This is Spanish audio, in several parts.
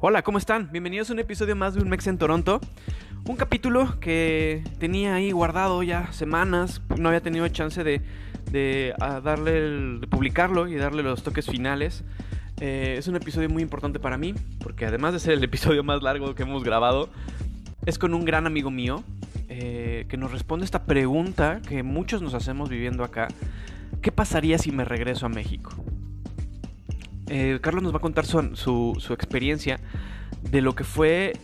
Hola, ¿cómo están? Bienvenidos a un episodio más de Un Mex en Toronto. Un capítulo que tenía ahí guardado ya semanas, no había tenido chance de, de, darle de publicarlo y darle los toques finales. Eh, es un episodio muy importante para mí, porque además de ser el episodio más largo que hemos grabado, es con un gran amigo mío eh, que nos responde esta pregunta que muchos nos hacemos viviendo acá. ¿Qué pasaría si me regreso a México? Eh, Carlos nos va a contar su, experiencia de lo que fue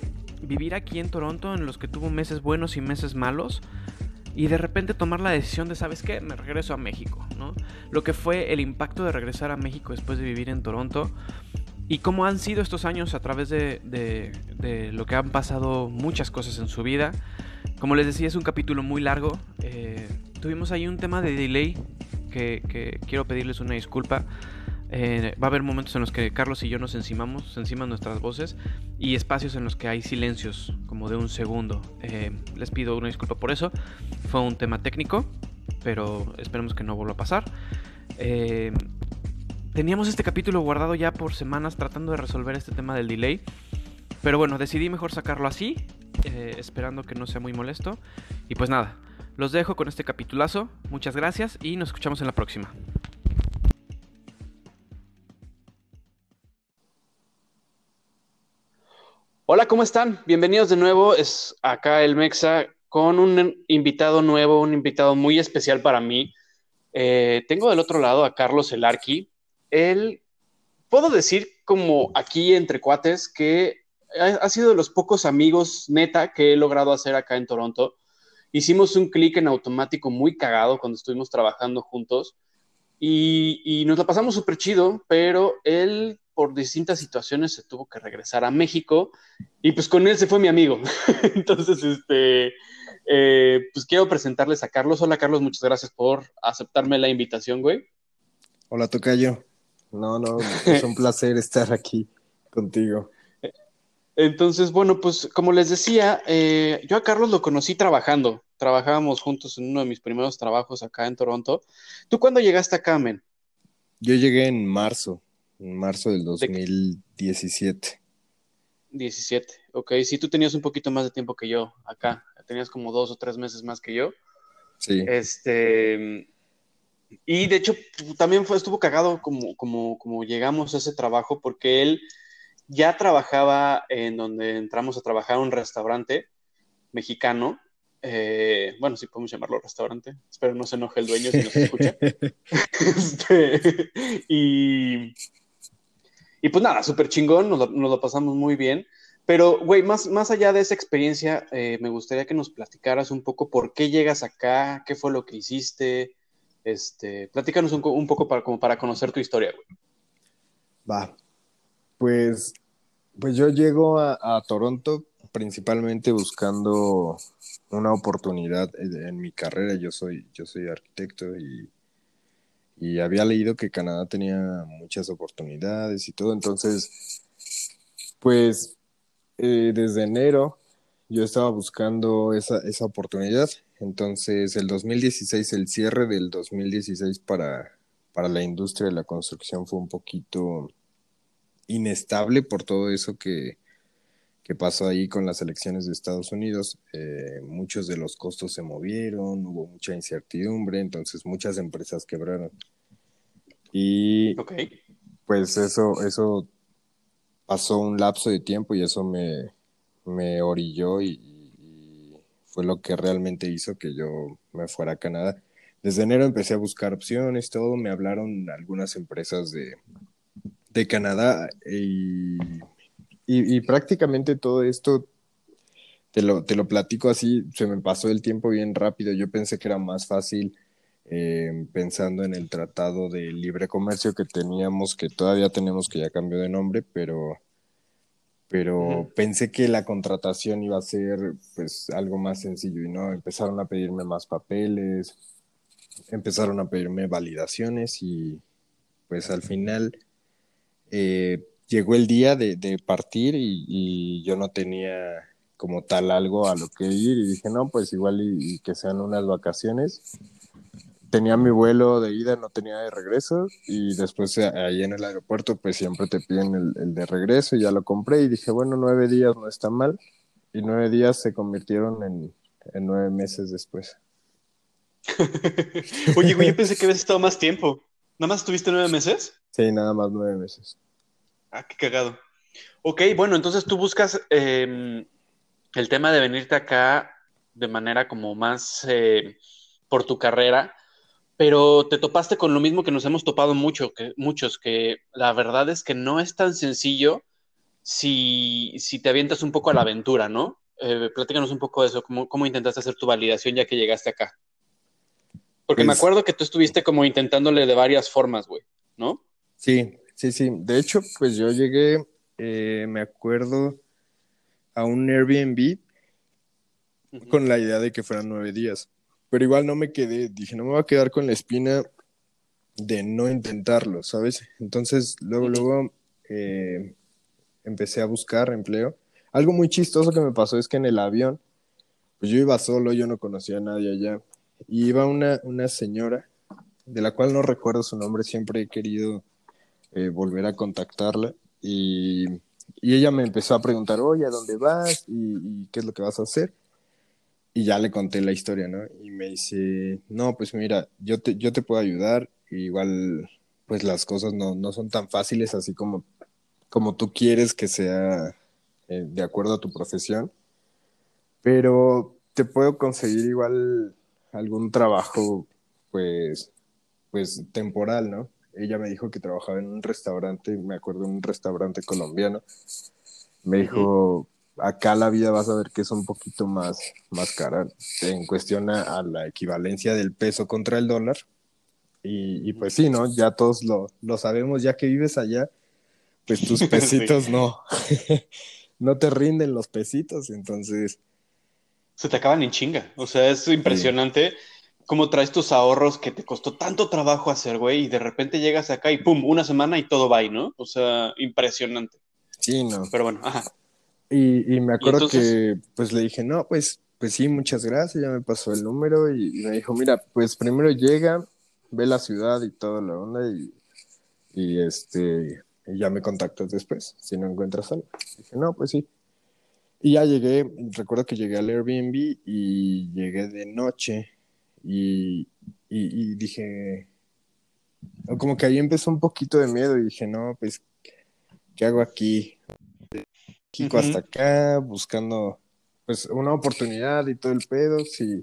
vivir aquí en Toronto, en los que tuvo meses buenos y meses malos, y de repente tomar la decisión de, ¿sabes qué? Me regreso a México, ¿no? Lo que fue el impacto de regresar a México después de vivir en Toronto, y cómo han sido estos años a través de, lo que han pasado muchas cosas en su vida. Como les decía, es un capítulo muy largo. Eh, tuvimos ahí un tema de delay que quiero pedirles una disculpa. Eh, va a haber momentos en los que Carlos y yo nos encimamos, enciman nuestras voces y espacios en los que hay silencios, como de un segundo. Eh, les pido una disculpa por eso. Fue un tema técnico, pero esperemos que no vuelva a pasar. Eh, teníamos este capítulo guardado ya por semanas tratando de resolver este tema del delay. Pero bueno, decidí mejor sacarlo así, esperando que no sea muy molesto. Y pues nada, los dejo con este capitulazo. Muchas gracias y nos escuchamos en la próxima. Hola, ¿cómo están? Bienvenidos de nuevo. Es acá el Mexa con un invitado nuevo, un invitado muy especial para mí. Eh, tengo del otro lado a Carlos Elarqui. Él, puedo decir como aquí entre cuates, que ha, sido de los pocos amigos neta que he logrado hacer acá en Toronto. Hicimos un clic en automático muy cagado cuando estuvimos trabajando juntos y, y nos la pasamos súper chido, pero él por distintas situaciones se tuvo que regresar a México y pues con él se fue mi amigo. Entonces, este, eh, pues quiero presentarles a Carlos. Hola Carlos, muchas gracias por aceptarme la invitación, güey. Hola Tocayo. No, no, es un placer estar aquí contigo. Entonces, bueno, pues como les decía, eh, yo a Carlos lo conocí trabajando. Trabajábamos juntos en uno de mis primeros trabajos acá en Toronto. ¿Tú cuándo llegaste acá, men? Yo llegué en marzo en marzo del 2017. 17, ok. Sí, tú tenías un poquito más de tiempo que yo acá. Tenías como dos o tres meses más que yo. Sí. Este. Y de hecho, también fue, estuvo cagado como, como, como llegamos a ese trabajo, porque él ya trabajaba en donde entramos a trabajar un restaurante mexicano eh, bueno, sí podemos llamarlo restaurante. Espero no se enoje el dueño si nos escucha. Este, y, y pues nada, súper chingón, nos lo, pasamos muy bien. Pero, güey, más, más allá de esa experiencia, eh, me gustaría que nos platicaras un poco por qué llegas acá, qué fue lo que hiciste. Este, platícanos un, un poco para, como para conocer tu historia, güey. Va. Pues, pues yo llego a, Toronto principalmente buscando una oportunidad en mi carrera. Yo soy, yo soy arquitecto y y había leído que Canadá tenía muchas oportunidades y todo, entonces, pues eh, desde enero yo estaba buscando esa, esa oportunidad, entonces el 2016, el cierre del 2016 para, para la industria de la construcción fue un poquito inestable por todo eso que, que pasó ahí con las elecciones de Estados Unidos. Eh, muchos de los costos se movieron, hubo mucha incertidumbre, entonces muchas empresas quebraron. Y pues eso, eso pasó un lapso de tiempo y eso me, me orilló y, y, fue lo que realmente hizo que yo me fuera a Canadá. Desde enero empecé a buscar opciones, todo, me hablaron algunas empresas de, de Canadá y y, prácticamente todo esto, te lo, te lo platico así, se me pasó el tiempo bien rápido. Yo pensé que era más fácil eh, pensando en el tratado de libre comercio que teníamos, que todavía tenemos, que ya cambió de nombre, pero, pero pensé que la contratación iba a ser pues algo más sencillo y no, empezaron a pedirme más papeles, empezaron a pedirme validaciones y pues al final eh, llegó el día de, partir y, yo no tenía como tal algo a lo que ir y dije, no, pues igual y, que sean unas vacaciones. tenía mi vuelo de ida, no tenía de regreso y después eh, ahí en el aeropuerto pues siempre te piden el, el, de regreso y ya lo compré y dije, bueno, nueve días no está mal y nueve días se convirtieron en, en nueve meses después. Oye, güey, yo pensé que habías estado más tiempo. ¿Nada más estuviste nueve meses? Sí, nada más nueve meses. Ah, qué cagado. Ok, bueno, entonces tú buscas eh, el tema de venirte acá de manera como más eh, por tu carrera, pero te topaste con lo mismo que nos hemos topado mucho, que, muchos, que la verdad es que no es tan sencillo si, si te avientas un poco a la aventura, ¿no? Eh, platícanos un poco de eso, ¿cómo, cómo intentaste hacer tu validación ya que llegaste acá. Porque me acuerdo que tú estuviste como intentándole de varias formas, güey, ¿no? Sí, sí, sí. De hecho, pues yo llegué, eh, me acuerdo, a un Airbnb con la idea de que fueran nueve días. Pero igual no me quedé, dije, no me voy a quedar con la espina de no intentarlo, ¿sabes? Entonces, luego, luego eh, empecé a buscar empleo. Algo muy chistoso que me pasó es que en el avión, pues yo iba solo, yo no conocía a nadie allá. Y iba una, una señora, de la cual no recuerdo su nombre, siempre he querido eh, volver a contactarla. Y, y ella me empezó a preguntar, oye, ¿a dónde vas? ¿Y, qué es lo que vas a hacer? Y ya le conté la historia, ¿no? Y me dice, no, pues mira, yo te, yo te puedo ayudar. Igual, pues las cosas no, no son tan fáciles así como, como tú quieres que sea eh, de acuerdo a tu profesión. Pero te puedo conseguir igual algún trabajo, pues, pues temporal, ¿no? Ella me dijo que trabajaba en un restaurante, me acuerdo, en un restaurante colombiano. Me dijo, acá la vida vas a ver que es un poquito más, más cara en cuestión a, a la equivalencia del peso contra el dólar. Y, y pues sí, ¿no? Ya todos lo, lo sabemos, ya que vives allá, pues tus Sí. pesitos no, no te rinden los pesitos, entonces, Se te acaban en chinga. O sea, es impresionante cómo traes tus ahorros que te costó tanto trabajo hacer, güey, y de repente llegas acá y pum, una semana y todo va ahí, ¿no? O sea, impresionante. sí, no. Pero bueno, ajá. Y, y me acuerdo entonces? que pues le dije, no, pues, pues sí, muchas gracias, ya me pasó el número y, y me dijo, mira, pues primero llega, ve la ciudad y toda la onda y, y este, y ya me contactas después, si no encuentras algo. Dije, no, pues sí. Y ya llegué, recuerdo que llegué al Airbnb y llegué de noche y, y, y dije, como que ahí empezó un poquito de miedo y dije, no, pues, ¿qué hago aquí? México Ujú. hasta acá, buscando pues una oportunidad y todo el pedo, si,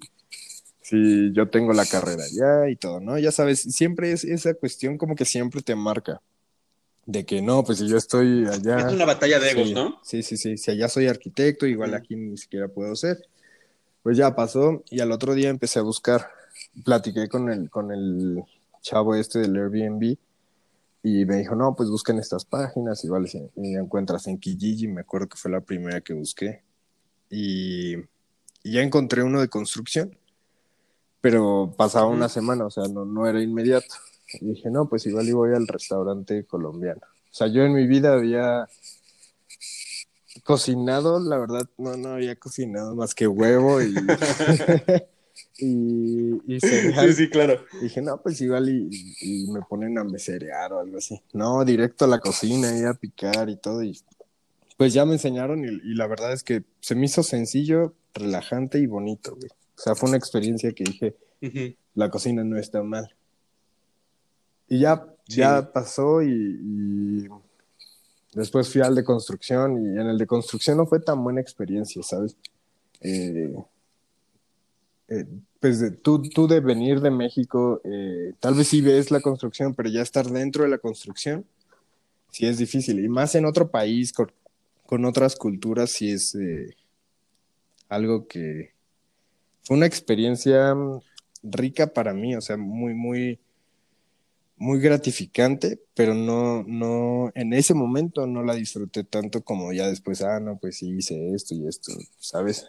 si yo tengo la carrera ya y todo, ¿no? Ya sabes, siempre es esa cuestión como que siempre te marca, de que no, pues si yo estoy allá... Es una batalla de egos, sí, ¿no? Sí, sí, sí, si allá soy arquitecto, igual aquí ni siquiera puedo ser. Pues ya pasó y al otro día empecé a buscar, platiqué con el, con el chavo este del Airbnb y me dijo, no, pues busca en estas páginas, igual si y encuentras en Kijiji, me acuerdo que fue la primera que busqué. Y, y ya encontré uno de construcción, pero pasaba una semana, o sea, no, no era inmediato. Y dije, no, pues igual y voy al restaurante colombiano. O sea, yo en mi vida había cocinado, la verdad, no, no había cocinado más que huevo y, y, y cereal. Sí, sí, claro. Dije, no, pues igual y, y me ponen a meserear o algo así. No, directo a la cocina y a picar y todo. Y pues ya me enseñaron y, y la verdad es que se me hizo sencillo, relajante y bonito, güey. O sea, fue una experiencia que dije, la cocina no está mal. Y ya, Sí. ya pasó y después fui al de construcción y en el de construcción no fue tan buena experiencia, ¿sabes? Eh, eh, pues de- tú, tú de venir de México, eh, tal vez sí ves la construcción, pero ya estar dentro de la construcción sí es difícil. Y más en otro país, con, con otras culturas, sí es eh, algo que fue una experiencia mm, rica para mí, o sea, muy, muy, muy gratificante, pero no, no, en ese momento no la disfruté tanto como ya después, ah, no, pues sí hice esto y esto, ¿sabes?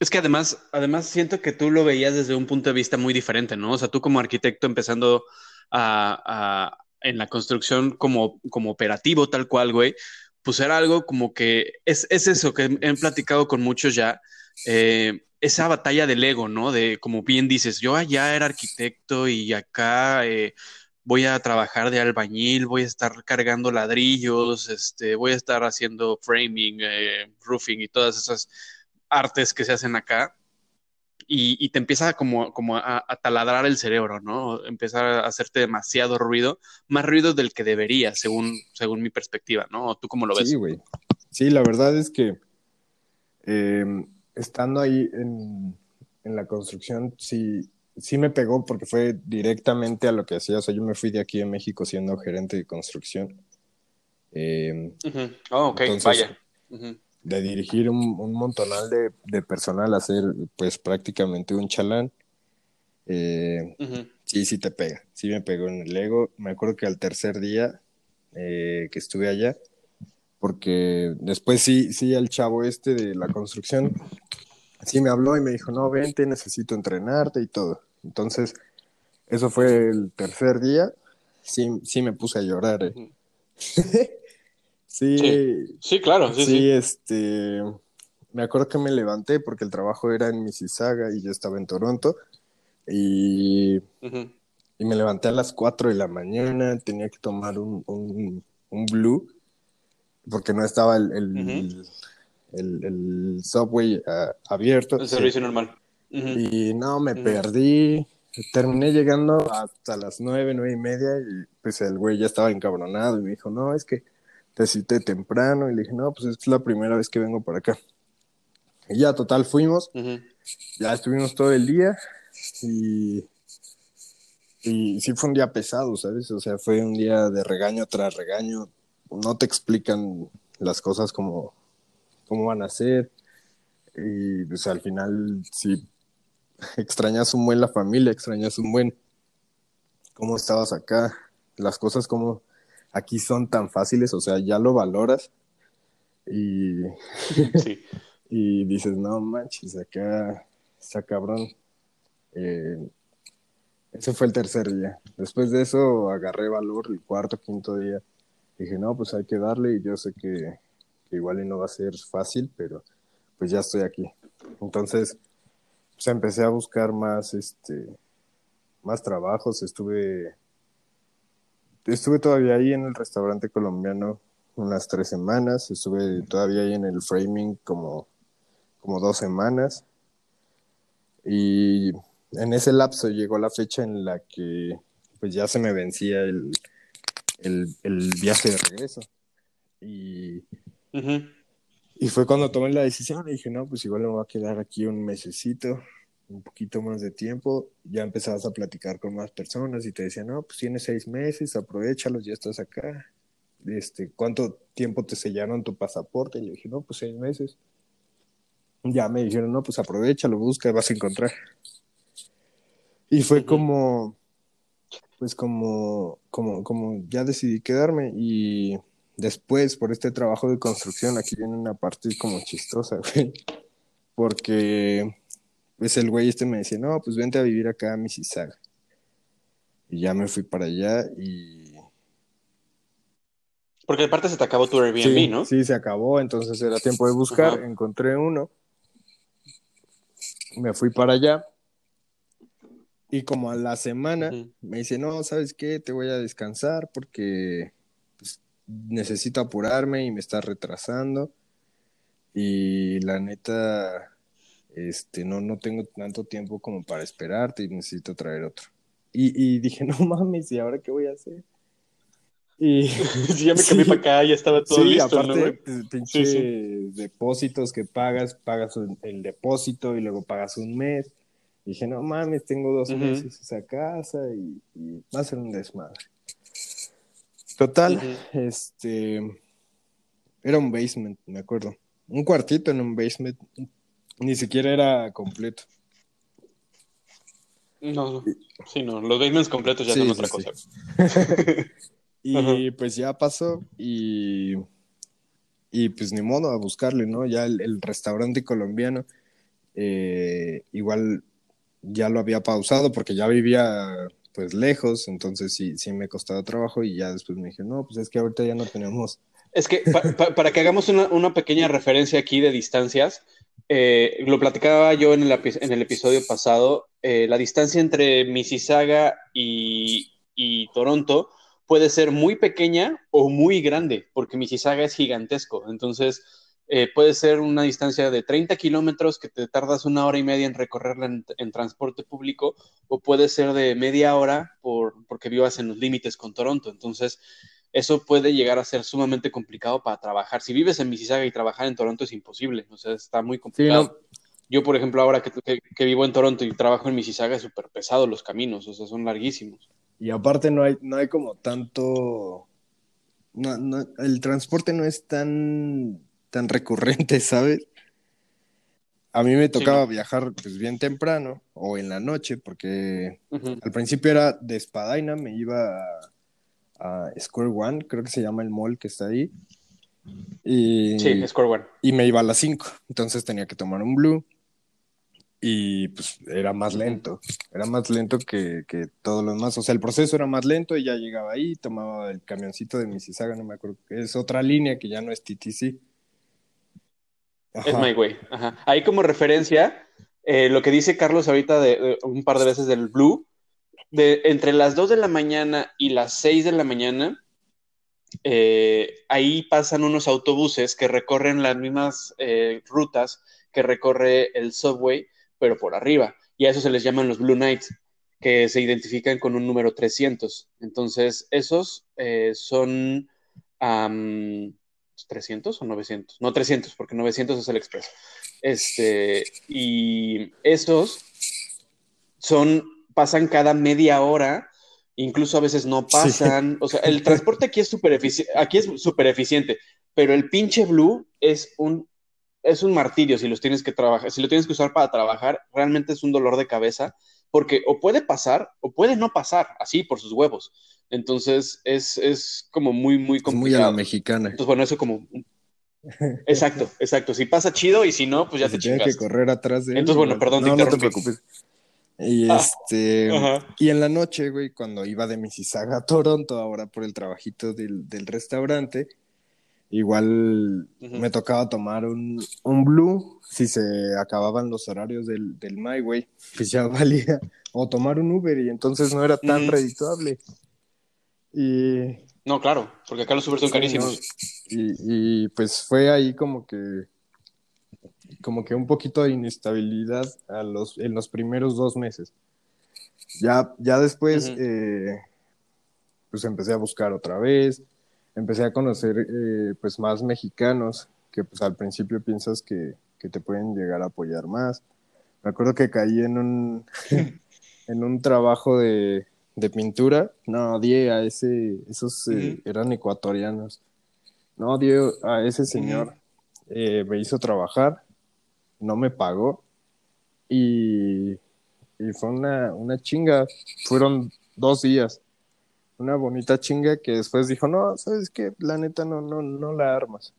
Es que además, además siento que tú lo veías desde un punto de vista muy diferente, ¿no? O sea, tú como arquitecto empezando a, a- en la construcción como, como operativo tal cual, güey, pues era algo como que es, es eso que he platicado con muchos ya. eh, esa batalla del ego, ¿no? De, como bien dices, yo allá era arquitecto y acá eh, voy a trabajar de albañil, voy a estar cargando ladrillos, este, voy a estar haciendo framing, eh, roofing y todas esas artes que se hacen acá. Y, te empieza como, como a, taladrar el cerebro, ¿no? Empezar a hacerte demasiado ruido, más ruido del que debería, según, según mi perspectiva, ¿no? ¿Tú cómo lo ves? Sí, güey. Sí, la verdad es que em, estando ahí en, la construcción, sí, sí me pegó porque fue directamente a lo que hacía. O sea, yo me fui de aquí en México siendo gerente de construcción. Eh, oh, ok, vaya. De dirigir un, un montonal de, de, personal a hacer, pues prácticamente un chalán. Eh, sí, sí te pega. Sí me pegó en el ego. Me acuerdo que al tercer día eh, que estuve allá, porque después sí, sí, el chavo este de la construcción, sí me habló y me dijo, no, vente, necesito entrenarte y todo. Entonces, eso fue el tercer día, sí, sí me puse a llorar. Eh. sí, sí, claro, sí, sí, este, me acuerdo que me levanté porque el trabajo era en Mississauga y yo estaba en Toronto y, y me levanté a las 4 de la mañana, tenía que tomar un, un, un blue porque no estaba el, el, el, subway ah, abierto. El servicio normal. Y no, me perdí. Terminé llegando hasta las nueve, nueve y media y pues el güey ya estaba encabronado y me dijo, no, es que te cité temprano y le dije, no, pues es la primera vez que vengo por acá. Y ya, total, fuimos, ya estuvimos todo el día y, y sí fue un día pesado, ¿sabes? O sea, fue un día de regaño tras regaño, no te explican las cosas como, como van a ser. Y pues al final, si extrañas un buen la familia, extrañas un buen cómo estabas acá, las cosas como aquí son tan fáciles, o sea, ya lo valoras y, y dices, no manches, acá está cabrón. Eh, ese fue el tercer día. Después de eso agarré valor el cuarto, quinto día dije, no, pues hay que darle y yo sé que, igual y no va a ser fácil, pero pues ya estoy aquí. Entonces, pues empecé a buscar más, este, más trabajos, estuve, estuve todavía ahí en el restaurante colombiano unas tres semanas, estuve todavía ahí en el framing como, como dos semanas. Y en ese lapso llegó la fecha en la que pues ya se me vencía el, el, el viaje de regreso. Y, y fue cuando tomé la decisión y dije, no, pues igual me voy a quedar aquí un mesecito, un poquito más de tiempo. Ya empezabas a platicar con más personas y te decían, no, pues tienes seis meses, aprovechalos, ya estás acá. Este, ¿Cuánto tiempo te sellaron tu pasaporte? Y le dije, no, pues seis meses. Ya me dijeron, no, pues aprovechalo, busca, vas a encontrar. Y fue como, pues como, como, como ya decidí quedarme y después por este trabajo de construcción, aquí viene una parte como chistosa, güey, porque pues el güey este me decía, no, pues vente a vivir acá a Mississauga. Y ya me fui para allá y... Porque aparte se te acabó tu Airbnb, ¿no? Sí, se acabó, entonces era tiempo de buscar, encontré uno, me fui para allá y como a la semana me dice, no, ¿sabes qué? Te voy a descansar porque pues, necesito apurarme y me está retrasando. Y la neta, este, no, no tengo tanto tiempo como para esperarte y necesito traer otro. Y, y dije, no mames, ¿y ahora qué voy a hacer? Y ya me cambié para acá, ya estaba todo sí, listo, aparte, ¿no? pinche depósitos que pagas, pagas el depósito y luego pagas un mes dije, no mames, tengo dos meses esa casa y, va a ser un desmadre. Total, este, era un basement, me acuerdo. Un cuartito en un basement, ni siquiera era completo. No, sí, no, los basements completos ya son otra cosa. y pues ya pasó y, y pues ni modo a buscarle, ¿no? Ya el, restaurante colombiano, eh, igual ya lo había pausado porque ya vivía pues lejos, entonces sí, sí me costaba trabajo y ya después me dije, no, pues es que ahorita ya no tenemos. Es que para que hagamos una, pequeña referencia aquí de distancias, eh, lo platicaba yo en el, en el episodio pasado, eh, la distancia entre Mississauga y, y, Toronto puede ser muy pequeña o muy grande, porque Mississauga es gigantesco. Entonces, eh, puede ser una distancia de 30 kilómetros que te tardas una hora y media en recorrerla en, transporte público, o puede ser de media hora por, porque vivas en los límites con Toronto. Entonces, eso puede llegar a ser sumamente complicado para trabajar. Si vives en Mississauga y trabajar en Toronto es imposible, o sea, está muy complicado. Yo, por ejemplo, ahora que, que, vivo en Toronto y trabajo en Mississauga, es súper pesado los caminos, o sea, son larguísimos. Y aparte no hay, no hay como tanto... No, el transporte no es tan, tan recurrente, ¿sabes? A mí me tocaba viajar pues bien temprano o en la noche, porque al principio era de Espadaina, me iba a a Square One, creo que se llama el mall que está ahí. Y, sí, Square One. Y me iba a las 5, entonces tenía que tomar un Blue y pues era más lento, era más lento que, que todo lo demás, o sea, el proceso era más lento y ya llegaba ahí, tomaba el camioncito de Mississauga, no me acuerdo, es otra línea que ya no es TTC. Es My Way, Ajá. Ahí como referencia, eh, lo que dice Carlos ahorita de, un par de veces del Blue, de entre las 2 de la mañana y las 6 de la mañana, eh, ahí pasan unos autobuses que recorren las mismas eh, rutas que recorre el subway, pero por arriba. Y a eso se les llaman los Blue Knights, que se identifican con un número 300. Entonces, esos son 300 o 900. No 300, porque 900 es el expreso. Este, y esos son pasan cada media hora, incluso a veces no pasan. O sea, el transporte aquí es súper eficiente, aquí es súper eficiente, pero el pinche Blue es un, es un martirio si los tienes que trabajar, si lo tienes que usar para trabajar, realmente es un dolor de cabeza, porque o puede pasar o puede no pasar, así por sus huevos. Entonces es, es como muy, muy complicado. muy a la mexicana. Entonces, bueno, eso como Exacto, exacto. Si pasa chido y si no, pues ya te Tiene que correr atrás de Entonces, bueno, perdón, no, no te preocupes. Y ah, este, y en la noche, güey, cuando iba de Mississauga a Toronto, ahora por el trabajito del, del restaurante, igual me tocaba tomar un, un, blue si se acababan los horarios del, del My, güey, pues ya valía, o tomar un Uber y entonces no era tan redituable. Y... No, claro, porque acá los Uber son carísimos. y, y pues fue ahí como que como que un poquito de inestabilidad a los, en los primeros dos meses. Ya, ya después, eh, pues empecé a buscar otra vez, empecé a conocer eh, pues más mexicanos que pues al principio piensas que, que, te pueden llegar a apoyar más. Me acuerdo que caí en un, en un trabajo de, de pintura, no, odié a ese, esos eh, eran ecuatorianos, no, odié a ese señor, me hizo trabajar no me pagó y, y fue una, una chinga. Fueron dos días. Una bonita chinga que después dijo, no, ¿sabes qué? La neta no, no, no la armas.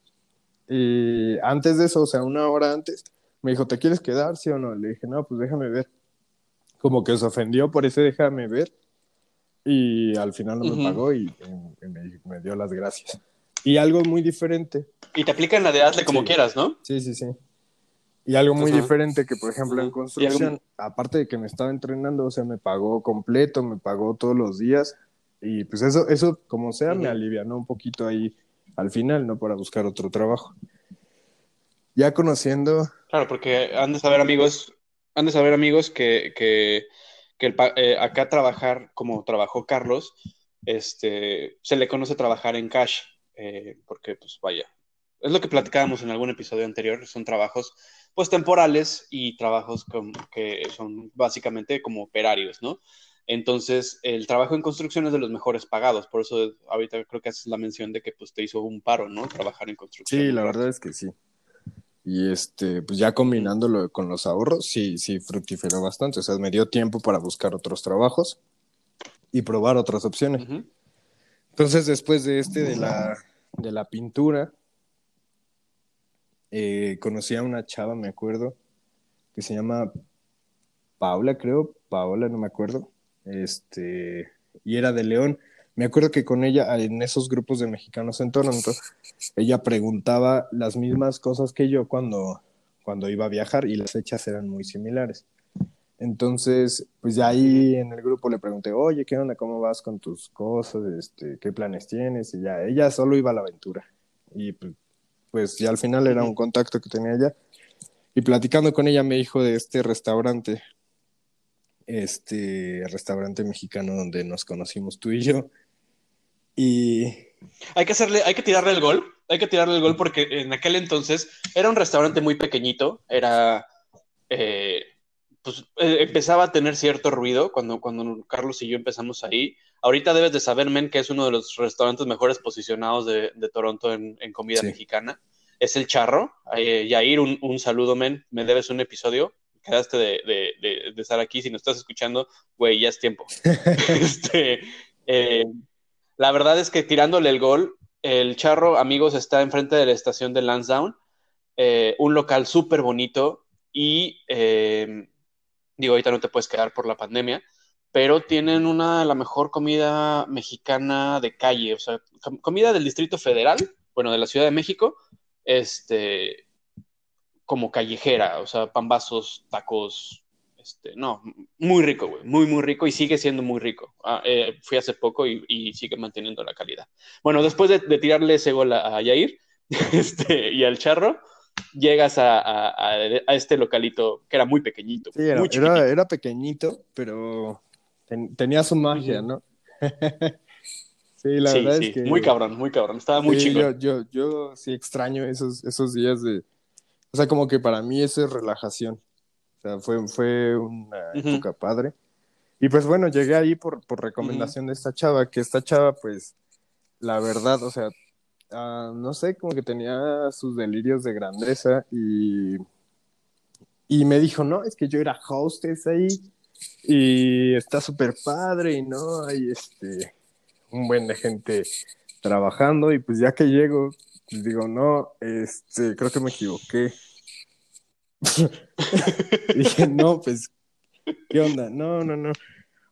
Y antes de eso, o sea, una hora antes, me dijo, ¿te quieres quedar, sí o no? Le dije, no, pues déjame ver. Como que se ofendió por ese déjame ver. Y al final no me pagó y, me, dio las gracias. Y algo muy diferente. Y te aplican la de hazle como quieras, ¿no? Sí, sí, sí. Y algo muy diferente que, por ejemplo, en construcción, aparte de que me estaba entrenando, o sea, me pagó completo, me pagó todos los días. Y pues eso, eso como sea, me alivianó un poquito ahí al final, ¿no? Para buscar otro trabajo. Ya conociendo. Claro, porque han de saber, amigos, han de saber, amigos, que, que, que eh, acá trabajar como trabajó Carlos, este, se le conoce trabajar en cash, eh, porque, pues vaya, es lo que platicábamos en algún episodio anterior, son trabajos pues temporales y trabajos que son básicamente como operarios, ¿no? Entonces, el trabajo en construcción es de los mejores pagados, por eso ahorita creo que haces la mención de que pues te hizo un paro, ¿no? Trabajar en construcción. Sí, la verdad es que sí. Y este, pues ya combinándolo con los ahorros, sí, sí fructiferó bastante. O sea, me dio tiempo para buscar otros trabajos y probar otras opciones. Entonces, después de este, de la, de la pintura, eh, conocí a una chava, me acuerdo, que se llama Paula, creo, Paola, no me acuerdo, este, y era de León. Me acuerdo que con ella, en esos grupos de mexicanos en Toronto, ella preguntaba las mismas cosas que yo cuando, cuando iba a viajar y las fechas eran muy similares. Entonces, pues ya ahí en el grupo le pregunté, oye, ¿qué onda? ¿Cómo vas con tus cosas? Este, ¿Qué planes tienes? Y ya, ella solo iba a la aventura. Y pues, pues ya al final era un contacto que tenía ella. Y platicando con ella me dijo de este restaurante, este restaurante mexicano donde nos conocimos tú y yo. Y... Hay que hacerle, hay que tirarle el gol, hay que tirarle el gol porque en aquel entonces era un restaurante muy pequeñito, era... Eh, pues eh, empezaba a tener cierto ruido cuando, cuando Carlos y yo empezamos ahí. Ahorita debes de saber, men, que es uno de los restaurantes mejores posicionados de, Toronto en, comida mexicana. Es el Charro. Eh, Yair, un, un, saludo, men. Me debes un episodio. Quedaste de, de, de estar aquí. Si nos estás escuchando, güey, ya es tiempo. este, eh, la verdad es que tirándole el gol, el Charro, amigos, está enfrente de la estación de Lansdowne. Eh, un local súper bonito y Digo, ahorita no te puedes quedar por la pandemia, pero tienen una la mejor comida mexicana de calle, o sea, comida del Distrito Federal, bueno, de la Ciudad de México, este, como callejera, o sea, pambazos, tacos, este, no, muy rico, güey, muy, muy rico y sigue siendo muy rico. Ah, eh, fui hace poco y, sigue manteniendo la calidad. Bueno, después de, tirarle ese gol a, a Yair este, y al charro, llegas a, este localito que era muy pequeñito. Sí, era, muy era, pequeñito, pero tenía su magia, ¿no? sí, la verdad es que. Muy cabrón, muy cabrón. Estaba muy chido. Yo, yo, sí extraño esos, esos días de. O sea, como que para mí eso es relajación. O sea, fue, fue una época padre. Y pues bueno, llegué ahí por, por recomendación de esta chava, que esta chava, pues, la verdad, o sea, Ah, no sé, como que tenía sus delirios de grandeza y, y me dijo, no, es que yo era hostess ahí y está súper padre y no, hay este, un buen de gente trabajando y pues ya que llego, pues digo, no, este, creo que me equivoqué. dije, no, pues, ¿qué onda? No, no, no.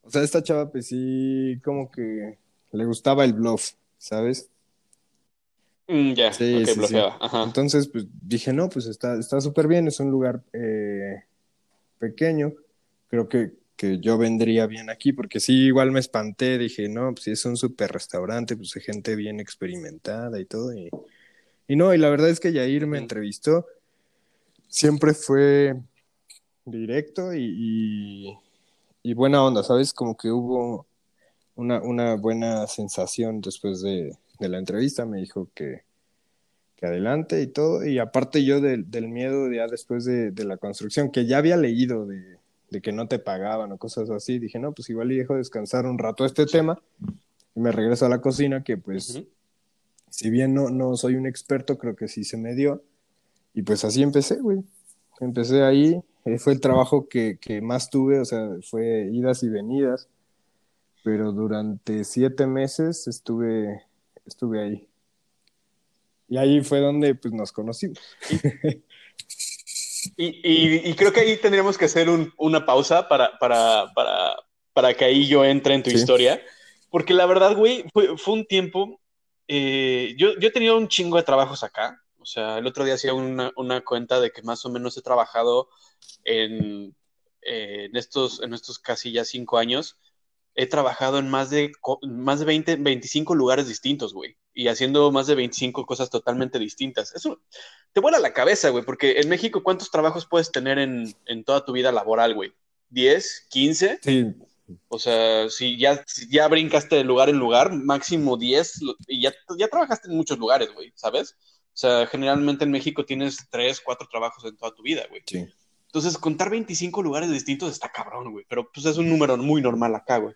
O sea, esta chava, pues sí, como que le gustaba el bluff, ¿sabes? Mm, ya, sí, Entonces, pues dije, no, pues está súper bien, es un lugar eh, pequeño. Creo que, que yo vendría bien aquí, porque sí, igual me espanté, dije, no, pues si es un súper restaurante, pues hay gente bien experimentada y todo. Y, y no, y la verdad es que Yair me entrevistó, siempre fue directo y, y, buena onda, ¿sabes? Como que hubo una, una buena sensación después de, de la entrevista, me dijo que, que adelante y todo, y aparte yo del miedo ya después de, la construcción, que ya había leído de, que no te pagaban o cosas así, dije, no, pues igual y dejo descansar un rato este tema, y me regreso a la cocina, que pues, si bien no, no soy un experto, creo que sí se me dio, y pues así empecé, güey, empecé ahí, eh, fue el trabajo que, que más tuve, o sea, fue idas y venidas, pero durante siete meses estuve estuve ahí. Y ahí fue donde pues, nos conocimos. Y, creo que ahí tendríamos que hacer una pausa para, para, para, para, que ahí yo entre en tu historia. Porque la verdad, güey, fue, un tiempo. Eh, yo, yo tenido un chingo de trabajos acá. O sea, el otro día hacía una, una cuenta de que más o menos he trabajado en, eh, en, estos, en estos casi ya cinco años he trabajado en más de, más de 20, 25 lugares distintos, güey. Y haciendo más de 25 cosas totalmente distintas. Eso te vuela la cabeza, güey, porque en México, ¿cuántos trabajos puedes tener en, toda tu vida laboral, güey? ¿10? ¿15? Sí. O sea, si ya, ya brincaste de lugar en lugar, máximo 10, y ya, ya trabajaste en muchos lugares, güey, ¿sabes? O sea, generalmente en México tienes 3, 4 trabajos en toda tu vida, güey. Sí. Entonces, contar 25 lugares distintos está cabrón, güey. Pero pues es un número muy normal acá, güey.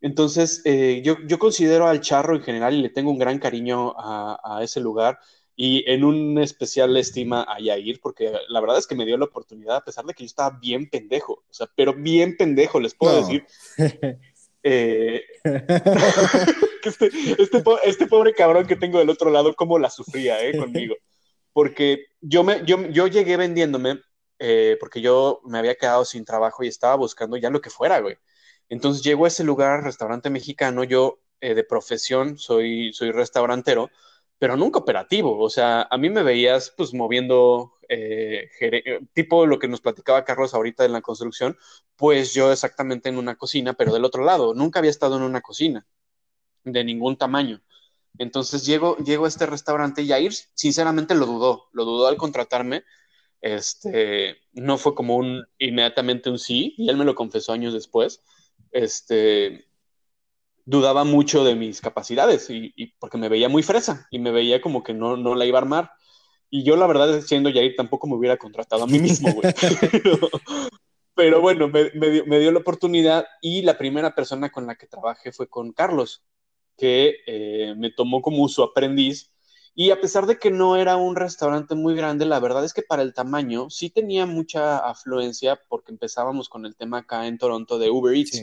Entonces, eh, yo, yo, considero al charro en general y le tengo un gran cariño a, ese lugar y en un especial estima a Yair, porque la verdad es que me dio la oportunidad, a pesar de que yo estaba bien pendejo, o sea, pero bien pendejo, les puedo decir. Eh, este, este, este, pobre cabrón que tengo del otro lado, cómo la sufría eh, conmigo. Porque yo, me, yo, yo llegué vendiéndome eh, porque yo me había quedado sin trabajo y estaba buscando ya lo que fuera, güey. Entonces llego a ese lugar, restaurante mexicano, yo eh, de profesión soy, soy restaurantero, pero nunca operativo. O sea, a mí me veías pues moviendo eh, tipo lo que nos platicaba Carlos ahorita en la construcción, pues yo exactamente en una cocina, pero del otro lado. Nunca había estado en una cocina de ningún tamaño. Entonces llego, llego a este restaurante y Jair sinceramente lo dudó, lo dudó al contratarme. Este, no fue como un inmediatamente un sí, y él me lo confesó años después. Este, dudaba mucho de mis capacidades y, porque me veía muy fresa y me veía como que no, no la iba a armar. Y yo, la verdad, siendo Jair, tampoco me hubiera contratado a mí mismo, güey. pero, bueno, me, dio, me, dio, la oportunidad y la primera persona con la que trabajé fue con Carlos que eh, me tomó como su aprendiz. Y a pesar de que no era un restaurante muy grande, la verdad es que para el tamaño sí tenía mucha afluencia porque empezábamos con el tema acá en Toronto de Uber Eats.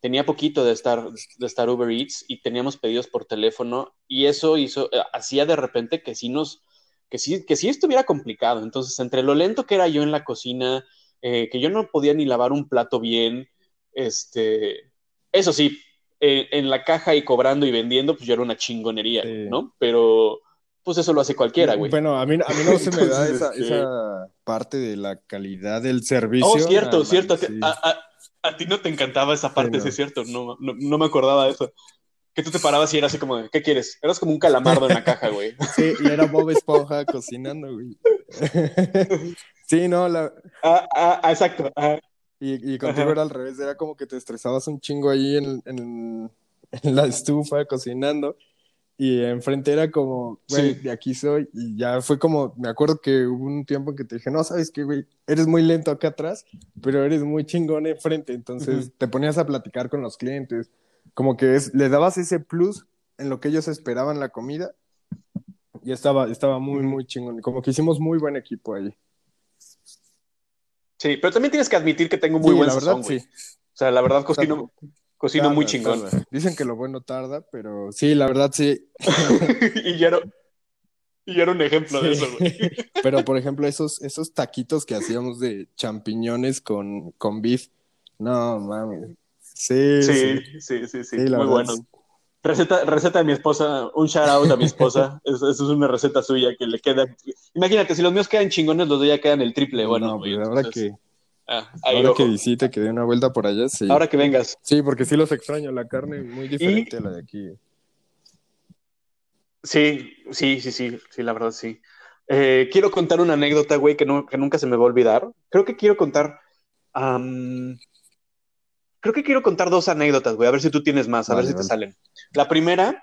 Tenía poquito de estar, de estar Uber Eats y teníamos pedidos por teléfono y eso hizo, eh, hacía de repente que sí nos, que sí, que sí estuviera complicado. Entonces, entre lo lento que era yo en la cocina, eh, que yo no podía ni lavar un plato bien, este, eso sí, eh, en la caja y cobrando y vendiendo, pues ya era una chingonería, ¿no? Pero pues eso lo hace cualquiera, güey. Bueno, a mí, a mí no se me da esa, este esa, parte de la calidad del servicio. Oh, cierto, cierto. A, ti no te encantaba esa parte, sí, es cierto. No, no, me acordaba de eso. Que tú te parabas y era así como, ¿qué quieres? Eras como un calamardo en la caja, güey. Sí, y era Bob Esponja cocinando, güey. sí, no, la... Ah, ah, ah exacto. Y, y contigo era al revés, era como que te estresabas un chingo ahí en, en, la estufa cocinando y enfrente era como, güey, de aquí soy. Y ya fue como, me acuerdo que hubo un tiempo en que te dije, no, sabes qué, güey, eres muy lento acá atrás, pero eres muy chingón enfrente. Entonces te ponías a platicar con los clientes, como que es, le dabas ese plus en lo que ellos esperaban la comida. Y estaba, estaba muy, muy chingón. Como que hicimos muy buen equipo ahí. Sí, pero también tienes que admitir que tengo muy buen la verdad, sí. O sea, la verdad cocino, cocino muy chingón. Dicen que lo bueno tarda, pero sí, la verdad sí. y, ya era, y era un ejemplo de eso, güey. pero, por ejemplo, esos, esos taquitos que hacíamos de champiñones con, con beef, no, mames. Sí, sí, sí, sí, sí, muy bueno. Receta, receta de mi esposa, un shout out a mi esposa. Eso, es una receta suya que le queda. Imagínate, si los míos quedan chingones, los de ella quedan el triple. Bueno, pues ahora que. Ah, ahora que visite, que dé una vuelta por allá, sí. Ahora que vengas. Sí, porque sí los extraño. La carne muy diferente a la de aquí. Sí, sí, sí, sí, sí, la verdad sí. Eh, quiero contar una anécdota, güey, que, no, que nunca se me va a olvidar. Creo que quiero contar. Creo que quiero contar dos anécdotas, güey, a ver si tú tienes más, a ver si te salen. La primera,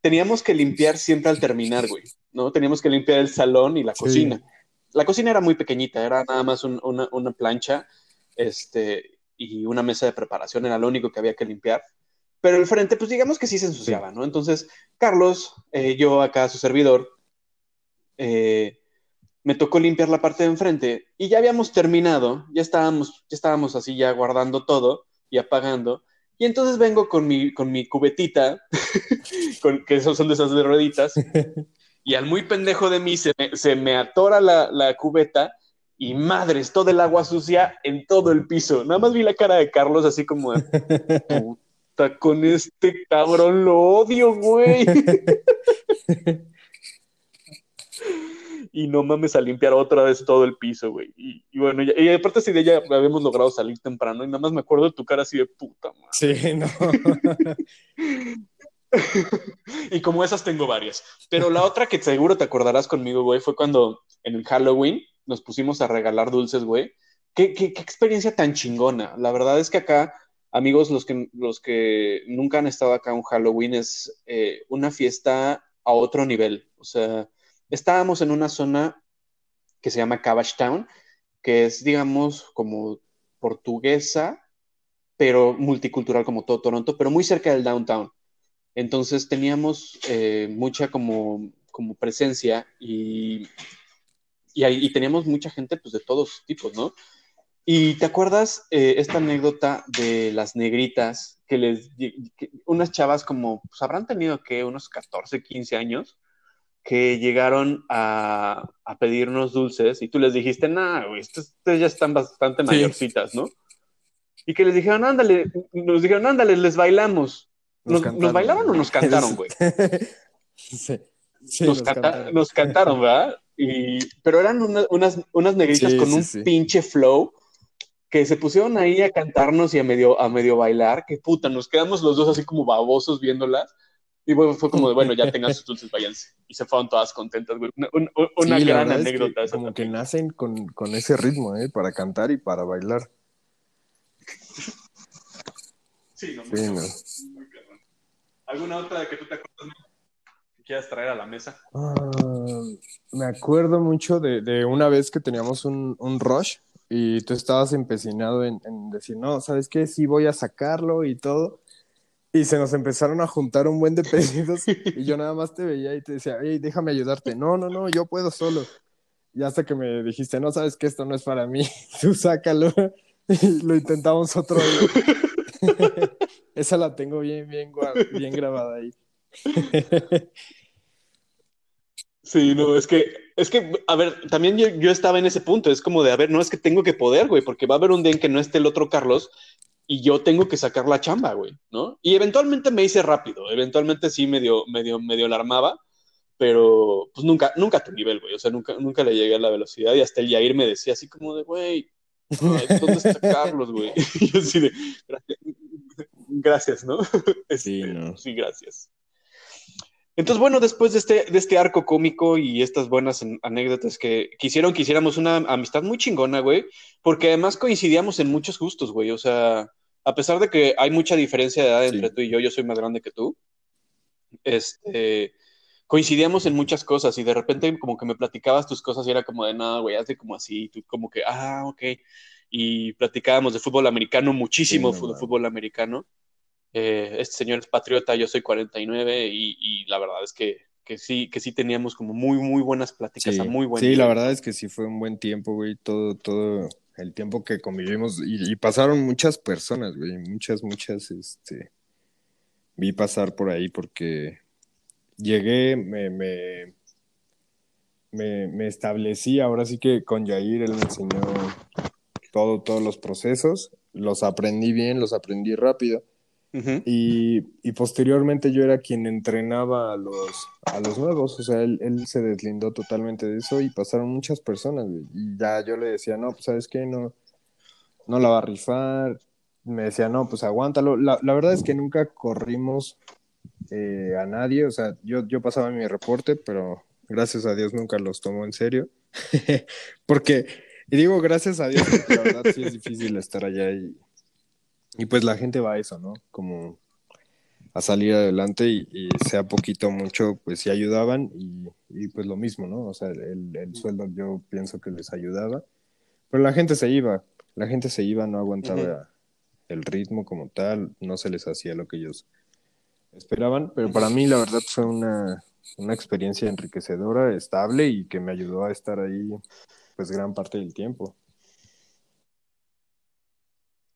teníamos que limpiar siempre al terminar, güey, ¿no? Teníamos que limpiar el salón y la cocina. La cocina era muy pequeñita, era nada más una, plancha este, y una mesa de preparación, era lo único que había que limpiar. Pero el frente, pues digamos que sí se ensuciaba, ¿no? Entonces, Carlos, eh, yo acá, su servidor, eh, me tocó limpiar la parte de enfrente y ya habíamos terminado, ya estábamos, ya estábamos así ya guardando todo y apagando. Y entonces vengo con mi, con mi cubetita, con, que son de esas de rueditas, y al muy pendejo de mí se me, se me atora la, la, cubeta y madres, todo el agua sucia en todo el piso. Nada más vi la cara de Carlos así como, puta, con este cabrón lo odio, güey. y no mames a limpiar otra vez todo el piso, güey. Y, bueno, y aparte de ella habíamos logrado salir temprano y nada más me acuerdo de tu cara así de puta madre. Sí, no. y como esas tengo varias. Pero la otra que seguro te acordarás conmigo, güey, fue cuando en el Halloween nos pusimos a regalar dulces, güey. Qué, qué, experiencia tan chingona. La verdad es que acá, amigos, los que, los que nunca han estado acá en Halloween, es eh, una fiesta a otro nivel. O sea, estábamos en una zona que se llama Cabbage Town, que es, digamos, como portuguesa, pero multicultural como todo Toronto, pero muy cerca del downtown. Entonces teníamos eh, mucha como, como presencia y, y, teníamos mucha gente pues, de todos tipos, ¿no? Y te acuerdas eh, esta anécdota de las negritas que les, unas chavas como, pues habrán tenido que unos 14, 15 años, que llegaron a, a, pedirnos dulces y tú les dijiste, nah, güey, ustedes ya están bastante mayorcitas, ¿no? Y que les dijeron, ándale, nos dijeron, ándale, les bailamos. ¿Nos, bailaban o nos cantaron, güey? sí. nos, cantaron. ¿verdad? Y, pero eran unas, unas negritas con un pinche flow que se pusieron ahí a cantarnos y a medio, a medio bailar, que puta, nos quedamos los dos así como babosos viéndolas. Y bueno, fue como de, bueno, ya tengan sus dulces, váyanse. Y se fueron todas contentas, güey. Una, gran anécdota. Es como que nacen con, con, ese ritmo, ¿eh? Para cantar y para bailar. Sí, no, sí, no. ¿Alguna otra de que tú te acuerdas que quieras traer a la mesa? Ah, me acuerdo mucho de, de, una vez que teníamos un, un rush y tú estabas empecinado en, en, decir, no, ¿sabes qué? Sí voy a sacarlo y todo. Y se nos empezaron a juntar un buen de pedidos y yo nada más te veía y te decía, hey, déjame ayudarte. No, no, no, yo puedo solo. Y hasta que me dijiste, no, sabes que esto no es para mí, tú sácalo. Y lo intentamos otro día. Esa la tengo bien, bien, bien grabada ahí. Sí, no, es que, es que, a ver, también yo, yo, estaba en ese punto, es como de, a ver, no es que tengo que poder, güey, porque va a haber un día en que no esté el otro Carlos y yo tengo que sacar la chamba, güey, ¿no? Y eventualmente me hice rápido, eventualmente sí medio, medio, medio la armaba, pero pues nunca, nunca a tu nivel, güey, o sea, nunca, nunca le llegué a la velocidad y hasta el Yair me decía así como de, güey, ¿dónde está Carlos, güey? Y yo así de, gracias, gracias ¿no? sí, este, no. Sí, gracias. Entonces, bueno, después de este, de este arco cómico y estas buenas anécdotas que quisieron que hiciéramos una amistad muy chingona, güey, porque además coincidíamos en muchos gustos, güey. O sea, a pesar de que hay mucha diferencia de edad entre tú y yo, yo soy más grande que tú, este, coincidíamos en muchas cosas y de repente como que me platicabas tus cosas y era como de, nada, güey, hazte como así, y tú como que, ah, ok. Y platicábamos de fútbol americano, muchísimo fútbol americano. Eh, este señor es patriota, yo soy 49 y, y la verdad es que, que, sí, que sí teníamos como muy, muy buenas pláticas sí, muy buen Sí, la verdad es que sí fue un buen tiempo, güey, todo, todo el tiempo que convivimos y, pasaron muchas personas, güey, muchas, muchas, este, vi pasar por ahí porque llegué, me, me, me, me establecí, ahora sí que con Yair él me enseñó todo, todos los procesos, los aprendí bien, los aprendí rápido y, y, posteriormente yo era quien entrenaba a los, a los nuevos, o sea, él, él, se deslindó totalmente de eso y pasaron muchas personas, y ya yo le decía, no, pues sabes qué, no, no la va a rifar, me decía, no, pues aguántalo. La, la verdad es que nunca corrimos eh, a nadie, o sea, yo, yo pasaba mi reporte, pero gracias a Dios nunca los tomó en serio, porque, y digo gracias a Dios, porque la verdad sí es difícil estar allá y y pues la gente va a eso, ¿no? Como a salir adelante y, sea poquito o mucho, pues sí ayudaban y, y, pues lo mismo, ¿no? O sea, el, el, sueldo yo pienso que les ayudaba, pero la gente se iba, la gente se iba, no aguantaba el ritmo como tal, no se les hacía lo que ellos esperaban, pero para mí la verdad fue una, una experiencia enriquecedora, estable y que me ayudó a estar ahí pues gran parte del tiempo.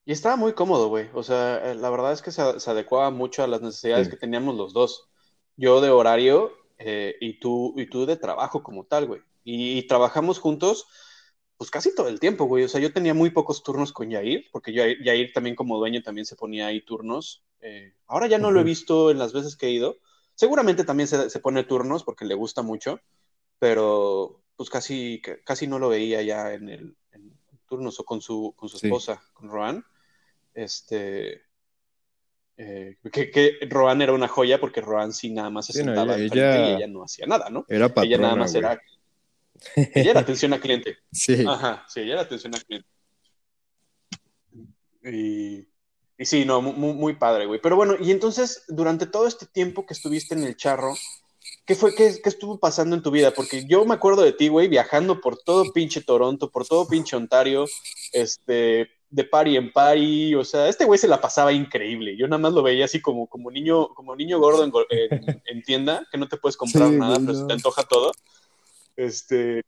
Y estaba muy cómodo, güey. O sea, eh, la verdad es que se, adecuaba mucho a las necesidades que teníamos los dos. Yo de horario eh, y, tú, y tú de trabajo como tal, güey. Y, trabajamos juntos, pues casi todo el tiempo, güey. O sea, yo tenía muy pocos turnos con Yair, porque yo, Yair también como dueño también se ponía ahí turnos. Eh, ahora ya no lo he visto en las veces que he ido. Seguramente también se, pone turnos porque le gusta mucho, pero pues casi, casi no lo veía ya en el en turnos o con su, con su esposa, con Roan. Este. Eh, que, que, Roan era una joya porque Roan sí nada más se sentaba ella, y ella no hacía nada, ¿no? Era patrona, Ella nada más era. Ella era atención al cliente. Sí. Ajá, sí, ella era atención al cliente. Y, y sí, no, muy, muy padre, güey. Pero bueno, y entonces, durante todo este tiempo que estuviste en el charro, ¿qué fue, qué, qué estuvo pasando en tu vida? Porque yo me acuerdo de ti, güey, viajando por todo pinche Toronto, por todo pinche Ontario, este, de party en party, o sea, este güey se la pasaba increíble. Yo nada más lo veía así como, como niño, como niño gordo en, tienda, que no te puedes comprar nada, pero se te antoja todo. Este.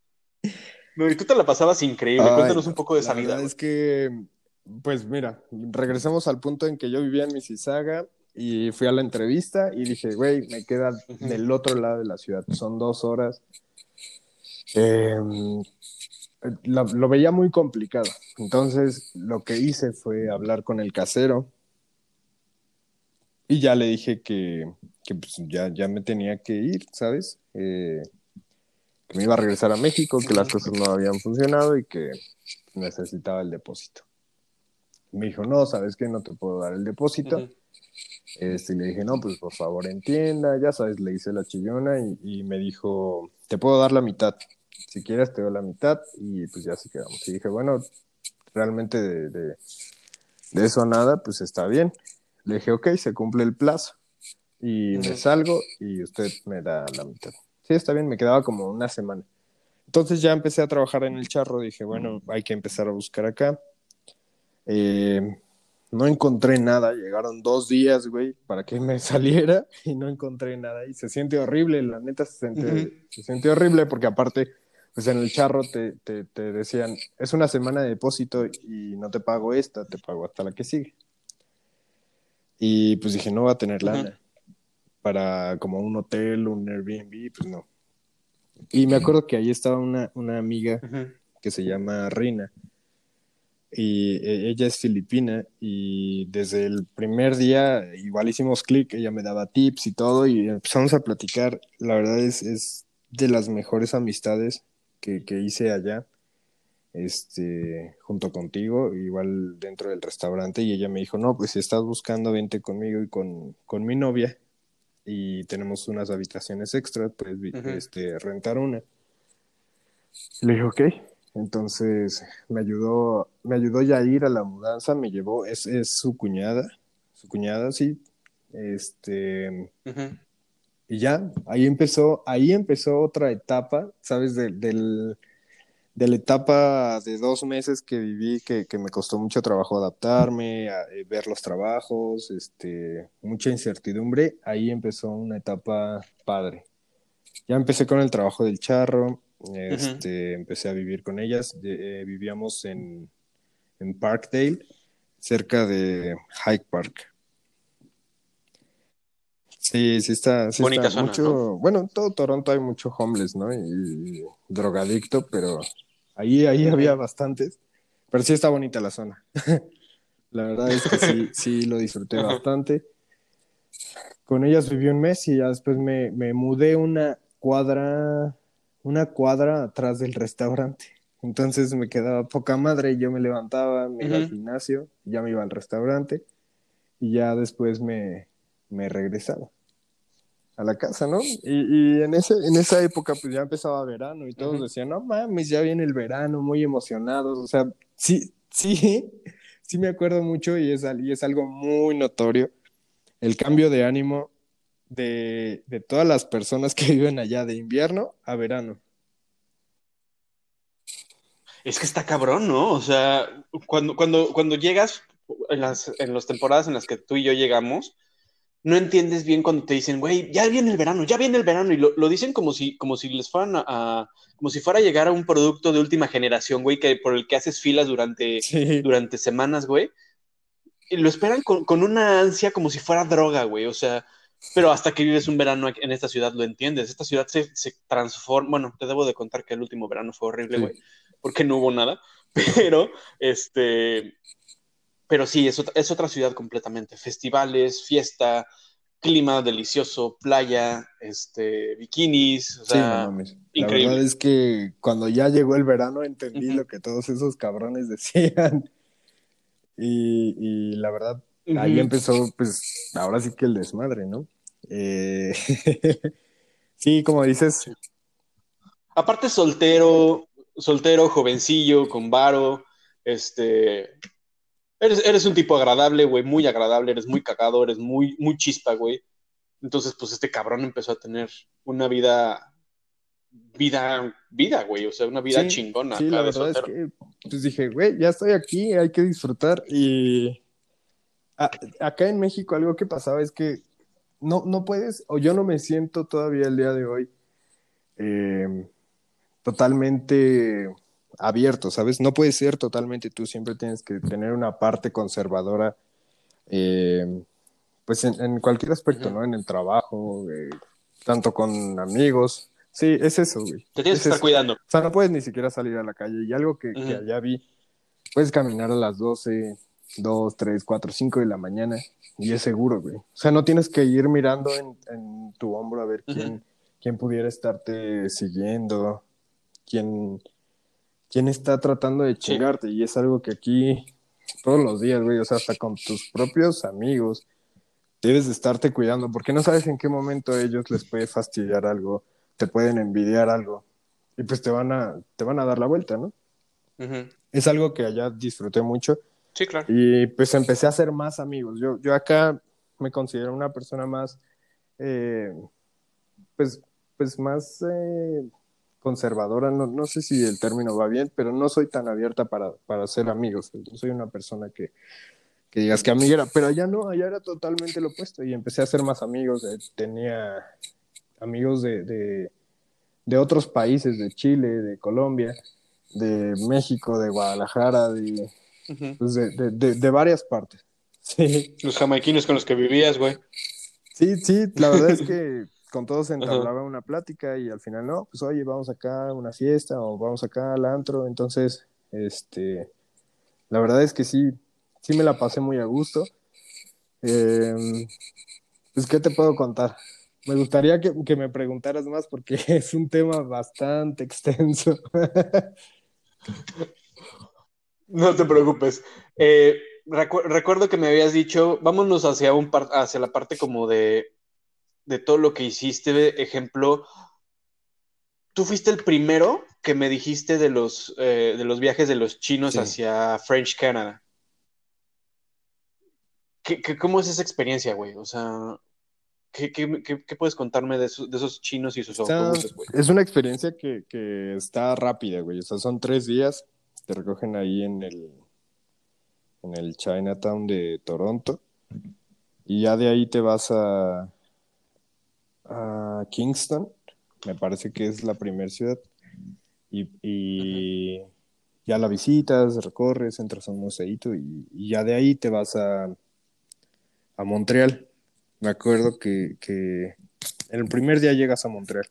No, y tú te la pasabas increíble. Cuéntanos un poco de esa vida. Es que, pues mira, regresamos al punto en que yo vivía en Mississauga y fui a la entrevista y dije, güey, me queda del otro lado de la ciudad. Son dos horas. Eh, lo, veía muy complicado. Entonces, lo que hice fue hablar con el casero y ya le dije que, que pues, ya, ya me tenía que ir, ¿sabes? Eh, que me iba a regresar a México, que las cosas no habían funcionado y que necesitaba el depósito. Me dijo, no, ¿sabes qué? No te puedo dar el depósito. Este, y le dije, no, pues por favor entienda, ya sabes, le hice la chillona y, me dijo, te puedo dar la mitad, si quieres te doy la mitad y pues ya se quedamos. Y dije, bueno, realmente de, de, eso nada, pues está bien. Le dije, ok, se cumple el plazo y me salgo y usted me da la mitad. Sí, está bien, me quedaba como una semana. Entonces ya empecé a trabajar en el charro, dije, bueno, hay que empezar a buscar acá. Eh, no encontré nada, llegaron dos días, güey, para que me saliera y no encontré nada. Y se siente horrible, la neta se siente, se siente horrible porque aparte, pues en el charro te, te, te, decían, es una semana de depósito y no te pago esta, te pago hasta la que sigue. Y pues dije, no va a tener lana para como un hotel, un Airbnb, pues no. Y me acuerdo que ahí estaba una, una amiga que se llama Rina y eh, ella es filipina y desde el primer día igual hicimos clic, ella me daba tips y todo y empezamos a platicar. La verdad es, es de las mejores amistades que, que, hice allá, este, junto contigo, igual dentro del restaurante y ella me dijo, no, pues si estás buscando, vente conmigo y con, con mi novia y tenemos unas habitaciones extras, pues este, rentar una. Le dije, ok, entonces me ayudó, me ayudó ya a ir a la mudanza, me llevó, es, es su cuñada, su cuñada, sí. Este, y ya, ahí empezó, ahí empezó otra etapa, ¿sabes? De, del, de la etapa de dos meses que viví, que, que me costó mucho trabajo adaptarme, a, eh, ver los trabajos, este, mucha incertidumbre, ahí empezó una etapa padre. Ya empecé con el trabajo del charro, este, Empecé a vivir con ellas. Eh, vivíamos en, en Parkdale, cerca de Hyde Park. Sí, sí está, sí está mucho, bueno, en todo Toronto hay mucho homeless, ¿no? Y, drogadicto, pero ahí, ahí había bastantes. Pero sí está bonita la zona. la verdad es que sí, sí lo disfruté bastante. Con ellas viví un mes y ya después me, me mudé una cuadra una cuadra atrás del restaurante. Entonces me quedaba poca madre yo me levantaba, me iba al gimnasio, ya me iba al restaurante y ya después me, me regresaba a la casa, ¿no? Y, y, en, ese, en esa época pues ya empezaba verano y todos decían, no mames, ya viene el verano, muy emocionados, o sea, sí, sí, sí me acuerdo mucho y es, y es algo muy notorio el cambio de ánimo de, de todas las personas que viven allá de invierno a verano. Es que está cabrón, ¿no? O sea, cuando, cuando, cuando llegas en las, en las temporadas en las que tú y yo llegamos, no entiendes bien cuando te dicen, güey, ya viene el verano, ya viene el verano, y lo, lo dicen como si, como si les fueran a, como si fuera a llegar a un producto de última generación, güey, que, por el que haces filas durante, durante semanas, güey. Y lo esperan con, con, una ansia como si fuera droga, güey. O sea, pero hasta que vives un verano en esta ciudad lo entiendes. Esta ciudad se, se transforma. Bueno, te debo de contar que el último verano fue horrible, güey, porque no hubo nada. Pero, este. Pero sí, es otra, es otra ciudad completamente. Festivales, fiesta, clima delicioso, playa, este, bikinis, o sea, increíble. La verdad es que cuando ya llegó el verano entendí lo que todos esos cabrones decían. Y, y la verdad, Ahí empezó, pues, ahora sí que el desmadre, ¿no? Eh... sí, como dices. Aparte soltero, soltero, jovencillo, con varo, este... Eres, eres un tipo agradable, güey, muy agradable, eres muy cagado, eres muy, muy chispa, güey. Entonces, pues este cabrón empezó a tener una vida, vida, vida, güey, o sea, una vida chingona. Sí, la verdad es que, pues dije, güey, ya estoy aquí, hay que disfrutar y acá en México algo que pasaba es que no, no puedes, o yo no me siento todavía el día de hoy em, totalmente abierto, ¿sabes? No puedes ser totalmente tú, siempre tienes que tener una parte conservadora, em, pues en, cualquier aspecto, ¿no? En el trabajo, eh, tanto con amigos. Sí, es eso, güey. Te tienes que estar cuidando. O sea, no puedes ni siquiera salir a la calle. Y algo que, que allá vi, puedes caminar a las 12, 2, 3, 4, 5 de la mañana y es seguro, güey. O sea, no tienes que ir mirando en, en tu hombro a ver quién, quién pudiera estarte siguiendo, quién, quién está tratando de chingarte. Y es algo que aquí todos los días, güey, o sea, hasta con tus propios amigos, debes de estarte cuidando porque no sabes en qué momento a ellos les puede fastidiar algo, te pueden envidiar algo y pues te van a, te van a dar la vuelta, ¿no? Es algo que allá disfruté mucho. Sí, claro. Y pues empecé a hacer más amigos. Yo, yo acá me considero una persona más, eh, pues, pues más eh, conservadora. No, no sé si el término va bien, pero no soy tan abierta para, para ser amigos. Yo soy una persona que, que digas que amiguera, pero allá no, allá era totalmente lo opuesto. Y empecé a hacer más amigos. eh, tenía amigos de, de, de otros países, de Chile, de Colombia, de México, de Guadalajara, de, Pues de, de, de, de varias partes. Sí, Los jamaiquinos con los que vivías, güey. sí, sí, la verdad es que con todos se entablaba una plática y al final, no, pues oye, vamos acá a una fiesta o vamos acá al antro. Entonces, este, la verdad es que sí, sí me la pasé muy a gusto. Eh, pues, ¿qué te puedo contar? Me gustaría que, que me preguntaras más porque es un tema bastante extenso. No te preocupes. Eh, recu- recuerdo que me habías dicho, vámonos hacia, un par- hacia la parte como de, de todo lo que hiciste. Ejemplo, tú fuiste el primero que me dijiste de los, eh, de los viajes de los chinos Sí. hacia French Canada. ¿Qué, qué- cómo es esa experiencia, güey? O sea, ¿qué, qué- qué- puedes contarme de esos, de esos chinos y sus autobuses, güey? es una experiencia que, que está rápida, güey. O sea, son tres días. Te recogen ahí en el, en el Chinatown de Toronto. Y ya de ahí te vas a, a Kingston. Me parece que es la primera ciudad. Y, y ya la visitas, recorres, entras a un museito y, y ya de ahí te vas a, a Montreal. Me acuerdo que, que el primer día llegas a Montreal.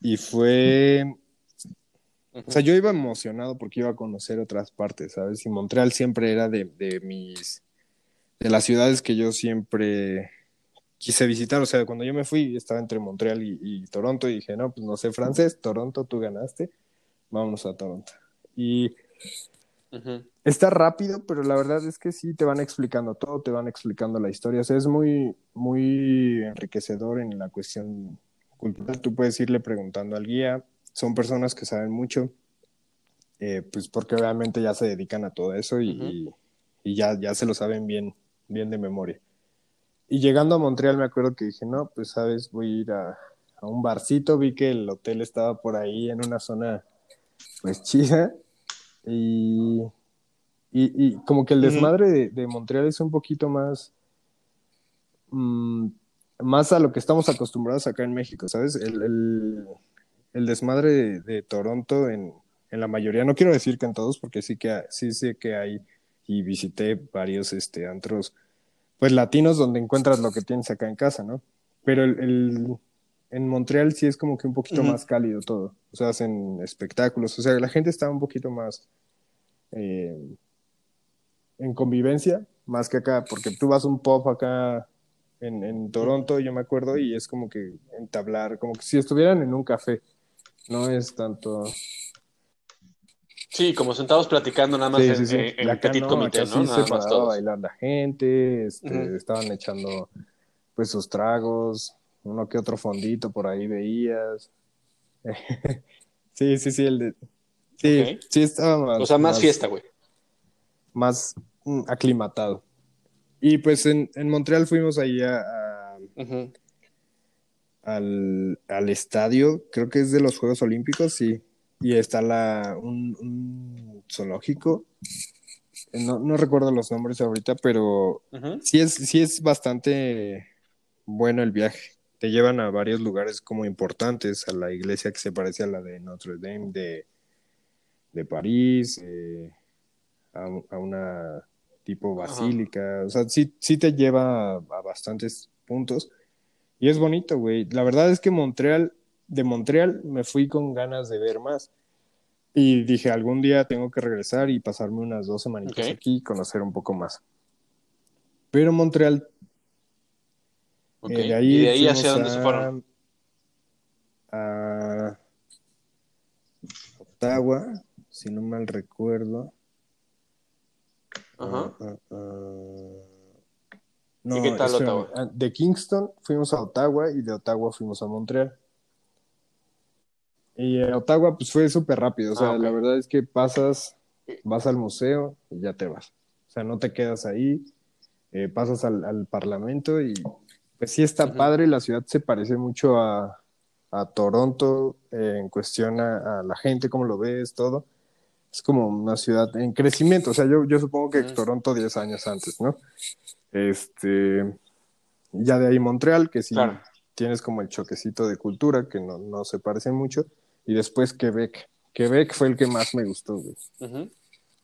Y fue, Ujú. o sea, yo iba emocionado porque iba a conocer otras partes, ¿sabes? Y Montreal siempre era de, de mis, de las ciudades que yo siempre quise visitar. O sea, cuando yo me fui, estaba entre Montreal y, y Toronto y dije, no, pues no sé francés, Toronto, tú ganaste, vámonos a Toronto. Y Ujú. Está rápido, pero la verdad es que sí te van explicando todo, te van explicando la historia. O sea, es muy, muy enriquecedor en la cuestión cultural. Tú puedes irle preguntando al guía. Son personas que saben mucho, eh, pues porque obviamente ya se dedican a todo eso y, y- y ya, ya se lo saben bien, bien de memoria. Y llegando a Montreal me acuerdo que dije, no, pues sabes, voy a ir a, a un barcito. Vi que el hotel estaba por ahí en una zona, pues chida. Y, y, y como que el desmadre de, de Montreal es un poquito más, mm, más a lo que estamos acostumbrados acá en México, ¿sabes? El, el, el desmadre de, de Toronto en, en la mayoría, no quiero decir que en todos, porque sí que sí sé que hay y visité varios este, antros, pues latinos donde encuentras lo que tienes acá en casa, ¿no? Pero el, el- en Montreal sí es como que un poquito más cálido todo, o sea, hacen espectáculos, o sea, la gente está un poquito más eh, en convivencia, más que acá, porque tú vas a un pub acá en, en Toronto, yo me acuerdo, y es como que entablar, como que si estuvieran en un café, no es tanto... Sí, como sentados platicando nada más Sí, en, sí, sí. en- en Y acá petit no, comité, acá ¿no? sí Nada se más a todos. bailar la gente, este, estaban echando pues sus tragos, uno que otro fondito por ahí veías. sí, sí, sí, el de... Sí, sí estaba más... O sea, más fiesta, güey. Más mm, aclimatado. Y pues en, en Montreal fuimos ahí a- a-. al, al estadio, creo que es de los Juegos Olímpicos, sí. Y está la, un, un zoológico. No, no recuerdo los nombres ahorita, pero sí es, sí es bastante bueno el viaje. Te llevan a varios lugares como importantes, a la iglesia que se parece a la de Notre Dame de, de París, eh, a, a una tipo basílica. O sea, sí, sí te lleva a, a bastantes puntos. Y es bonito, güey. La verdad es que Montreal, de Montreal me fui con ganas de ver más. Y dije, algún día tengo que regresar y pasarme unas dos semanitas aquí y conocer un poco más. Pero Montreal, Ok. eh, de ahí, ¿Y de ahí hacia dónde se fueron? A Ottawa, si no mal recuerdo. Ajá. Ah, ah, ah. No, ¿Y qué tal. Ottawa? Ah, De Kingston fuimos a Ottawa y de Ottawa fuimos a Montreal. Y eh, Ottawa pues fue súper rápido, o sea, Ah, la verdad es que pasas, vas al museo y ya te vas. O sea, no te quedas ahí, eh, pasas al, al parlamento y pues sí está padre, la ciudad se parece mucho a, a Toronto eh, en cuestión a, a la gente, cómo lo ves, todo. Es como una ciudad en crecimiento, o sea, yo, yo supongo que. Toronto 10 años antes, ¿no? Este, ya de ahí Montreal, que sí Claro. tienes como el choquecito de cultura, que no, no se parecen mucho, y después Quebec. Quebec fue el que más me gustó, güey.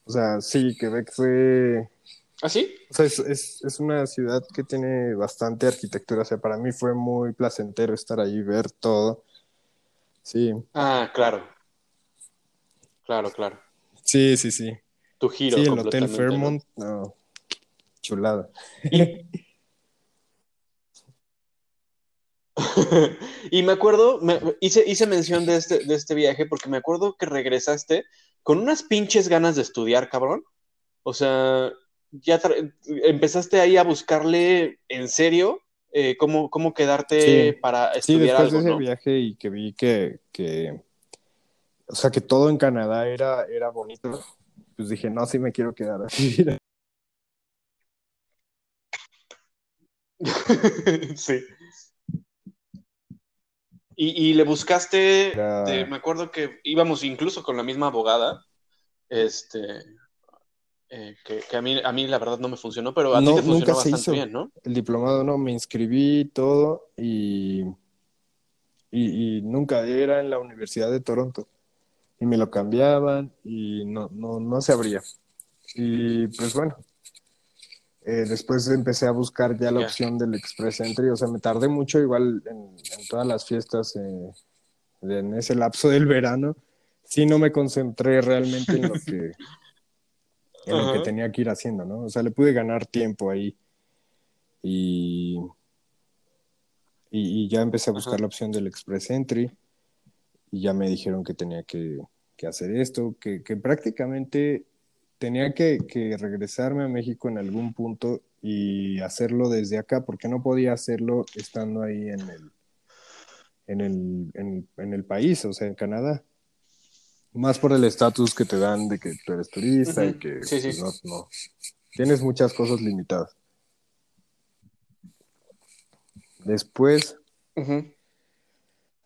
O sea, sí, Quebec fue... ¿Ah, sí? O sea, es, es, es una ciudad que tiene bastante arquitectura, o sea, para mí fue muy placentero estar ahí, ver todo. Sí, Ah, claro. Claro, claro. sí, sí, sí. Tu giro Sí, el Hotel. Fairmont, no, chulada. y me acuerdo, me- hice, hice mención de este, de este viaje porque me acuerdo que regresaste con unas pinches ganas de estudiar, cabrón. O sea, ya empezaste ahí a buscarle en serio eh, cómo, cómo quedarte Sí. para Sí, estudiar después algo, de ese ¿no? viaje y que vi que, que, o sea, que todo en Canadá era, era bonito, pues dije, no, sí me quiero quedar así. sí. Y, y le buscaste, me acuerdo que íbamos incluso con la misma abogada, este, eh, que, que a mí, a mí la verdad no me funcionó, pero a No, ti te funcionó nunca se bastante hizo. bien, ¿no? El diplomado no, me inscribí todo y, y, y nunca era en la Universidad de Toronto. Y me lo cambiaban y no, no, no se abría. Y pues bueno, eh, después empecé a buscar ya la opción del Express Entry. O sea, me tardé mucho igual en, en todas las fiestas eh, en ese lapso del verano. Sí, no me concentré realmente en lo que, en lo que Ajá. tenía que ir haciendo, ¿no? O sea, le pude ganar tiempo ahí. Y, y, y ya empecé a buscar Ajá. la opción del Express Entry. Y ya me dijeron que tenía que, que hacer esto, que, que prácticamente tenía que, que regresarme a México en algún punto y hacerlo desde acá, porque no podía hacerlo estando ahí en el, en el, en, en el país, o sea, en Canadá. Más por el estatus que te dan de que tú eres turista y que Sí, sí. pues, no, no. Tienes muchas cosas limitadas. Después,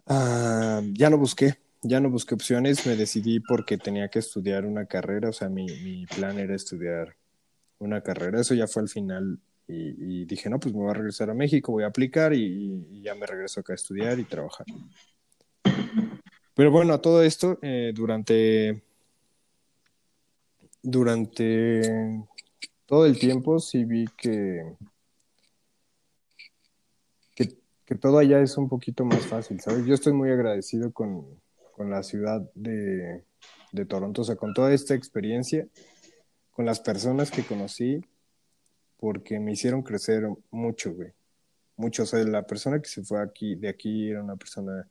ah, ya no busqué, ya no busqué opciones, me decidí porque tenía que estudiar una carrera, o sea, mi, mi plan era estudiar una carrera, eso ya fue al final y, dije, no, pues me voy a regresar a México, voy a aplicar y, y ya me regreso acá a estudiar y trabajar. Pero bueno, a todo esto, eh, durante, durante todo el tiempo sí vi que, que, que todo allá es un poquito más fácil, ¿sabes? Yo estoy muy agradecido con, con la ciudad de, Toronto, o sea, con toda esta experiencia, con las personas que conocí, porque me hicieron crecer mucho, güey. Mucho, o sea, la persona que se fue aquí, de aquí era una persona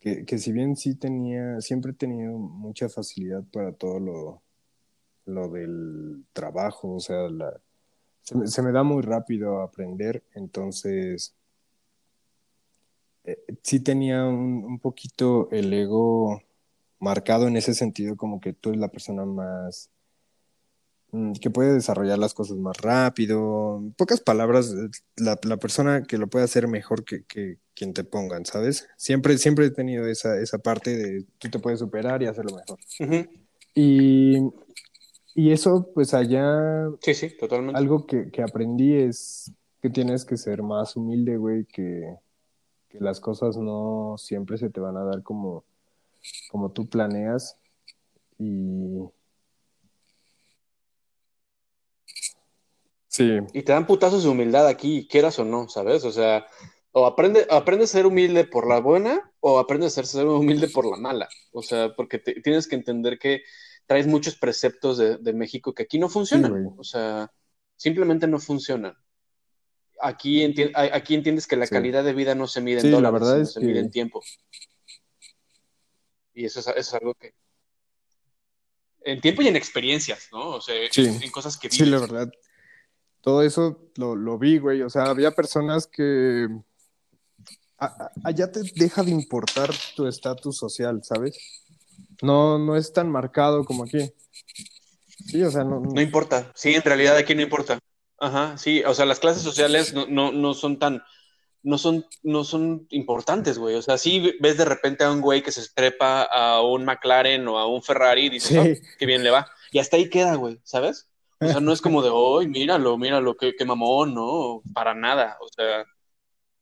que, que si bien sí tenía, siempre he tenido mucha facilidad para todo lo, lo del trabajo, o sea, se, me, da muy rápido aprender, entonces sí tenía un, un poquito el ego marcado en ese sentido, como que tú eres la persona más mm, que puede desarrollar las cosas más rápido. En pocas palabras, la, la persona que lo puede hacer mejor que, que, quien te pongan, ¿sabes? Siempre, siempre he tenido esa, esa parte de tú te puedes superar y hacerlo mejor. Y, y eso, pues allá, Sí, sí, totalmente. algo que, que aprendí es que tienes que ser más humilde, güey, que, que las cosas no siempre se te van a dar como, como tú planeas. Y sí, Y te dan putazos de humildad aquí, quieras o no, ¿sabes? O sea, O aprende, aprende a ser humilde por la buena o aprende a ser, ser humilde por la mala. O sea, porque tienes que entender que traes muchos preceptos de, México que aquí no funcionan. o sea, simplemente no funcionan. Aquí, aquí entiendes que la calidad de vida no se mide en dólares, la verdad se mide en tiempo. Y eso es, algo que... En tiempo y en experiencias, ¿no? O sea, en cosas que vives. Sí, la verdad. Todo eso lo, lo vi, güey. O sea, había personas que allá te deja de importar tu estatus social, ¿sabes? No, no es tan marcado como aquí. Sí, o sea, no, no, importa. Sí, en realidad aquí no importa. Ajá, sí, o sea, las clases sociales no, no, no son tan, no son, no son importantes, güey. O sea, sí ves de repente a un güey que se estrepa a un McLaren o a un Ferrari y dices, oh, qué bien le va. Y hasta ahí queda, güey, ¿sabes? O sea, no es como de, hoy, míralo, míralo, qué, qué mamón, no, para nada, o sea,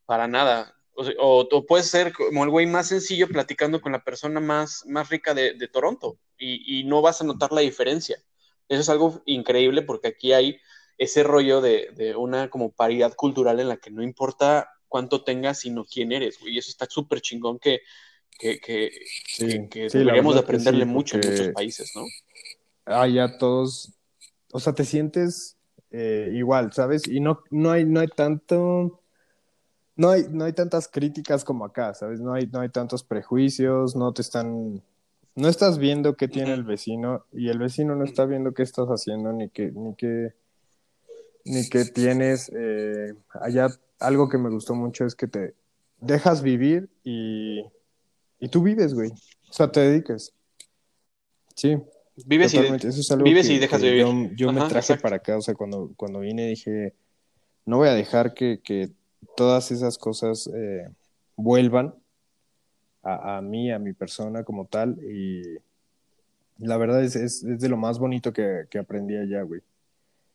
para nada. O, o, puede ser como el güey más sencillo platicando con la persona más, más rica de, Toronto y, y, no vas a notar la diferencia. Eso es algo increíble porque aquí hay ese rollo de, de una como paridad cultural en la que no importa cuánto tengas, sino quién eres, güey. Y eso está súper chingón que, que, que, deberíamos de aprenderle mucho en muchos países, ¿no? Ah, ya todos, o sea, te sientes eh, igual, ¿sabes? Y no, no, hay, no hay tanto no hay, no hay tantas críticas como acá, ¿sabes? No hay, no hay tantos prejuicios, no te están, no estás viendo qué tiene el vecino y el vecino no está viendo qué estás haciendo ni qué, ni qué, ni qué tienes. Eh, allá algo que me gustó mucho es que te dejas vivir y, y tú vives, güey. O sea, te dediques. Sí. Vives, y, vives y dejas vivir. Yo, me traje para acá, o sea, cuando, cuando vine dije, no voy a dejar que, que todas esas cosas eh, vuelvan a, a, mí, a mi persona como tal. Y la verdad es, es, de lo más bonito que, que, aprendí allá, güey.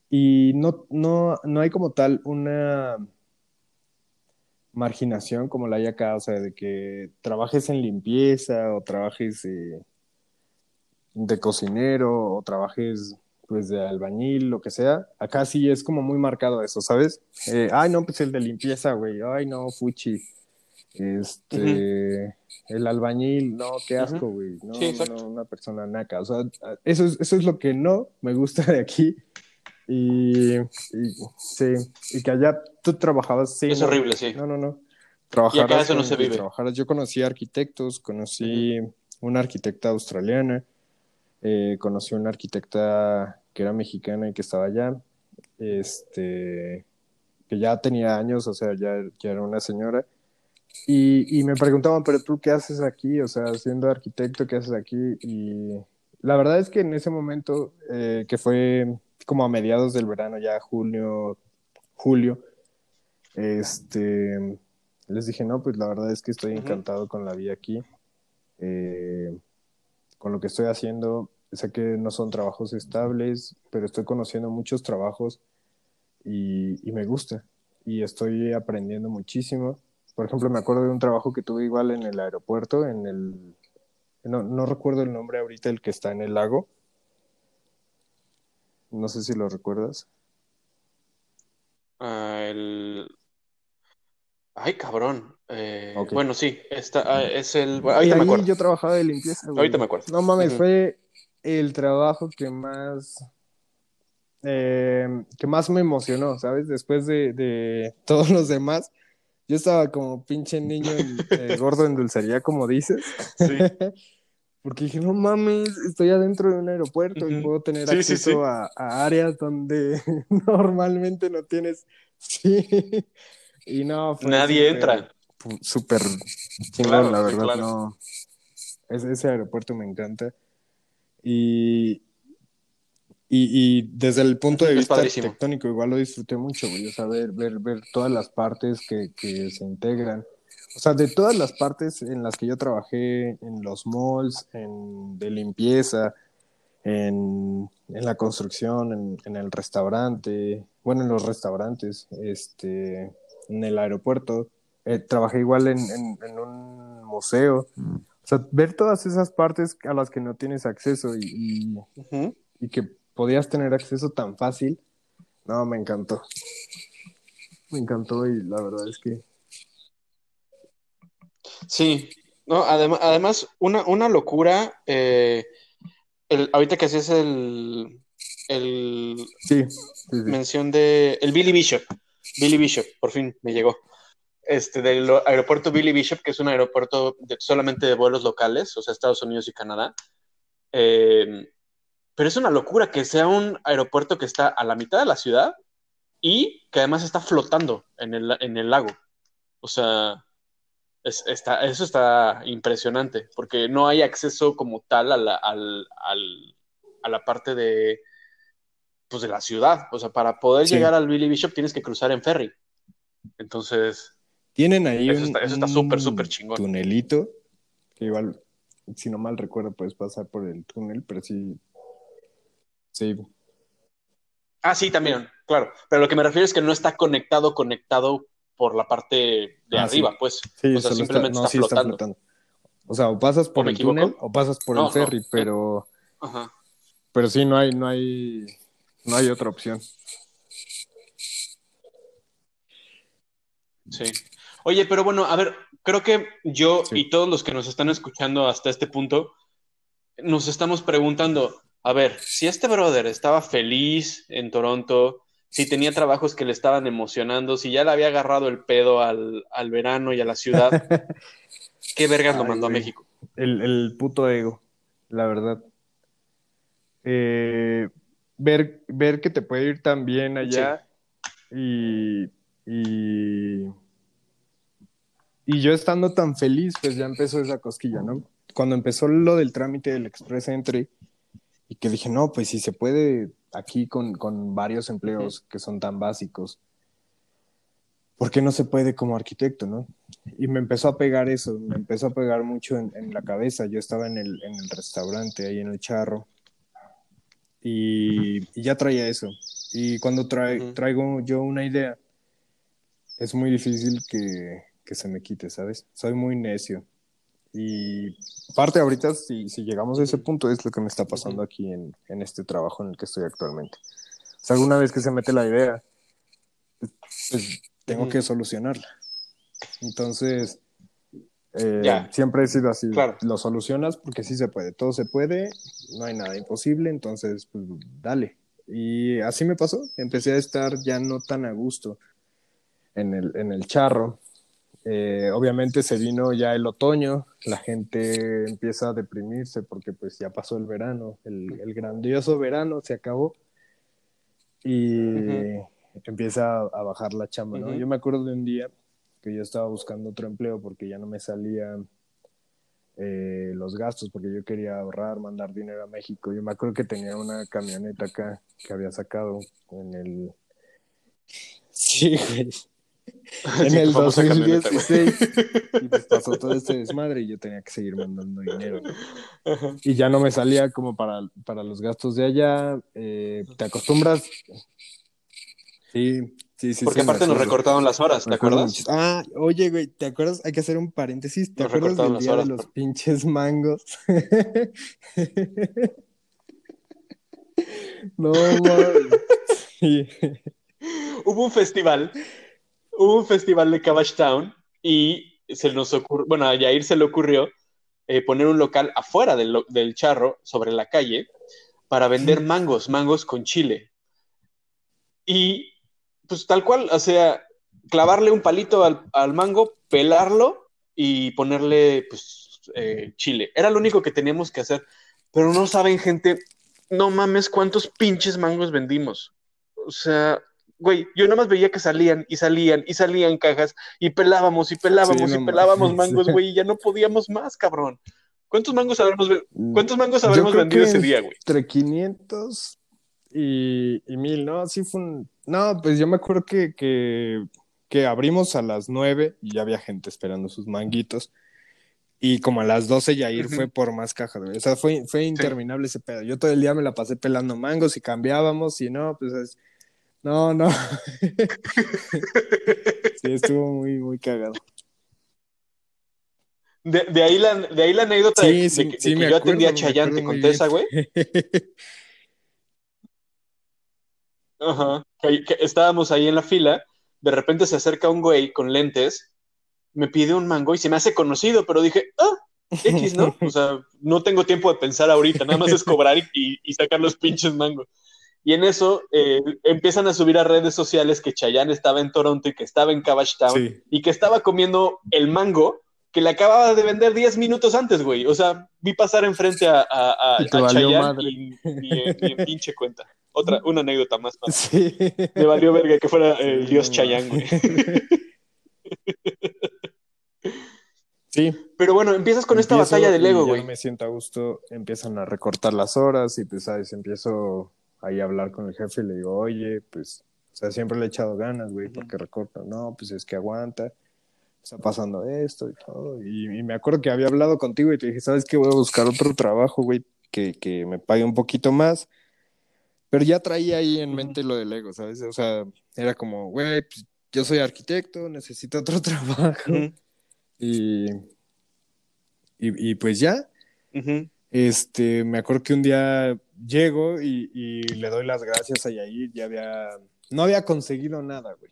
Y no, no, no hay como tal una marginación como la hay acá, o sea, de que trabajes en limpieza o trabajes eh, de cocinero o trabajes pues de albañil, lo que sea, acá sí es como muy marcado eso, ¿sabes? Eh, ay, no, pues el de limpieza, güey, ay, no, fuchi. Este, el albañil, no, qué asco, güey, no, no, una persona naca, o sea, eso es, eso es lo que no me gusta de aquí. Y, sí, y que allá tú trabajabas, sí. Es horrible, sí. No, no, no. Trabajaras, y acá eso no se vive. Trabajaras. Yo conocí arquitectos, conocí una arquitecta australiana, eh, conocí una arquitecta que era mexicana y que estaba allá, este, que ya tenía años, o sea, ya, ya era una señora. Y, y, me preguntaban, pero tú qué haces aquí, o sea, siendo arquitecto, ¿qué haces aquí? Y la verdad es que en ese momento, eh, que fue como a mediados del verano, ya junio, julio, este, les dije, no, pues la verdad es que estoy encantado con la vida aquí. Eh, con lo que estoy haciendo. Sé que no son trabajos estables, pero estoy conociendo muchos trabajos y, me gusta. Y estoy aprendiendo muchísimo. Por ejemplo, me acuerdo de un trabajo que tuve igual en el aeropuerto, en el... No, no recuerdo el nombre ahorita, el que está en el lago. No sé si lo recuerdas. Ah, el... Ay, cabrón. Eh, bueno, sí, esta, ah, es el. ahorita me acuerdo. Yo trabajaba de limpieza. Ahorita me acuerdo. No mames, fue el trabajo que más. Eh, que más me emocionó, ¿sabes? Después de, de, todos los demás, yo estaba como pinche niño eh, gordo en dulcería, como dices. Sí. Porque dije, no mames, estoy adentro de un aeropuerto y puedo tener acceso A, a, áreas donde normalmente no tienes. Sí. Y no. Nadie entra súper chingón, la verdad, no. ese aeropuerto me encanta. Y, y, y, desde el punto de vista arquitectónico igual lo disfruté mucho, güey, o sea, ver, ver, ver todas las partes que, que, se integran. O sea, de todas las partes en las que yo trabajé, en los malls, en, de limpieza, en, en la construcción, en, en, el restaurante, bueno, en los restaurantes, este, en el aeropuerto, eh, trabajé igual en, en, un museo. Mm. O sea, ver todas esas partes a las que no tienes acceso y, y, que podías tener acceso tan fácil, no, me encantó. Me encantó y la verdad es que Sí, no, además, además una, una locura, eh, el, ahorita que hacías el, el Sí, sí, sí. mención de el Billy Bishop, Billy Bishop, por fin me llegó. Este, del aeropuerto Billy Bishop, que es un aeropuerto de- solamente de vuelos locales, o sea, Estados Unidos y Canadá. Eh, pero es una locura que sea un aeropuerto que está a la mitad de la ciudad y que además está flotando en el, en el lago. O sea, es- está, eso está impresionante, porque no hay acceso como tal a la, al- al- a la parte de, pues, de la ciudad. O sea, para poder Sí. llegar al Billy Bishop tienes que cruzar en ferry. Entonces, Tienen ahí Eso un, está- eso está súper, súper chingón. tunelito, que igual, si no mal recuerdo, puedes pasar por el túnel, pero sí, sí, ah, sí, también, claro. Pero lo que me refiero es que no está conectado, conectado por la parte de Ah, arriba, sí. pues. sí, o sea, simplemente no, está, sí flotando. O sea, o pasas por el túnel o pasas por No, el ferry, no. pero, Ajá. pero sí, no hay, no hay, no hay otra opción. Sí. Oye, pero bueno, a ver, creo que yo Sí. y todos los que nos están escuchando hasta este punto, nos estamos preguntando, a ver, si este brother estaba feliz en Toronto, si tenía trabajos que le estaban emocionando, si ya le había agarrado el pedo al, al verano y a la ciudad, ¿qué vergas lo mandó a. México? El, el puto ego, la verdad. Eh, ver, ver que te puede ir tan bien allá y, y, y yo estando tan feliz, pues ya empezó esa cosquilla, ¿no? Cuando empezó lo del trámite del Express Entry y que dije, no, pues si se puede aquí con, con varios empleos que son tan básicos, ¿por qué no se puede como arquitecto, no? Y me empezó a pegar eso, me empezó a pegar mucho en, en la cabeza. Yo estaba en el, en el restaurante, ahí en el charro, y, y ya traía eso. Y cuando Ujú. traigo yo una idea, es muy difícil que, que se me quite, ¿sabes? Soy muy necio. Y parte ahorita, si, si llegamos a ese punto, es lo que me está pasando aquí en, en este trabajo en el que estoy actualmente. O sea, alguna vez que se mete la idea, pues tengo que solucionarla. Entonces, eh, Ya. siempre he sido así. Claro. Lo solucionas porque sí se puede, todo se puede, no hay nada imposible, entonces, pues dale. Y así me pasó, empecé a estar ya no tan a gusto en el, en el charro. Eh, obviamente se vino ya el otoño, la gente empieza a deprimirse porque pues ya pasó el verano, el, el grandioso verano se acabó y empieza a, bajar la chamba, ¿no? Yo me acuerdo de un día que yo estaba buscando otro empleo porque ya no me salían eh, los gastos, porque yo quería ahorrar, mandar dinero a México. Yo me acuerdo que tenía una camioneta acá que había sacado en el... Sí, güey. En Sí, el tu famosa camioneta, güey. 2016. Y pues pasó todo este desmadre y yo tenía que seguir mandando dinero. ¿no? Ajá. Y ya no me salía como para, para los gastos de allá. eh, te acostumbras. Sí, sí, sí. Porque sí, aparte nos recortaron las horas, ¿te acuerdas? Ah, oye, güey, ¿te acuerdas? Hay que hacer un paréntesis. ¿Te Nos acuerdas del día horas, de los pinches mangos? no, mames. Sí. Hubo un festival, hubo un festival de Cabbage Town y se nos ocurrió, bueno, a Yair se le ocurrió eh, poner un local afuera del, del charro, sobre la calle, para vender mangos, mangos con chile. Y pues tal cual, o sea, clavarle un palito al, al mango, pelarlo y ponerle pues eh, chile. Era lo único que teníamos que hacer. Pero no saben, gente, no mames cuántos pinches mangos vendimos. O sea, güey, yo nada más veía que salían y salían y salían cajas y pelábamos y pelábamos Sí, y pelábamos mangos, güey, y ya no podíamos más, cabrón. ¿Cuántos mangos habremos, ve- ¿cuántos mangos habremos vendido ese día, güey? Entre 500 y, y 1000, ¿no? Sí fue un... No, pues yo me acuerdo que, que, que abrimos a las 9 y ya había gente esperando sus manguitos. Y como a las 12 ya ir fue por más cajas, güey. O sea, fue, fue interminable ese pedo. Yo todo el día me la pasé pelando mangos y cambiábamos y no, pues es... No, no. sí, estuvo muy, muy cagado. De, de ahí la, de ahí la anécdota de, Sí, de sí, que, de yo acuerdo, atendía a Chayanne, ¿te conté esa, güey? Ajá. Que, que estábamos ahí en la fila, de repente se acerca un güey con lentes, me pide un mango y se me hace conocido, pero dije, ah, X, ¿no? O sea, no tengo tiempo de pensar ahorita, nada más es cobrar y, y sacar los pinches mangos. Y en eso eh, empiezan a subir a redes sociales que Chayanne estaba en Toronto y que estaba en Cabbage Town y que estaba comiendo el mango que le acababa de vender 10 minutos antes, güey. O sea, vi pasar enfrente a, a, a, Chayanne y, ni, en pinche cuenta. Otra, una anécdota más. Sí. Me valió verga que fuera el dios Chayanne, güey. Sí. Pero bueno, empiezas con esta batalla del ego, güey. me siento a gusto, empiezan a recortar las horas y pues, ¿sabes? Empiezo ahí hablar con el jefe y le digo, oye, pues, o sea, siempre le he echado ganas, güey, porque recorta. No, pues es que aguanta, está pasando esto y todo. Y, me acuerdo que había hablado contigo y te dije, ¿sabes qué? Voy a buscar otro trabajo, güey, que, que me pague un poquito más. Pero ya traía ahí en mente lo del ego, ¿sabes? O sea, era como, güey, pues, yo soy arquitecto, necesito otro trabajo. y, y, pues ya. Este, me acuerdo que un día llego y, le doy las gracias a Yair, ya había, no había conseguido nada, güey.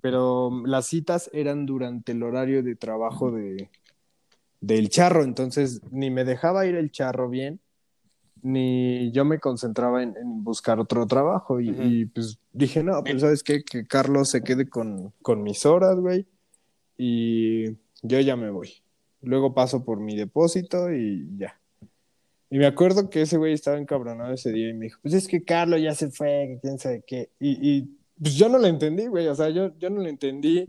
Pero las citas eran durante el horario de trabajo de, del charro, entonces ni me dejaba ir el charro bien, ni yo me concentraba en, buscar otro trabajo. Y, pues dije, no, pues sabes qué, que Carlos se quede con, con mis horas, güey, y yo ya me voy. Luego paso por mi depósito y ya. Y me acuerdo que ese güey estaba encabronado ese día y me dijo, pues es que Carlos ya se fue, que quién sabe qué. Y, y pues yo no lo entendí, güey, o sea, yo, yo no lo entendí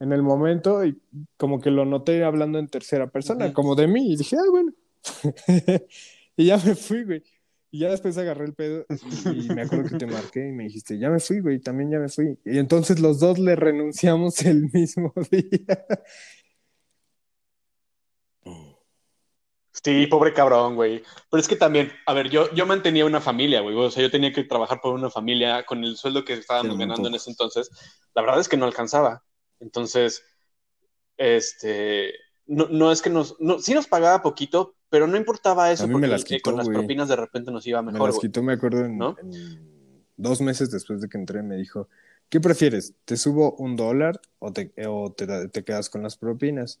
en el momento y como que lo noté hablando en tercera persona, como de mí, y dije, ah, bueno. y ya me fui, güey. Y ya después agarré el pedo y me acuerdo que te marqué y me dijiste, ya me fui, güey, también ya me fui. Y entonces los dos le renunciamos el mismo día. Sí, pobre cabrón, güey. Pero es que también, a ver, yo, yo mantenía una familia, güey. O sea, yo tenía que trabajar por una familia con el sueldo que estábamos ganando en ese entonces. La verdad es que no alcanzaba. Entonces, este, no, no es que nos, no, sí nos pagaba poquito, pero no importaba eso porque las con las propinas de repente nos iba mejor. Me las quitó, me acuerdo, en, dos meses después de que entré, me dijo, ¿qué prefieres? ¿Te subo un dólar o te, o te, te quedas con las propinas?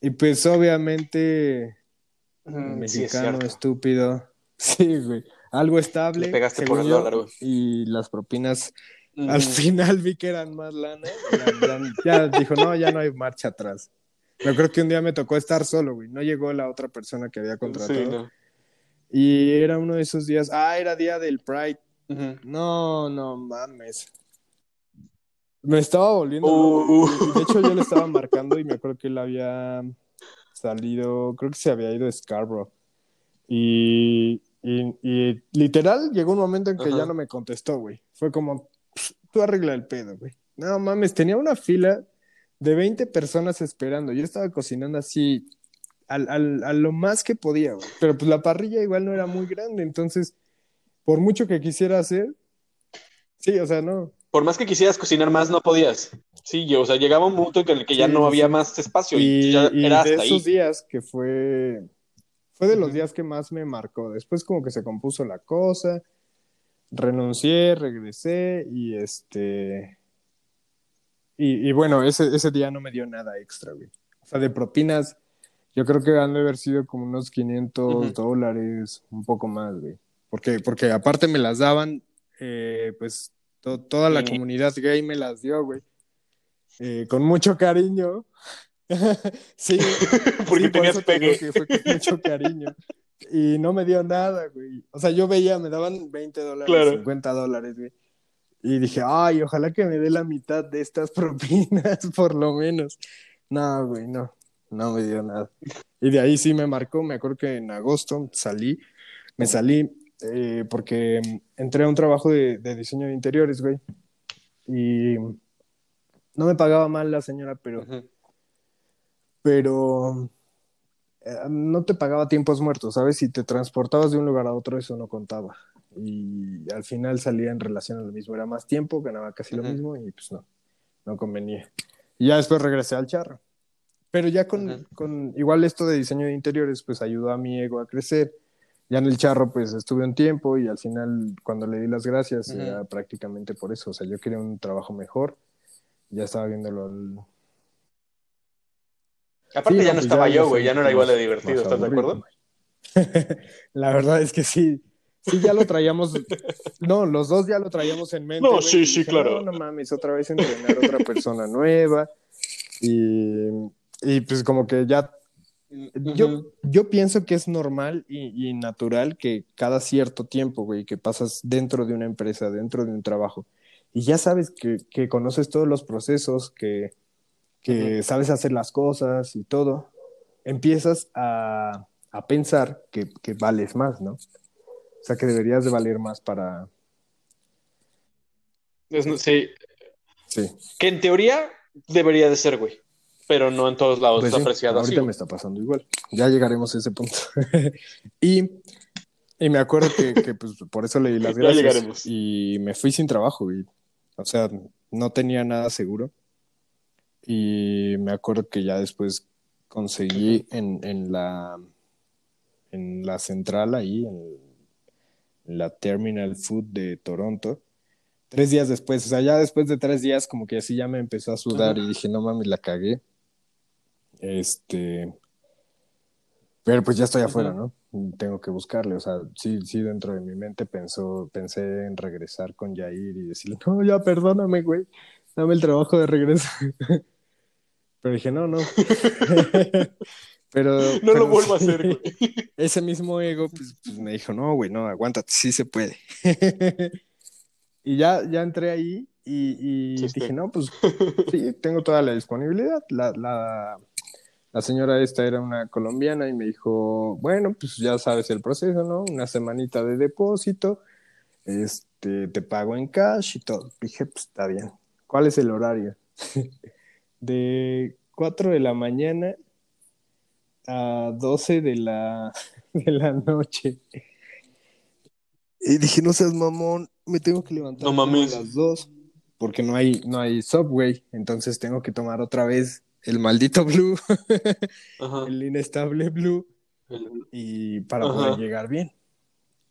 Y pues obviamente mexicano estúpido. Sí, güey. Algo estable. pegaste por el dólar, Y las propinas, al final vi que eran más lana. Ya, dijo, no, ya no hay marcha atrás. Yo creo que un día me tocó estar solo, güey. No llegó la otra persona que había contratado. Y era uno de esos días. Ah, era día del Pride. No, no mames. Me estaba volviendo. Uh, uh. De hecho, yo le estaba marcando y me acuerdo que él había salido, creo que se había ido Scarborough. Y, y, literal llegó un momento en que ya no me contestó, güey. Fue como, tú arregla el pedo, güey. No mames, tenía una fila de 20 personas esperando. Yo estaba cocinando así al, al, a lo más que podía, güey. Pero pues la parrilla igual no era muy grande, entonces, por mucho que quisiera hacer, sí, o sea, no. Por más que quisieras cocinar más, no podías. Sí, yo, o sea, llegaba un punto en el que ya no había más espacio y, ya era hasta de esos días que fue fue de los días que más me marcó. Después como que se compuso la cosa, renuncié, regresé y este y, bueno, ese, ese día no me dio nada extra, güey. O sea, de propinas, yo creo que han de haber sido como unos 500 dólares, un poco más, güey. Porque, porque aparte me las daban, eh, pues toda la comunidad gay me las dio, güey. Eh, con mucho cariño. sí, porque tenías pegue. fue con mucho cariño. Y no me dio nada, güey. O sea, yo veía, me daban 20 dólares, 50 dólares, güey. Y dije, ay, ojalá que me dé la mitad de estas propinas, por lo menos. No, güey, no. No me dio nada. Y de ahí sí me marcó. Me acuerdo que en agosto salí. Me salí eh, porque entré a un trabajo de, de diseño de interiores, güey. Y no me pagaba mal la señora, pero. Pero. Eh, no te pagaba tiempos muertos, ¿sabes? Si te transportabas de un lugar a otro, eso no contaba. Y al final salía en relación a lo mismo. Era más tiempo, ganaba casi lo mismo y pues no, no convenía. Y ya después regresé al charro. Pero ya con, con, igual esto de diseño de interiores, pues ayudó a mi ego a crecer. Ya en el charro, pues estuve un tiempo y al final, cuando le di las gracias, era prácticamente por eso. O sea, yo quería un trabajo mejor ya estaba viéndolo. Aparte Sí, ya no, pues estaba ya- yo, güey, ya no era igual de divertido, ¿estás de acuerdo? La verdad es que sí. Sí, ya lo traíamos. No, los dos ya lo traíamos en mente. No, sí, sí, dije, claro. No, no mames, otra vez entrenar a otra persona nueva. Y, y pues como que ya. Yo, yo pienso que es normal y, y natural que cada cierto tiempo, güey, que pasas dentro de una empresa, dentro de un trabajo, y ya sabes que, que conoces todos los procesos, que, que sabes hacer las cosas y todo, empiezas a, a pensar que, que vales más, ¿no? O sea, que deberías de valer más para... Sí, Sí, que en teoría debería de ser, güey, pero no en todos lados pues es sí, apreciado así. ahorita me está pasando igual. Ya llegaremos a ese punto. y, y me acuerdo que, que, pues, por eso leí las Ya gracias. llegaremos. Y me fui sin trabajo, y, o sea, no tenía nada seguro. Y me acuerdo que ya después conseguí en, en la en la central ahí, en, en la Terminal Food de Toronto. Tres días después, o sea, ya después de tres días, como que así ya me empezó a sudar y dije, no mames, la cagué. Este. Pero pues ya estoy afuera, ¿no? Tengo que buscarle. O sea, sí, sí, dentro de mi mente pensó, pensé en regresar con Jair y decirle, no, ya perdóname, güey. Dame el trabajo de regreso. Pero dije, no, no. pero. No pero lo vuelvo a hacer, güey. Ese mismo ego, pues, pues, me dijo, no, güey, no, aguántate, sí se puede. y ya, ya entré ahí y, y Sí, sí. dije, no, pues sí, tengo toda la disponibilidad. La, la, la señora esta era una colombiana y me dijo, bueno, pues ya sabes el proceso, ¿no? Una semanita de depósito, este, te pago en cash y todo. Dije, pues está bien. ¿Cuál es el horario? de 4 de la mañana a 12 de la, de la noche. Y dije, no seas mamón, me tengo que levantar No a las 2 porque no hay, no hay subway, entonces tengo que tomar otra vez el maldito blue, Ajá. el inestable blue, El- y para Ajá. poder llegar bien.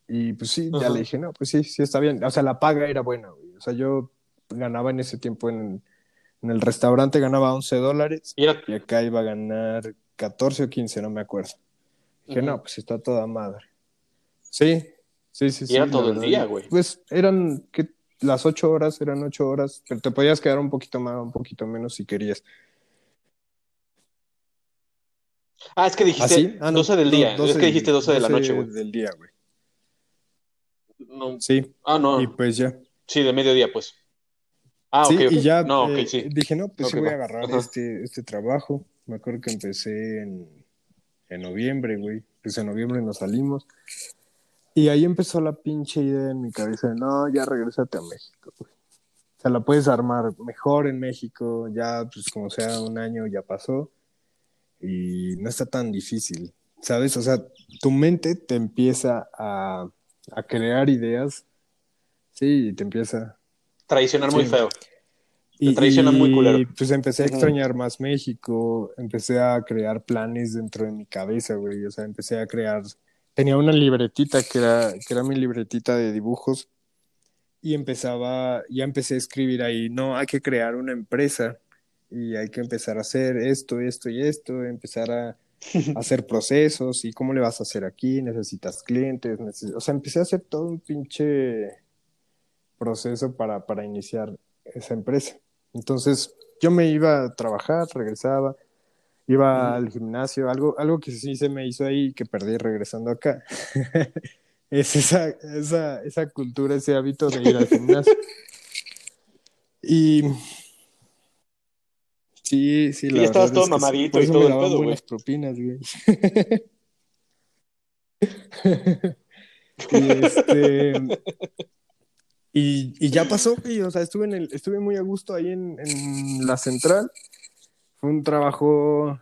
Y pues sí, ya Ajá. le dije, no, pues sí, sí está bien. O sea, la paga era buena, güey. O sea, yo ganaba en ese tiempo en, en el restaurante, ganaba 11 dólares Y y acá iba a ganar 14 o 15, no me acuerdo. Dije, no, pues está toda madre. Sí, sí, sí. sí, era todo el verdad. día, güey. Pues eran, que Las 8 horas eran 8 horas, pero te podías quedar un poquito más, un poquito menos si querías. Ah, es que dijiste. Ah, no, 12 del do- día. 12 es que dijiste 12 de la noche, güey. del día, güey. No. Sí, Ah, no. y pues ya. Sí, de mediodía, pues. Ah, sí, ok, y ya No, ok, eh, sí. dije, no, pues sí voy va. a agarrar Ajá. este, este trabajo. Me acuerdo que empecé en, en noviembre, güey. Pues en noviembre nos salimos. Y ahí empezó la pinche idea en mi cabeza de, no, ya regrésate a México, güey. O sea, la puedes armar mejor en México, ya, pues como sea, un año ya pasó. Y no está tan difícil, ¿sabes? O sea, tu mente te empieza a, a crear ideas. Sí, y te empieza, Traicionar muy Sí. feo. y, traicionan muy culero. y, pues empecé a extrañar más México, empecé a crear planes dentro de mi cabeza, güey. O sea, empecé a crear. Tenía una libretita que era, que era mi libretita de dibujos. Y empezaba, ya empecé a escribir ahí, no, hay que crear una empresa y hay que empezar a hacer esto, esto y esto, empezar a, hacer procesos y cómo le vas a hacer aquí, necesitas clientes, neces- o sea, empecé a hacer todo un pinche proceso para, para iniciar esa empresa. Entonces, yo me iba a trabajar, regresaba, iba al gimnasio, algo, algo que sí se me hizo ahí que perdí regresando acá. es esa, esa, esa cultura, ese hábito de ir al gimnasio. Y sí, sí, Y la ya estabas todo es que sí, mamadito por y todo me el pedo, güey. propinas, güey. y este y, y ya pasó, güey, o sea, estuve en el, estuve muy a gusto ahí en, en la central. Fue un trabajo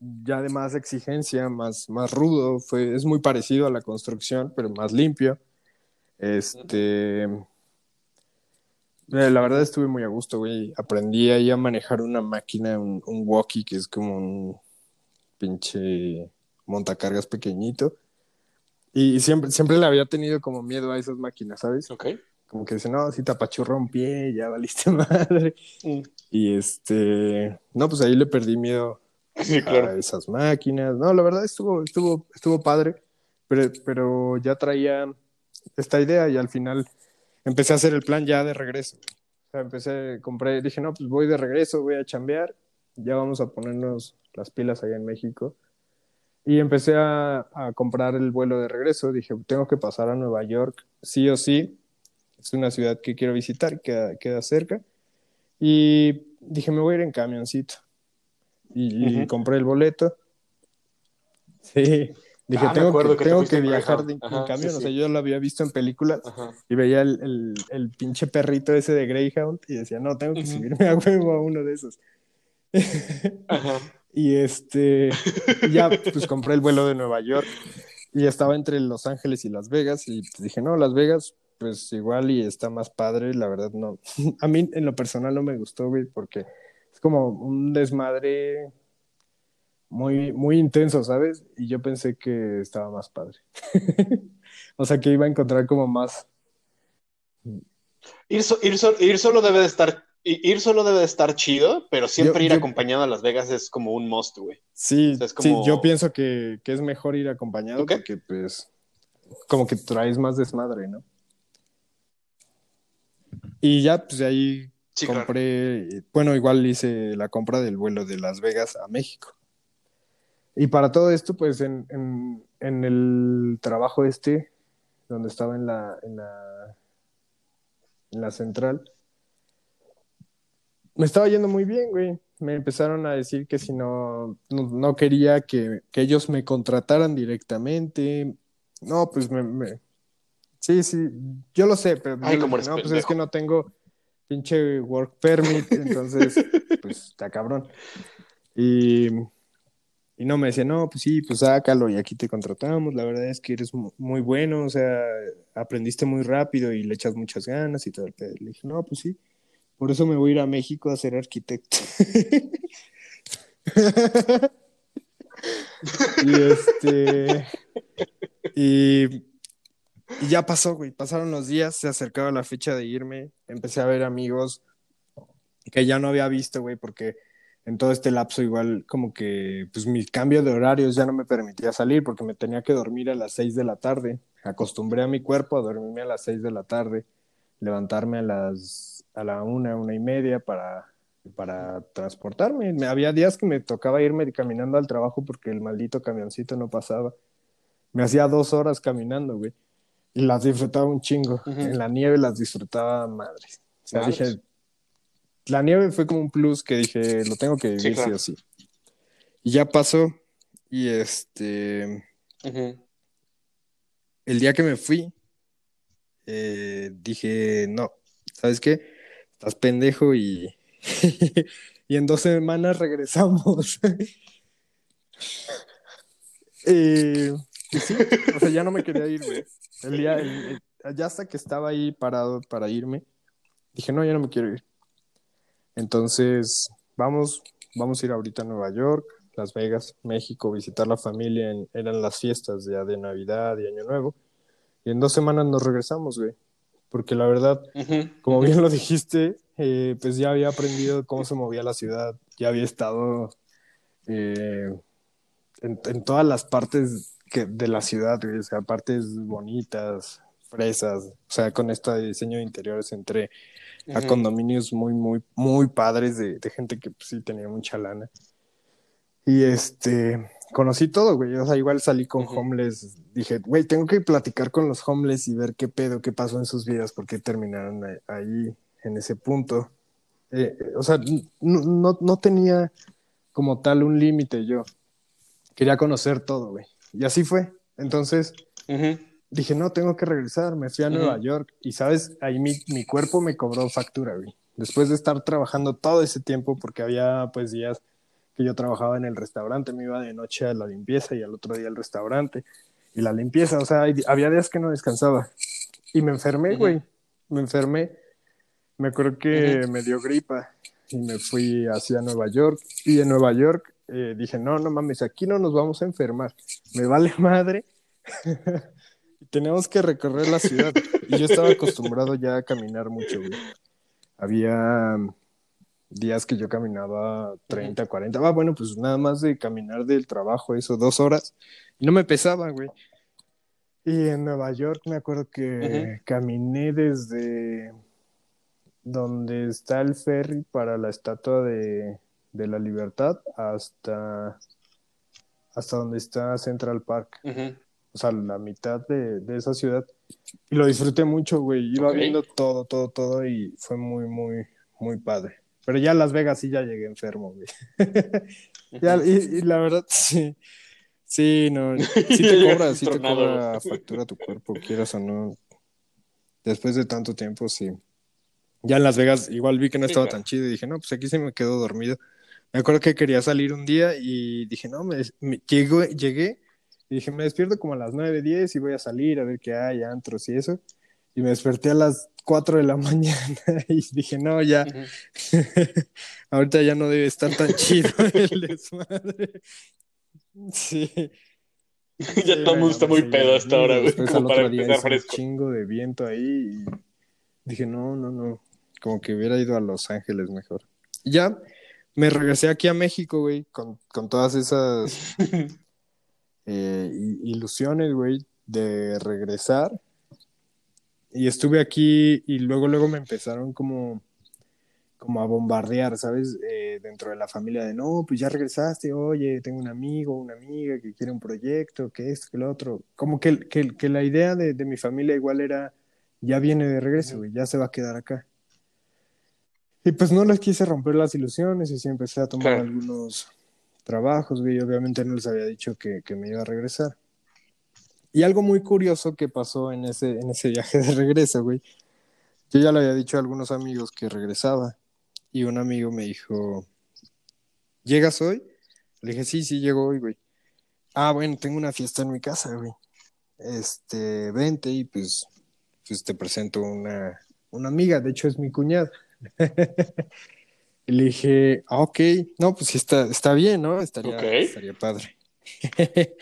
ya de más exigencia, más, más rudo, fue, es muy parecido a la construcción, pero más limpio. Este, la verdad estuve muy a gusto, güey. Aprendí ahí a manejar una máquina, un, un walkie, que es como un pinche montacargas pequeñito. Y siempre, siempre le había tenido como miedo a esas máquinas, ¿sabes? Ok. Como que dice, no, si te apachurra un pie, ya valiste madre. Mm. Y este, no, pues ahí le perdí miedo Sí, claro. a esas máquinas. No, la verdad estuvo, estuvo, estuvo padre, pero, pero ya traía esta idea y al final empecé a hacer el plan ya de regreso. O sea, empecé, compré, dije, no, pues voy de regreso, voy a chambear, ya vamos a ponernos las pilas allá en México. Y empecé a, a comprar el vuelo de regreso. Dije, tengo que pasar a Nueva York, sí o sí. Es una ciudad que quiero visitar, queda, queda cerca. Y dije, me voy a ir en camioncito. Y, y Ujú. compré el boleto. Sí. Dije, Ah, tengo, que, que te tengo que viajar de- en Ajá, camión. sí, O sea, sí. yo lo había visto en películas Ajá. y veía el, el, el pinche perrito ese de Greyhound y decía, no, tengo que Ujú. subirme a huevo a uno de esos. Ajá. Y este, ya pues compré el vuelo de Nueva York y estaba entre Los Ángeles y Las Vegas y pues, dije, no, Las Vegas, pues igual y está más padre, la verdad no. A mí en lo personal no me gustó, güey, porque es como un desmadre muy, muy intenso, ¿sabes? Y yo pensé que estaba más padre. O sea, que iba a encontrar como más... Ir, so- ir, so- ir solo debe de estar, ir solo debe de estar chido, pero siempre Yo- ir yo- acompañado a Las Vegas es como un must, güey. Sí, O sea, es sí, yo pienso que, que es mejor ir acompañado ¿Tú qué? porque pues como que traes más desmadre, ¿no? Y ya, pues de ahí Sí, claro. compré, bueno, igual hice la compra del vuelo de Las Vegas a México. Y para todo esto, pues en, en, en el trabajo este, donde estaba en la, en la, en la central, me estaba yendo muy bien, güey. Me empezaron a decir que si no, no, no quería que, que ellos me contrataran directamente. No, pues me, me- Sí, sí, yo lo sé, pero Ay, no, pues es que no tengo pinche work permit, entonces, pues está cabrón. Y, y no me decía, no, pues sí, pues sácalo y aquí te contratamos. La verdad es que eres mu- muy bueno, o sea, aprendiste muy rápido y le echas muchas ganas y todo el. Le dije, no, pues sí, por eso me voy a ir a México a ser arquitecto. y este. Y, y ya pasó, güey. Pasaron los días, se acercaba la fecha de irme. Empecé a ver amigos que ya no había visto, güey, porque en todo este lapso igual como que pues mi cambio de horarios ya no me permitía salir porque me tenía que dormir a las 6 de la tarde. Acostumbré a mi cuerpo a dormirme a las 6 de la tarde, levantarme a las a la una, una y media para, para transportarme. Me, había días que me tocaba irme caminando al trabajo porque el maldito camioncito no pasaba. Me hacía dos horas caminando, güey. Y las disfrutaba un chingo. En la nieve las disfrutaba madres. O sea, Madres. dije, la nieve fue como un plus que dije, lo tengo que vivir Sí, o sí. Y ya pasó. Y este, el día que me fui, eh, dije, no, ¿sabes qué? Estás pendejo y, y en dos semanas regresamos. Eh, y sí, o sea, ya no me quería ir, güey. El día, el- el- ya hasta que estaba ahí parado para irme, dije, no, ya no me quiero ir. Entonces, vamos, vamos a ir ahorita a Nueva York, Las Vegas, México, visitar la familia. en- eran las fiestas ya de Navidad y Año Nuevo. Y en dos semanas nos regresamos, güey. Porque la verdad, como bien lo dijiste, eh, pues ya había aprendido cómo se movía la ciudad, ya había estado eh, en, en todas las partes que, de la ciudad, güey, o sea, partes bonitas, fresas, o sea, con este diseño de interiores entré a condominios muy, muy, muy padres de, de gente que pues, sí tenía mucha lana. Y este, conocí todo, güey. O sea, igual salí con Ujú. homeless. Dije, güey, tengo que platicar con los homeless y ver qué pedo, qué pasó en sus vidas, por qué terminaron ahí- en ese punto. Eh, o sea, n- no, no tenía como tal un límite yo. Quería conocer todo, güey. Y así fue. Entonces, Ujú. Dije, no, tengo que regresar, me fui a. Nueva York y, ¿sabes? Ahí mi, mi cuerpo me cobró factura, güey. Después de estar trabajando todo ese tiempo, porque había pues días que yo trabajaba en el restaurante, me iba de noche a la limpieza y al otro día al restaurante y la limpieza, o sea, había días que no descansaba y me enfermé, Ujú. güey, me enfermé, me acuerdo que Ujú. me dio gripa y me fui hacia Nueva York y en Nueva York eh, dije, no, no mames, aquí no nos vamos a enfermar, me vale madre. Tenemos que recorrer la ciudad. Y yo estaba acostumbrado ya a caminar mucho, güey. Había, días que yo caminaba 30, 40. Ah, bueno, pues nada más de caminar del trabajo, eso, dos horas. Y no me pesaba, güey. Y en Nueva York me acuerdo que caminé desde donde está el ferry para la estatua de, de la libertad hasta, hasta donde está Central Park. O sea, la mitad de, de, esa ciudad. Y lo disfruté mucho, güey. Iba viendo todo, todo, todo y fue muy, muy, muy padre. Pero ya a Las Vegas sí ya llegué enfermo, güey. y, la verdad, sí. Sí, no. Sí te cobra, sí te cobra factura tu cuerpo, quieras o no. Después de tanto tiempo, sí. Ya en Las Vegas igual vi que no estaba tan chido y dije, no, pues aquí se me quedo dormido. Me acuerdo que quería salir un día y dije, no, me, llegué y dije, me despierto como a las 9, 10 y voy a salir a ver qué hay, antros y eso. Y me desperté a las 4 de la mañana y dije, no, ya, ahorita ya no debe estar tan chido el desmadre. Sí. ya todo el mundo está muy pedo hasta ahora, güey. Como para empezar fresco. Un chingo de viento ahí y dije, no, no, no. Como que hubiera ido a Los Ángeles mejor. Y ya me regresé aquí a México, güey, con, con todas esas eh, ilusiones, güey, de regresar. Y estuve aquí y luego, luego me empezaron como como a bombardear, ¿sabes? Eh, dentro de la familia de, no, pues ya regresaste, oye, tengo un amigo, una amiga que quiere un proyecto, que esto, que lo otro. Como que, que, que la idea de, de, mi familia igual era, ya viene de regreso, güey, ya se va a quedar acá. Y pues no les quise romper las ilusiones y sí empecé a tomar algunos trabajos, güey, obviamente no les había dicho que, que me iba a regresar. Y algo muy curioso que pasó en ese, en ese viaje de regreso, güey, yo ya le había dicho a algunos amigos que regresaba y un amigo me dijo, ¿llegas hoy? Le dije, sí, sí, llego hoy, güey. Ah, bueno, tengo una fiesta en mi casa, güey. Este, vente y pues, pues te presento una, una amiga, de hecho es mi cuñada. y le dije, ah, ok, no, pues sí está, está bien, ¿no? Estaría, estaría padre.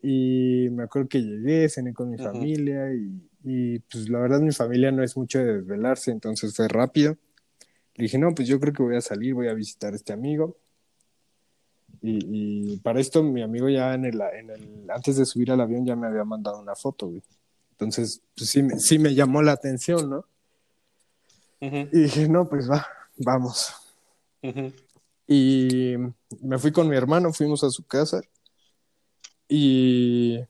y me acuerdo que llegué, cené con mi familia y, y, pues la verdad mi familia no es mucho de desvelarse, entonces fue rápido. Le dije, no, pues yo creo que voy a salir, voy a visitar a este amigo. Y, para esto mi amigo ya en el, en el, antes de subir al avión ya me había mandado una foto, güey. Entonces, pues sí, sí me llamó la atención, ¿no? Y dije, no, pues va, vamos. Y me fui con mi hermano, fuimos a su casa. Y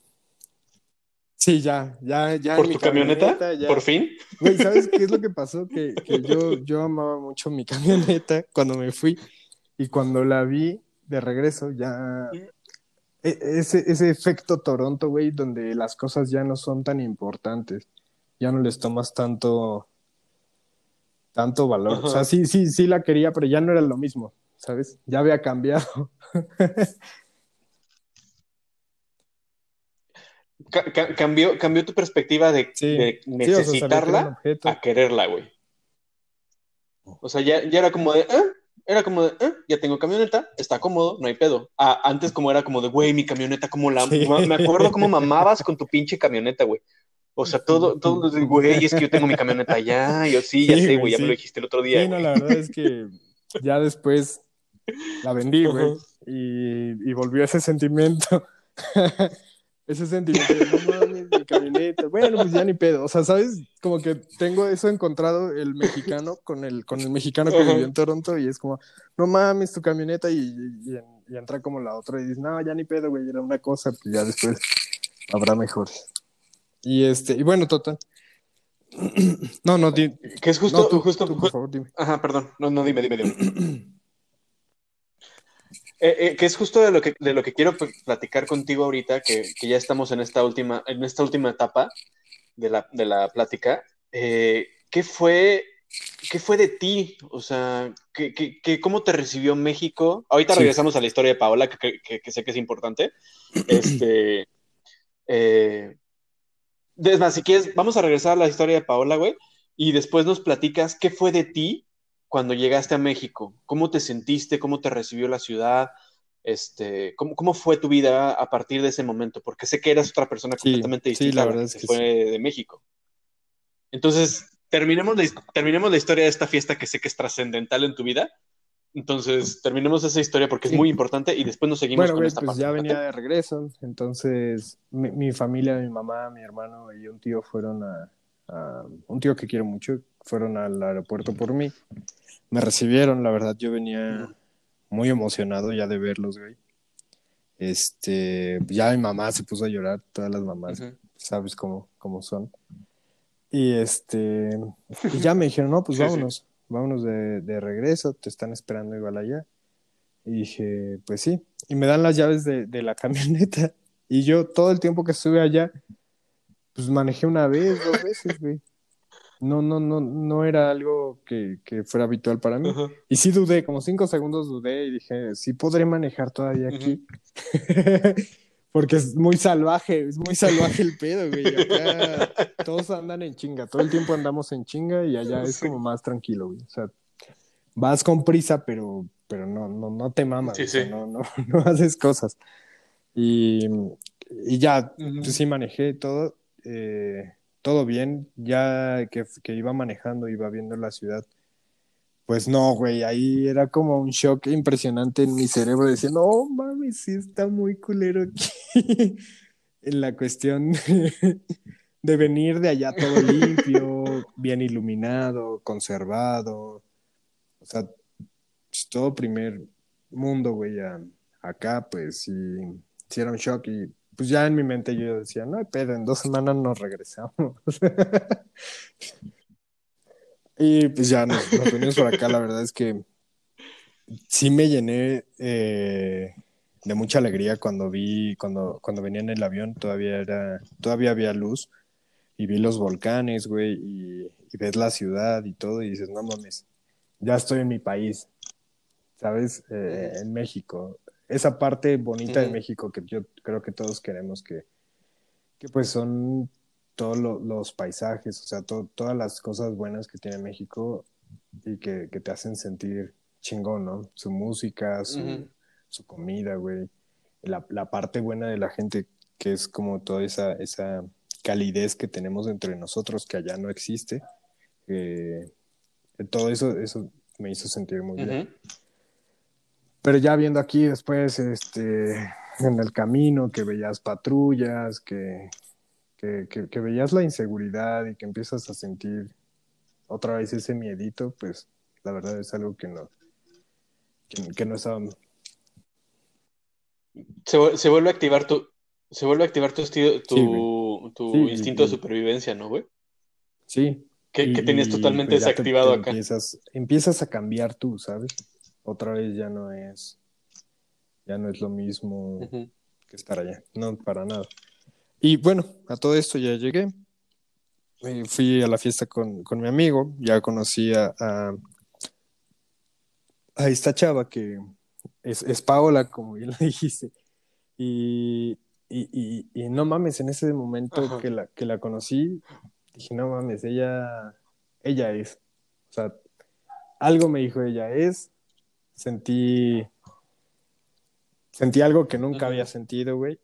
Sí, ya, ya, ya. ¿Por tu camioneta? ¿Por fin? Güey, ¿sabes qué es lo que pasó? Que, que yo, yo amaba mucho mi camioneta cuando me fui y cuando la vi de regreso ya... E, ese, ese efecto Toronto, güey, donde las cosas ya no son tan importantes, ya no les tomas tanto, tanto valor. O sea, sí, sí, sí la quería, pero ya no era lo mismo, ¿sabes? Ya había cambiado. cambió, cambió tu perspectiva de, necesitarla a quererla, güey. O sea, ya, ya era como de, ¿eh? Era como de, ¿eh? Ya tengo camioneta, está cómodo, no hay pedo. Ah, antes como era como de, güey, mi camioneta, como la... Me acuerdo cómo mamabas con tu pinche camioneta, güey. O sea, todo, todo, güey, es que yo tengo mi camioneta allá, yo sí, ya sé, güey, ya me lo dijiste el otro día. Sí, no, la verdad es que ya después la vendí, güey, y, y volvió ese sentimiento. ese sentimiento de, no mames, mi camioneta. Bueno, pues ya ni pedo. O sea, ¿sabes? Como que tengo eso encontrado el mexicano con el, con el mexicano que vivió en Toronto y es como, no mames, tu camioneta y, y, entra como la otra y dices, no, ya ni pedo, güey, era una cosa, pues ya después habrá mejores. Y este, y bueno, total. no, no, di... que es justo, tú, justo, por favor, dime. Ajá, perdón, no, no, dime, dime, dime. Eh, eh, que es justo de lo que, de lo que quiero platicar contigo ahorita, que, que, ya estamos en esta última, en esta última etapa de la, de la plática. Eh, ¿qué, fue, ¿Qué fue de ti? O sea, ¿qué, qué, cómo te recibió México? Ahorita regresamos a la historia de Paola, que, que sé que es importante. Este, es más, si quieres, vamos a regresar a la historia de Paola, güey, y después nos platicas qué fue de ti cuando llegaste a México? ¿Cómo te sentiste? ¿Cómo te recibió la ciudad? Este, ¿cómo, ¿Cómo fue tu vida a partir de ese momento? Porque sé que eras otra persona completamente distinta sí, la verdad es que fue de México. Entonces, terminemos la, terminemos la historia de esta fiesta que sé que es trascendental en tu vida. Entonces, terminemos esa historia porque es Sí. muy importante y después nos seguimos Bueno, con esta pues parte. ya venía de regreso, entonces mi, mi familia, mi mamá, mi hermano y un tío fueron a, a- un tío que quiero mucho, fueron al aeropuerto por mí. Me recibieron, la verdad, yo venía muy emocionado ya de verlos, güey. Este, ya mi mamá se puso a llorar, todas las mamás, sabes cómo, cómo son. Y este, y ya me dijeron, no, pues Sí, sí. Vámonos, de, de regreso, te están esperando igual allá. Y dije, pues sí. Y me dan las llaves de, de la camioneta. Y yo todo el tiempo que estuve allá, pues manejé una vez, dos veces, güey. No, no, no, no era algo que, que fuera habitual para mí. Ajá. Y sí dudé, como cinco segundos dudé y dije, sí podré manejar todavía aquí. Porque es muy salvaje, es muy salvaje el pedo, güey. Acá todos andan en chinga, todo el tiempo andamos en chinga y allá es como más tranquilo, güey. O sea, vas con prisa, pero, pero no, no, no te mamas, Sí, o sea, sí. no, no, no haces cosas. Y, y ya, pues sí manejé todo, eh, todo bien. Ya que, que iba manejando, iba viendo la ciudad. Pues no, güey, ahí era como un shock impresionante en mi cerebro. Decía, no mames, sí está muy culero aquí. en la cuestión de, venir de allá todo limpio, bien iluminado, conservado. O sea, pues, todo primer mundo, güey. Acá, pues sí, sí era un shock. Y pues ya en mi mente yo decía, no, pero en dos semanas nos regresamos. Y pues ya nos, nos venimos por acá. La verdad es que sí me llené eh, de mucha alegría cuando vi, cuando, cuando venía en el avión, todavía era, todavía había luz y vi los volcanes, güey, y, y ves la ciudad y todo, y dices, no mames, ya estoy en mi país, ¿sabes? Eh, en México. Esa parte bonita de Ujú. México que yo creo que todos queremos que, que pues son todos lo- los paisajes, o sea, to- todas las cosas buenas que tiene México y que, que te hacen sentir chingón, ¿no? Su música, su, comida, güey. La, la parte buena de la gente, que es como toda esa, esa calidez que tenemos entre nosotros, que allá no existe. Eh, todo eso, eso me hizo sentir muy bien. Pero ya viendo aquí después, este, en el camino, que veías patrullas, que, que, que- que veías la inseguridad y que empiezas a sentir otra vez ese miedito, pues la verdad es algo que no, que, que no estaba... Se, se vuelve a activar tu, se vuelve a activar tu, tu, tu Sí, instinto de supervivencia, ¿no, güey? Sí. Que, y- que tenías totalmente pues, te- desactivado te acá. Empiezas, empiezas a cambiar tú, ¿sabes? Otra vez ya no es, ya no es lo mismo. Ujú. que estar allá, no para nada. Y bueno, a todo esto ya llegué. Eh, fui a la fiesta con, con mi amigo, ya conocí a, a, a esta chava que es, es Paola, como bien lo dijiste. Y, y, y, y no mames, en ese momento Ajá. que la, que la conocí, dije, no mames, ella, ella es. O sea, algo me dijo ella es. Sentí, sentí algo que nunca había sentido, güey.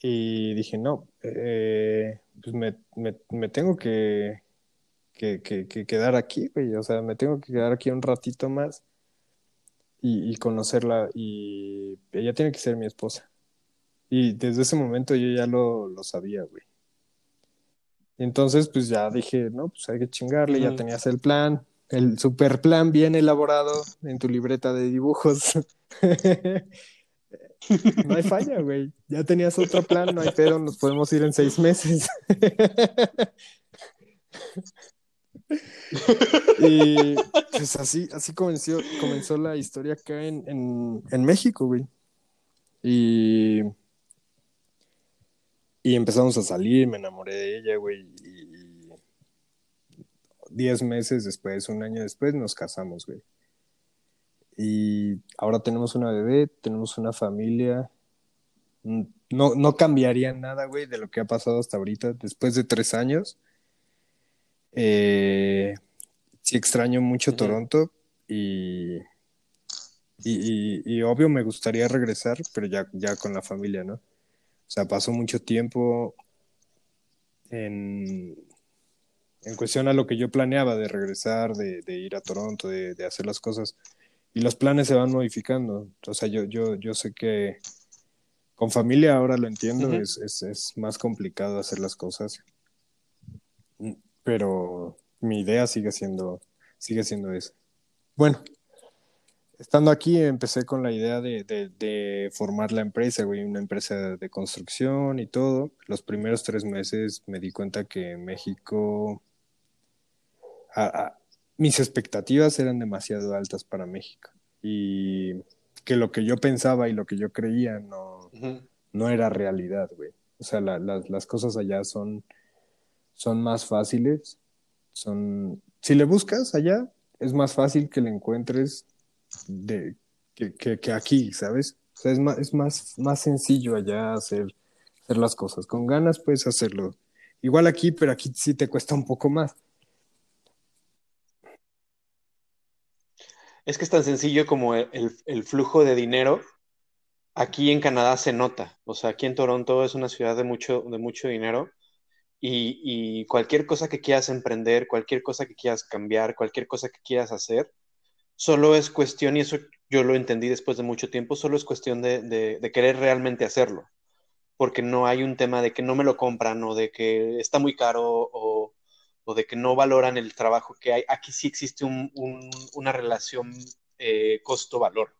Y dije, no, eh, pues me, me, me tengo que, que, que, que quedar aquí, güey. O sea, me tengo que quedar aquí un ratito más y, y conocerla. Y ella tiene que ser mi esposa. Y desde ese momento yo ya lo, lo sabía, güey. Entonces, pues ya dije, no, pues hay que chingarle, ya tenías el plan, el super plan bien elaborado en tu libreta de dibujos. No hay falla, güey. Ya tenías otro plan, no hay pedo, nos podemos ir en seis meses. y pues así, así comenzó, comenzó la historia acá en, en, en México, güey. Y, y empezamos a salir, me enamoré de ella, güey. Y diez meses después, un año después, nos casamos, güey. Y ahora tenemos una bebé, tenemos una familia. Mm, No, no cambiaría nada, güey, de lo que ha pasado hasta ahorita, después de tres años. Eh, sí extraño mucho. Toronto y, y, y- y obvio me gustaría regresar, pero ya, ya con la familia, ¿no? O sea, pasó mucho tiempo en, en cuestión a lo que yo planeaba de regresar, de, de ir a Toronto, de, de, hacer las cosas. Y los planes se van modificando. O sea, yo, yo, yo sé que con familia ahora lo entiendo, uh -huh. es, es, es, más complicado hacer las cosas. Pero mi idea sigue siendo, sigue siendo esa. Bueno, estando aquí empecé con la idea de, de, de, formar la empresa, güey, una empresa de construcción y todo. Los primeros tres meses me di cuenta que México, a, a, mis expectativas eran demasiado altas para México y que lo que yo pensaba y lo que yo creía no, uh -huh. no era realidad, güey. O sea, la, la, las cosas allá son, son más fáciles, son, si le buscas allá, es más fácil que le encuentres de, que, que, que, aquí, ¿sabes? O sea, es más, es más, más sencillo allá hacer, hacer las cosas. Con ganas puedes hacerlo. Igual aquí, pero aquí sí te cuesta un poco más. Es que es tan sencillo como el, flujo de dinero. Aquí en Canadá se nota. O sea, aquí en Toronto es una ciudad de mucho, de mucho dinero. Y, cualquier cosa que quieras emprender, cualquier cosa que quieras cambiar, cualquier cosa que quieras hacer, solo es cuestión, y eso yo lo entendí después de mucho tiempo, solo es cuestión de, de, querer realmente hacerlo, porque no hay un tema de que no me lo compran o de que está muy caro o de que no valoran el trabajo que hay. Aquí sí existe un, un, una relación eh, costo-valor.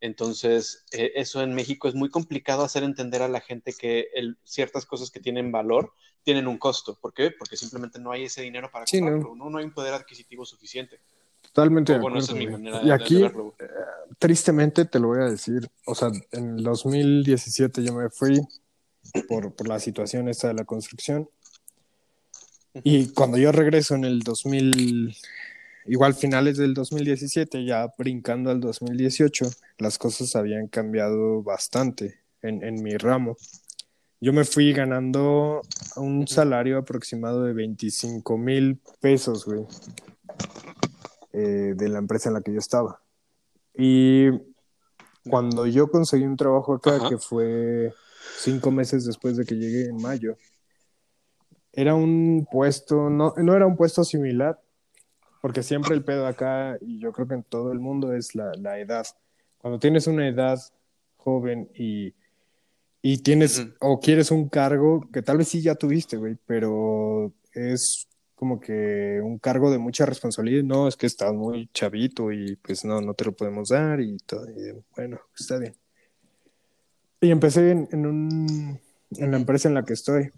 Entonces, eh, eso en México es muy complicado hacer entender a la gente que el, ciertas cosas que tienen valor tienen un costo. ¿Por qué? Porque simplemente no hay ese dinero para sí, comprarlo, ¿no? ¿no? hay un poder adquisitivo suficiente. Totalmente. bueno, esa es mi y aquí, de eh, tristemente te lo voy a decir, o sea, en el 2017 yo me fui por, por la situación esta de la construcción. Y cuando yo regreso en el 2000, igual finales del 2017, ya brincando al 2018, las cosas habían cambiado bastante en, en mi ramo. Yo me fui ganando un salario aproximado de 25 mil pesos, güey eh, de la empresa en la que yo estaba. Y cuando yo conseguí un trabajo acá, Ajá. que fue cinco meses después de que llegué en mayo, era un puesto, no, no era un puesto similar, porque siempre el pedo acá, y yo creo que en todo el mundo, es la, la edad. Cuando tienes una edad joven y, y tienes, uh -huh. o quieres un cargo que tal vez sí ya tuviste, güey, pero es como que un cargo de mucha responsabilidad, no, es que estás muy chavito y pues no, no te lo podemos dar y todo, y bueno, está bien. Y empecé en, en, un, en la empresa en la que estoy.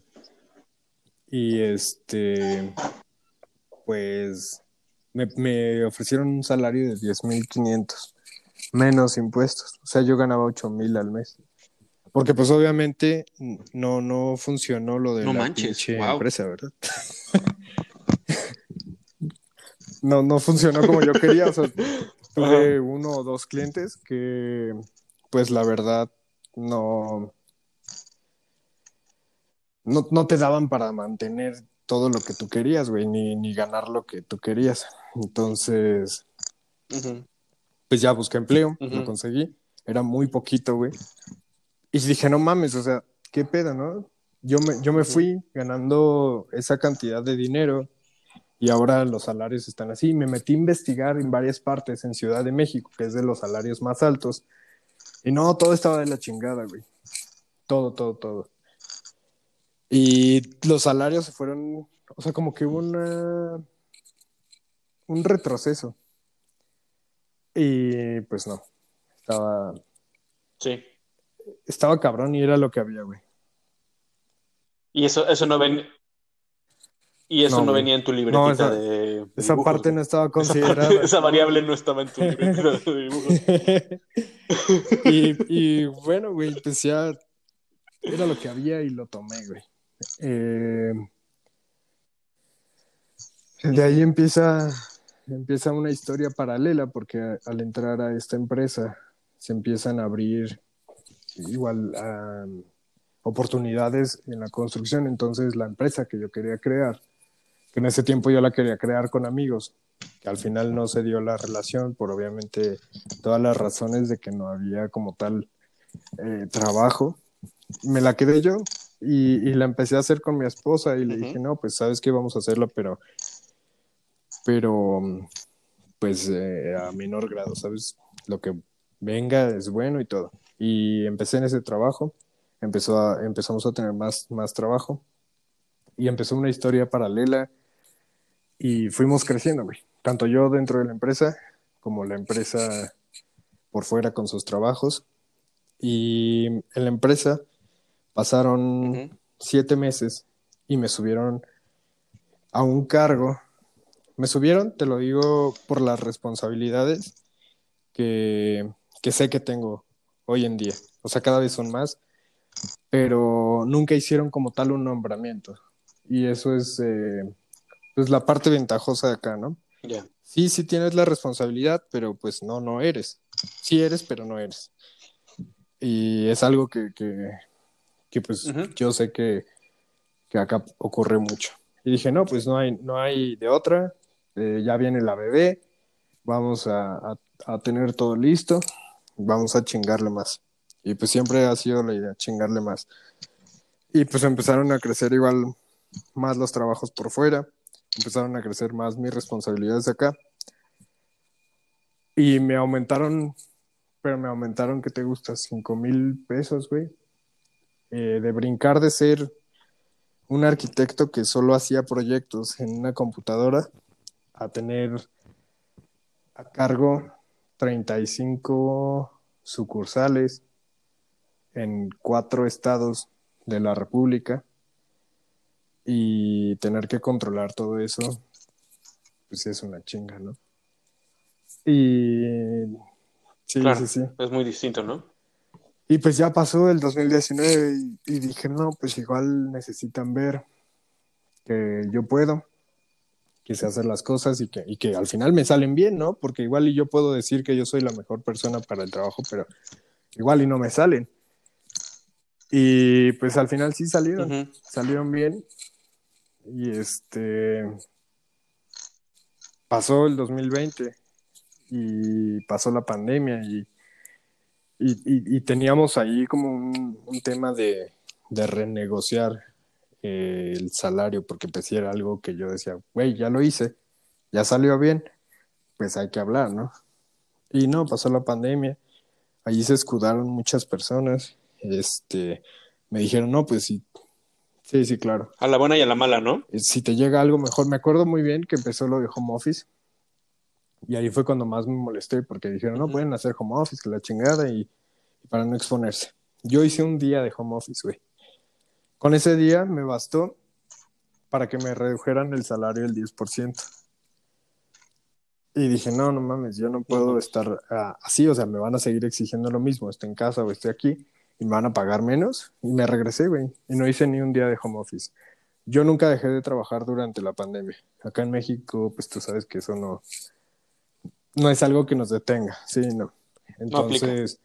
Y este, pues me, me ofrecieron un salario de 10.500, menos impuestos. O sea, yo ganaba 8.000 al mes. Porque pues obviamente no, no funcionó lo de no la manches, wow. empresa, ¿verdad? no, no funcionó como yo quería. O sea, tuve uno o dos clientes que, pues la verdad, no, no, no te daban para mantener todo lo que tú querías, güey, ni, ni ganar lo que tú querías. Entonces, uh -huh. pues ya busqué empleo, uh -huh. lo conseguí. Era muy poquito, güey. Y dije, no mames, o sea, qué pedo, ¿no? Yo me, yo me fui ganando esa cantidad de dinero y ahora los salarios están así. Me metí a investigar en varias partes en Ciudad de México, que es de los salarios más altos. Y no, todo estaba de la chingada, güey. Todo, todo, todo. Y los salarios se fueron, o sea, como que hubo una, un retroceso. Y pues no, estaba... Sí. Estaba cabrón y era lo que había, güey. Y eso, eso no ven, y eso no, no venía en tu libretita no, esa, de, Esa parte no estaba considerada. Esa, parte, esa, variable no estaba en tu libretita de dibujos. y, y, bueno, güey, pues ya era lo que había y lo tomé, güey. Eh, de ahí empieza, empieza una historia paralela porque al entrar a esta empresa se empiezan a abrir igual oportunidades en la construcción. Entonces la empresa que yo quería crear que en ese tiempo yo la quería crear con amigos, que al final no se dio la relación por obviamente todas las razones de que no había como tal eh, trabajo. Me la quedé yo Y, y la empecé a hacer con mi esposa y le dije, no, pues sabes que vamos a hacerla, pero, pero, pues eh, a menor grado, ¿sabes? Lo que venga es bueno y todo. Y empecé en ese trabajo, empezó a, empezamos a tener más, más trabajo y empezó una historia paralela y fuimos creciendo, güey. Tanto yo dentro de la empresa como la empresa por fuera con sus trabajos. Y en la empresa pasaron siete meses y me subieron a un cargo. Me subieron, te lo digo, por las responsabilidades que, que sé que tengo hoy en día. O sea, cada vez son más, pero nunca hicieron como tal un nombramiento. Y eso es eh, pues la parte ventajosa de acá, ¿no? Ya. Sí, sí tienes la responsabilidad, pero pues no, no eres. Sí eres, pero no eres. Y es algo que, que, que, pues yo sé que, que acá ocurre mucho. Y dije, no, pues no hay, no hay de otra. Eh, ya viene la bebé, vamos a, a, a tener todo listo, vamos a chingarle más. Y pues siempre ha sido la idea, chingarle más. Y pues empezaron a crecer igual más los trabajos por fuera, empezaron a crecer más mis responsabilidades acá. Y me aumentaron, pero me aumentaron, ¿qué te gusta? Cinco mil pesos, güey. Eh, de brincar de ser un arquitecto que solo hacía proyectos en una computadora a tener a cargo 35 sucursales en cuatro estados de la República y tener que controlar todo eso, pues es una chinga, ¿no? Y sí, Claro. sí, sí. Es muy distinto, ¿no? Y pues ya pasó el 2019 y, y dije, no, pues igual necesitan ver que yo puedo, que sé hacer las cosas y que, y que al final me salen bien, ¿no? Porque igual y yo puedo decir que yo soy la mejor persona para el trabajo, pero igual y no me salen. Y pues al final sí salieron, salieron bien. Y este pasó el 2020 y pasó la pandemia y, y, y- y teníamos ahí como un, un tema de, de renegociar eh, el salario porque pues era algo que yo decía, güey, ya lo hice, ya salió bien, pues hay que hablar, ¿no? Y no, pasó la pandemia, allí se escudaron muchas personas, este, me dijeron, no, pues sí, sí, sí, claro. A la buena y a la mala, ¿no? Eh, si te llega algo mejor. Me acuerdo muy bien que empezó lo de home office. Y ahí fue cuando más me molesté porque dijeron, no pueden hacer home office, que la chingada, y, y para no exponerse. Yo hice un día de home office, güey. Con ese día me bastó para que me redujeran el salario del 10%. Y dije, no, no mames, yo no puedo estar ah, así, o sea, me van a seguir exigiendo lo mismo, estoy en casa o estoy aquí, y me van a pagar menos. Y me regresé, güey, y no hice ni un día de home office. Yo nunca dejé de trabajar durante la pandemia. Acá en México, pues tú sabes que eso no, no es algo que nos detenga, sí, no. Entonces,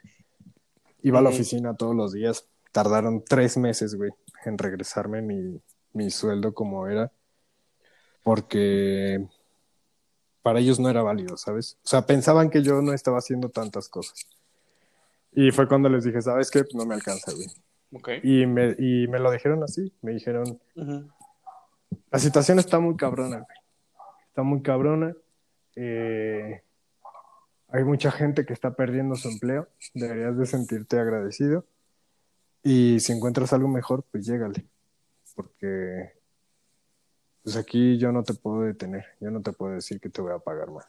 iba a la oficina todos los días. Tardaron tres meses, güey, en regresarme mi, mi sueldo como era, porque para ellos no era válido, ¿sabes? O sea, pensaban que yo no estaba haciendo tantas cosas. Y fue cuando les dije, ¿sabes qué? No me alcanza, güey. Y me, y me lo dijeron así, me dijeron, la situación está muy cabrona, güey. Está muy cabrona. Eh, hay mucha gente que está perdiendo su empleo. Deberías de sentirte agradecido. Y si encuentras algo mejor, pues llégale. Porque pues aquí yo no te puedo detener. Yo no te puedo decir que te voy a pagar más.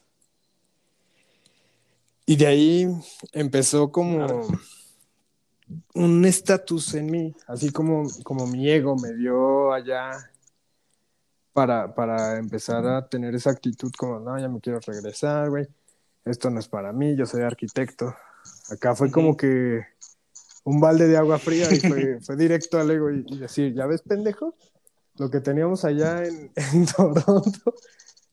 Y de ahí empezó como un estatus en mí, así como, como mi ego me dio allá para, para empezar a tener esa actitud como, no, ya me quiero regresar, güey, esto no es para mí, yo soy arquitecto. Acá fue como que un balde de agua fría y fue, fue directo al ego y, y decir, ¿ya ves, pendejo? Lo que teníamos allá en, en Toronto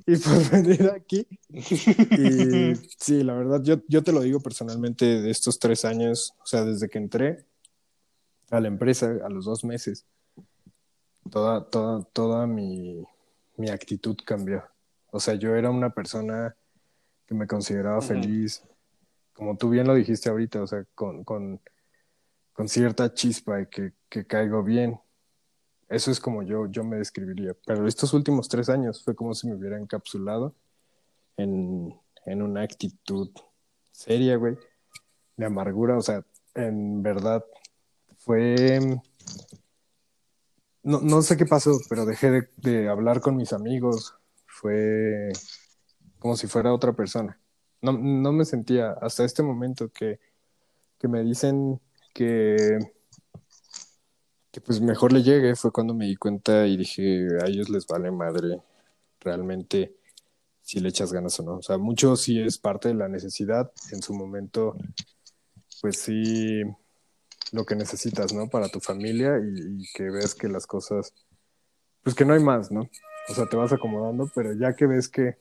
y por venir aquí. Y sí, la verdad, yo, yo te lo digo personalmente de estos tres años, o sea, desde que entré a la empresa, a los dos meses, toda, toda, toda mi, mi actitud cambió. O sea, yo era una persona que me consideraba Ujú. feliz, como tú bien lo dijiste ahorita, o sea, con, con, con cierta chispa y que, que caigo bien. Eso es como yo, yo me describiría. Pero estos últimos tres años fue como si me hubiera encapsulado en, en una actitud seria, güey, de amargura. O sea, en verdad fue... No, no sé qué pasó, pero dejé de, de hablar con mis amigos. Fue como si fuera otra persona. No, no me sentía hasta este momento que, que me dicen que, que pues mejor le llegue, fue cuando me di cuenta y dije, a ellos les vale madre realmente si le echas ganas o no. O sea, mucho sí es parte de la necesidad. En su momento, pues sí, lo que necesitas, ¿no? Para tu familia y, y que ves que las cosas, pues que no hay más, ¿no? O sea, te vas acomodando, pero ya que ves que,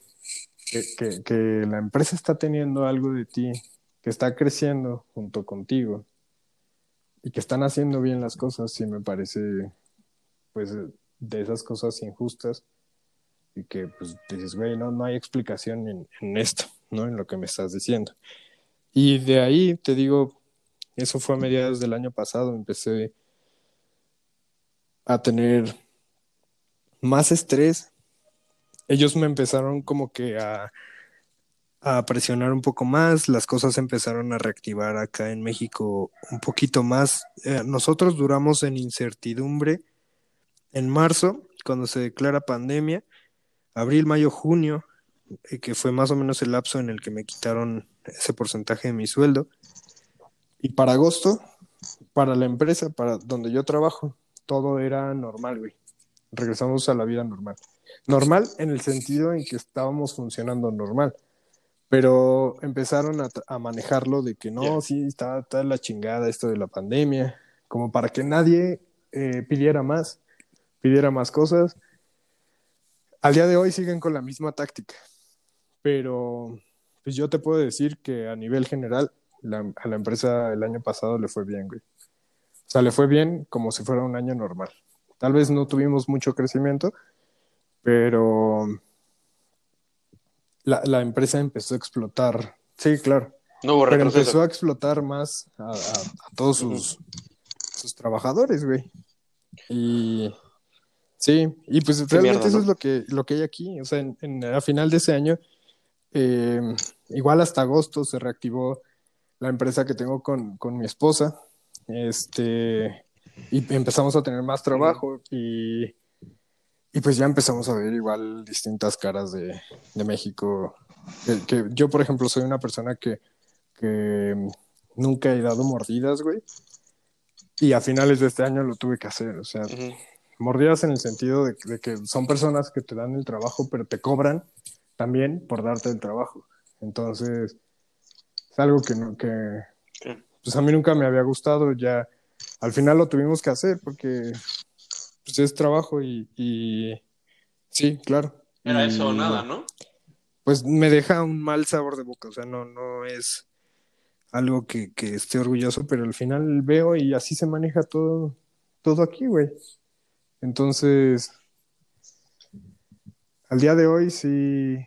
que, la empresa está teniendo algo de ti, que está creciendo junto contigo y que están haciendo bien las cosas, sí me parece, pues, de esas cosas injustas y que, pues, dices, güey, no, no hay explicación en esto, ¿no? En lo que me estás diciendo. Y de ahí, te digo, eso fue a mediados del año pasado, empecé a tener más estrés. Ellos me empezaron como que a, a presionar un poco más, las cosas empezaron a reactivar acá en México un poquito más. Eh, nosotros duramos en incertidumbre en marzo, cuando se declara pandemia, abril, mayo, junio, eh, que fue más o menos el lapso en el que me quitaron ese porcentaje de mi sueldo. Y para agosto, para la empresa, para donde yo trabajo, todo era normal, güey. Regresamos a la vida normal. Normal en el sentido en que estábamos funcionando normal pero empezaron a, a, manejarlo de que no, yeah. sí, está, está la chingada esto de la pandemia, como para que nadie eh, pidiera más, pidiera más cosas. Al día de hoy siguen con la misma táctica, pero pues yo te puedo decir que a nivel general la, a la empresa el año pasado le fue bien, güey. O sea, le fue bien como si fuera un año normal. Tal vez no tuvimos mucho crecimiento, pero la, la, empresa empezó a explotar. Sí, claro. No hubo Pero empezó a explotar más a, a, a todos sus, uh -huh. sus, trabajadores, güey. Y sí, y pues Qué realmente mierda, eso ¿no? es lo que, lo que hay aquí. O sea, en, en, a final de ese año, eh, igual hasta agosto se reactivó la empresa que tengo con, con mi esposa. Este, y empezamos a tener más trabajo y y pues ya empezamos a ver igual distintas caras de, de México. Que, que, yo, por ejemplo, soy una persona que, que nunca he dado mordidas, güey. Y a finales de este año lo tuve que hacer. O sea, uh -huh. mordidas en el sentido de, de, que son personas que te dan el trabajo, pero te cobran también por darte el trabajo. Entonces, es algo que, no, que pues a mí nunca me había gustado. Ya al final lo tuvimos que hacer porque pues es trabajo y, y... sí, claro. Era eso o nada, ¿no? Pues me deja un mal sabor de boca, o sea, no, no es algo que, que esté orgulloso, pero al final veo y así se maneja todo, todo aquí, güey. Entonces, al día de hoy sí,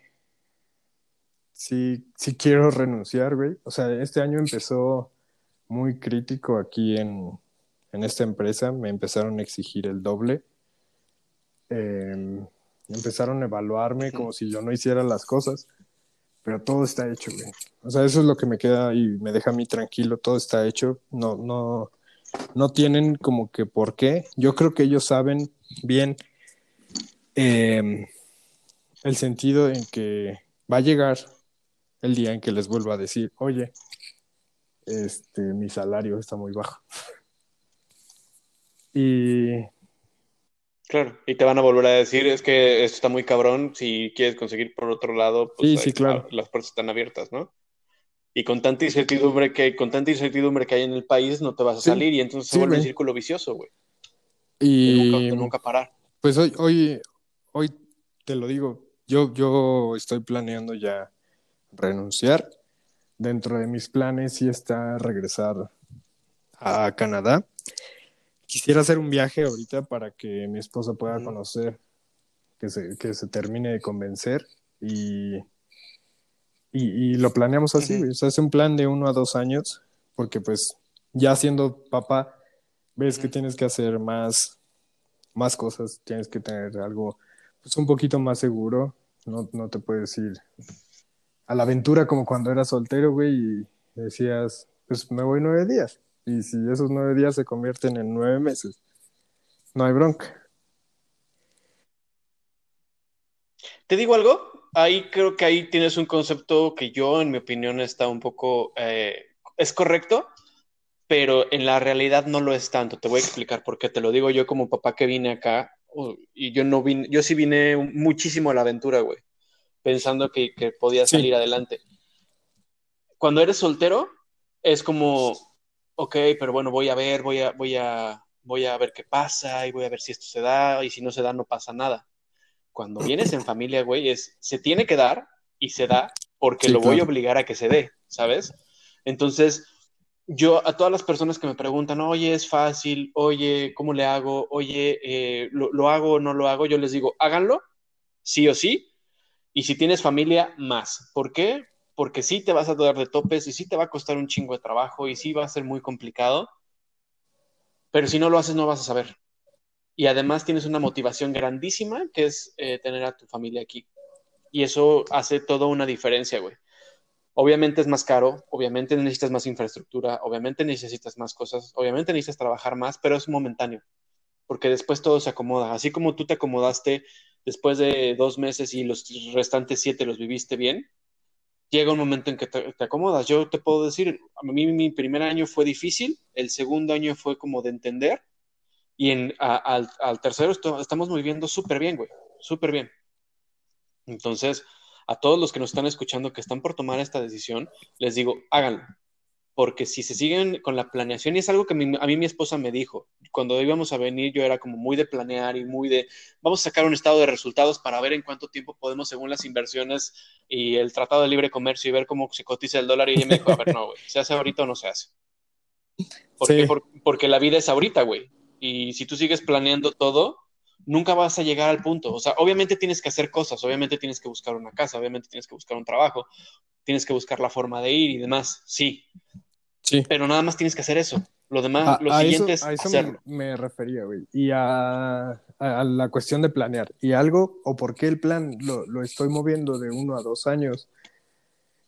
sí, sí quiero renunciar, güey. O sea, este año empezó muy crítico aquí en, en esta empresa me empezaron a exigir el doble. Eh, empezaron a evaluarme como si yo no hiciera las cosas, pero todo está hecho, güey. O sea, eso es lo que me queda y me deja a mí tranquilo, todo está hecho. No, no, no tienen como que por qué. Yo creo que ellos saben bien eh, el sentido en que va a llegar el día en que les vuelva a decir, oye, este, mi salario está muy bajo. Y. Claro, y te van a volver a decir, es que esto está muy cabrón, si quieres conseguir por otro lado, pues sí, sí, claro. las puertas están abiertas, ¿no? Y con tanta incertidumbre que, con tanta incertidumbre que hay en el país, no te vas a sí, salir y entonces se vuelve un círculo vicioso, güey. Y nunca, nunca, parar. Pues hoy, hoy, hoy te lo digo, yo, yo estoy planeando ya renunciar. Dentro de mis planes sí está regresar a Canadá quisiera hacer un viaje ahorita para que mi esposa pueda conocer, que se, que se termine de convencer y, y, y lo planeamos así, uh -huh. o sea, es un plan de uno a dos años, porque pues ya siendo papá, ves uh -huh. que tienes que hacer más, más cosas, tienes que tener algo pues, un poquito más seguro. No, no te puedes ir a la aventura como cuando eras soltero, güey, y decías, pues me voy nueve días. Y si esos nueve días se convierten en nueve meses, no hay bronca. ¿Te digo algo? Ahí creo que ahí tienes un concepto que yo, en mi opinión, está un poco, eh, es correcto, pero en la realidad no lo es tanto. Te voy a explicar por qué. Te lo digo yo como papá que vine acá y yo no vine, yo sí vine muchísimo a la aventura, güey, pensando que, podía salir adelante. Cuando eres soltero, es como, ok, pero bueno, voy a ver, voy a, voy a, voy a ver qué pasa y voy a ver si esto se da y si no se da no pasa nada. Cuando vienes en familia, güey, es, se tiene que dar y se da porque lo voy a obligar a que se dé, ¿sabes? Entonces, yo a todas las personas que me preguntan, oye, es fácil, oye, ¿cómo le hago? Oye, eh, ¿lo, hago o no lo hago? Yo les digo, háganlo, sí o sí, y si tienes familia, más. ¿Por qué? Porque sí te vas a dar de topes y sí te va a costar un chingo de trabajo y sí va a ser muy complicado, pero si no lo haces no vas a saber. Y además tienes una motivación grandísima que es eh, tener a tu familia aquí. Y eso hace toda una diferencia, güey. Obviamente es más caro, obviamente necesitas más infraestructura, obviamente necesitas más cosas, obviamente necesitas trabajar más, pero es momentáneo, porque después todo se acomoda. Así como tú te acomodaste después de dos meses y los restantes siete los viviste bien, llega un momento en que te, acomodas. Yo te puedo decir, a mí mi primer año fue difícil, el segundo año fue como de entender, y en, al, al, tercero estamos viviendo súper bien, güey, súper bien. Entonces, a todos los que nos están escuchando que están por tomar esta decisión, les digo, háganlo. Porque si se siguen con la planeación, y es algo que a mí mi esposa me dijo, cuando íbamos a venir yo era como muy de planear y muy de, vamos a sacar un estado de resultados para ver en cuánto tiempo podemos, según las inversiones y el Tratado de Libre Comercio, y ver cómo se cotiza el dólar. Y ella me dijo, a ver, no, güey, ¿se hace ahorita o no se hace? porque la vida es ahorita, güey. Y si tú sigues planeando todo, nunca vas a llegar al punto. O sea, obviamente tienes que hacer cosas, obviamente tienes que buscar una casa, obviamente tienes que buscar un trabajo, tienes que buscar la forma de ir y demás, sí. Sí. Pero nada más tienes que hacer eso. Lo demás, lo siguiente es hacerlo. Me, refería, güey. Y a, la cuestión de planear. Y algo, o por qué el plan lo, lo estoy moviendo de uno a dos años,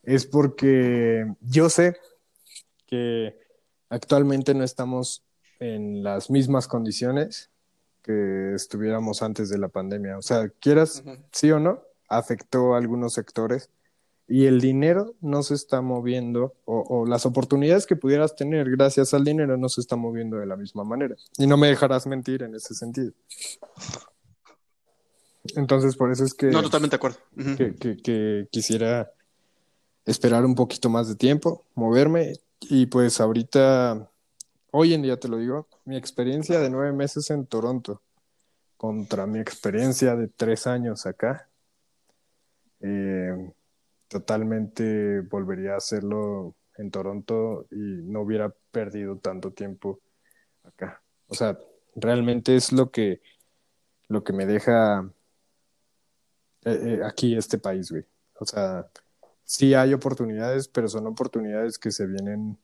es porque yo sé que actualmente no estamos en las mismas condiciones que estuviéramos antes de la pandemia. O sea, quieras, sí o no, afectó a algunos sectores y el dinero no se está moviendo o, las oportunidades que pudieras tener gracias al dinero no se están moviendo de la misma manera. Y no me dejarás mentir en ese sentido. Entonces, por eso es que... No, totalmente de acuerdo. que quisiera esperar un poquito más de tiempo, moverme y pues ahorita hoy en día te lo digo, mi experiencia de nueve meses en Toronto contra mi experiencia de tres años acá, eh, totalmente volvería a hacerlo en Toronto y no hubiera perdido tanto tiempo acá. O sea, realmente es lo que, lo que me deja eh, eh, aquí este país, güey. O sea, sí hay oportunidades, pero son oportunidades que se vienen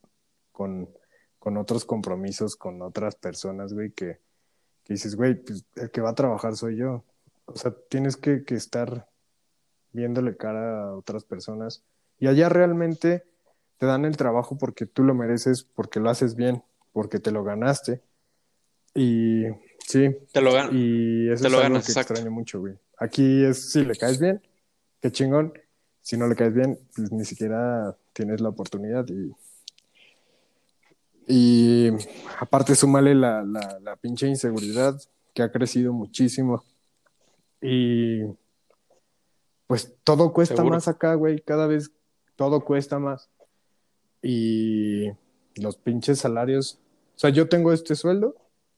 con con otros compromisos con otras personas, güey, que, dices, güey, pues el que va a trabajar soy yo. O sea, tienes que, estar viéndole cara a otras personas. Y allá realmente te dan el trabajo porque tú lo mereces, porque lo haces bien, porque te lo ganaste. Y sí. Te lo ganas. Y eso es algo que extraño mucho, güey. Aquí es, si le caes bien, qué chingón. Si no le caes bien, pues ni siquiera tienes la oportunidad y y aparte súmale la, la, la pinche inseguridad que ha crecido muchísimo. Y pues todo cuesta más acá, güey. Cada vez todo cuesta más. Y los pinches salarios. O sea, yo tengo este sueldo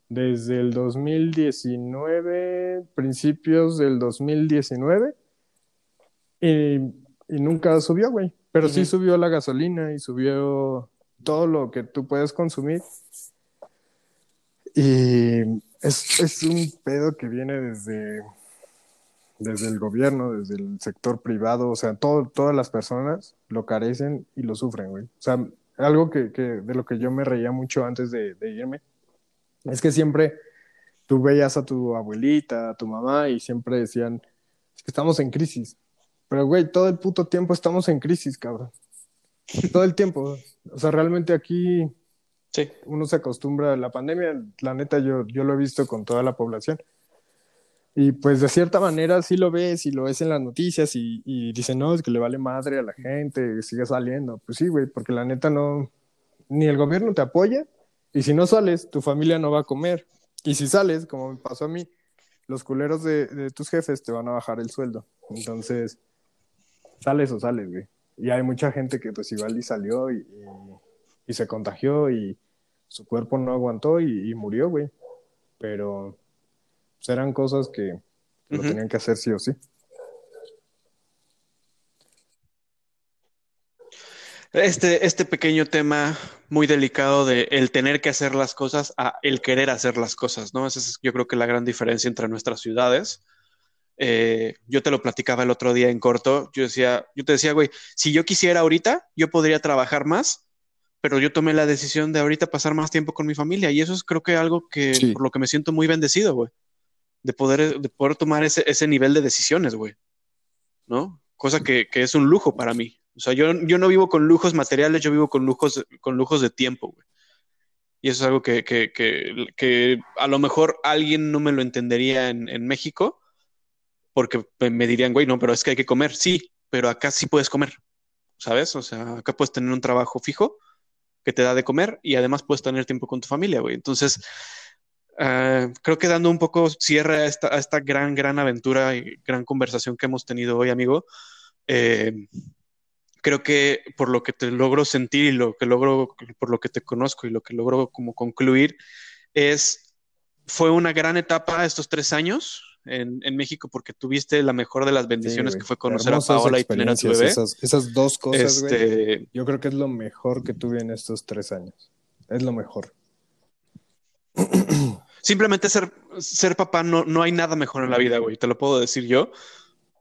desde el 2019, principios del 2019. Y, y nunca subió, güey. Pero sí subió la gasolina y subió todo lo que tú puedes consumir. Y es, es un pedo que viene desde, desde el gobierno, desde el sector privado, o sea, todo, todas las personas lo carecen y lo sufren, güey. O sea, algo que, que de lo que yo me reía mucho antes de, irme, es que siempre tú veías a tu abuelita, a tu mamá y siempre decían, es que estamos en crisis. Pero, güey, todo el puto tiempo estamos en crisis, cabrón. Todo el tiempo. O sea, realmente aquí Sí. uno se acostumbra a la pandemia, la neta yo, yo lo he visto con toda la población. Y pues de cierta manera sí lo ves y lo ves en las noticias y, y dicen, no, es que le vale madre a la gente, sigue saliendo. Pues sí, güey, porque la neta no, ni el gobierno te apoya y si no sales, tu familia no va a comer. Y si sales, como me pasó a mí, los culeros de, de tus jefes te van a bajar el sueldo. Entonces, sales o sales, güey. Y hay mucha gente que pues igual y salió y, y, y se contagió y su cuerpo no aguantó y, y murió, güey. Pero pues, eran cosas que lo tenían que hacer sí o sí. Este, este pequeño tema muy delicado de el tener que hacer las cosas a el querer hacer las cosas, ¿no? Esa es yo creo que la gran diferencia entre nuestras ciudades. Eh, yo te lo platicaba el otro día en corto. Yo decía, yo te decía, güey, si yo quisiera ahorita, yo podría trabajar más, pero yo tomé la decisión de ahorita pasar más tiempo con mi familia y eso es creo que algo que Sí. por lo que me siento muy bendecido, güey, de poder, de poder tomar ese, nivel de decisiones, güey, ¿no? Cosa que, es un lujo para mí. O sea, yo, no vivo con lujos materiales, yo vivo con lujos, de tiempo, güey. Y eso es algo que, a lo mejor alguien no me lo entendería en, en México, porque me dirían, güey, no, pero es que hay que comer. Sí, pero acá sí puedes comer, ¿sabes? O sea, acá puedes tener un trabajo fijo que te da de comer y además puedes tener tiempo con tu familia, güey. Entonces, ah, creo que dando un poco cierre a esta, a esta gran, gran aventura y gran conversación que hemos tenido hoy, amigo, eh, creo que por lo que te logro sentir y lo que logro, por lo que te conozco y lo que logro como concluir, es, fue una gran etapa estos tres años en, en México porque tuviste la mejor de las bendiciones Sí, que fue conocer a Paola y tener a tu bebé. Esas, esas dos cosas, güey. Este, Yo creo que es lo mejor que tuve en estos tres años. Es lo mejor. simplemente ser, ser papá no, no hay nada mejor en la vida, güey. Te lo puedo decir yo.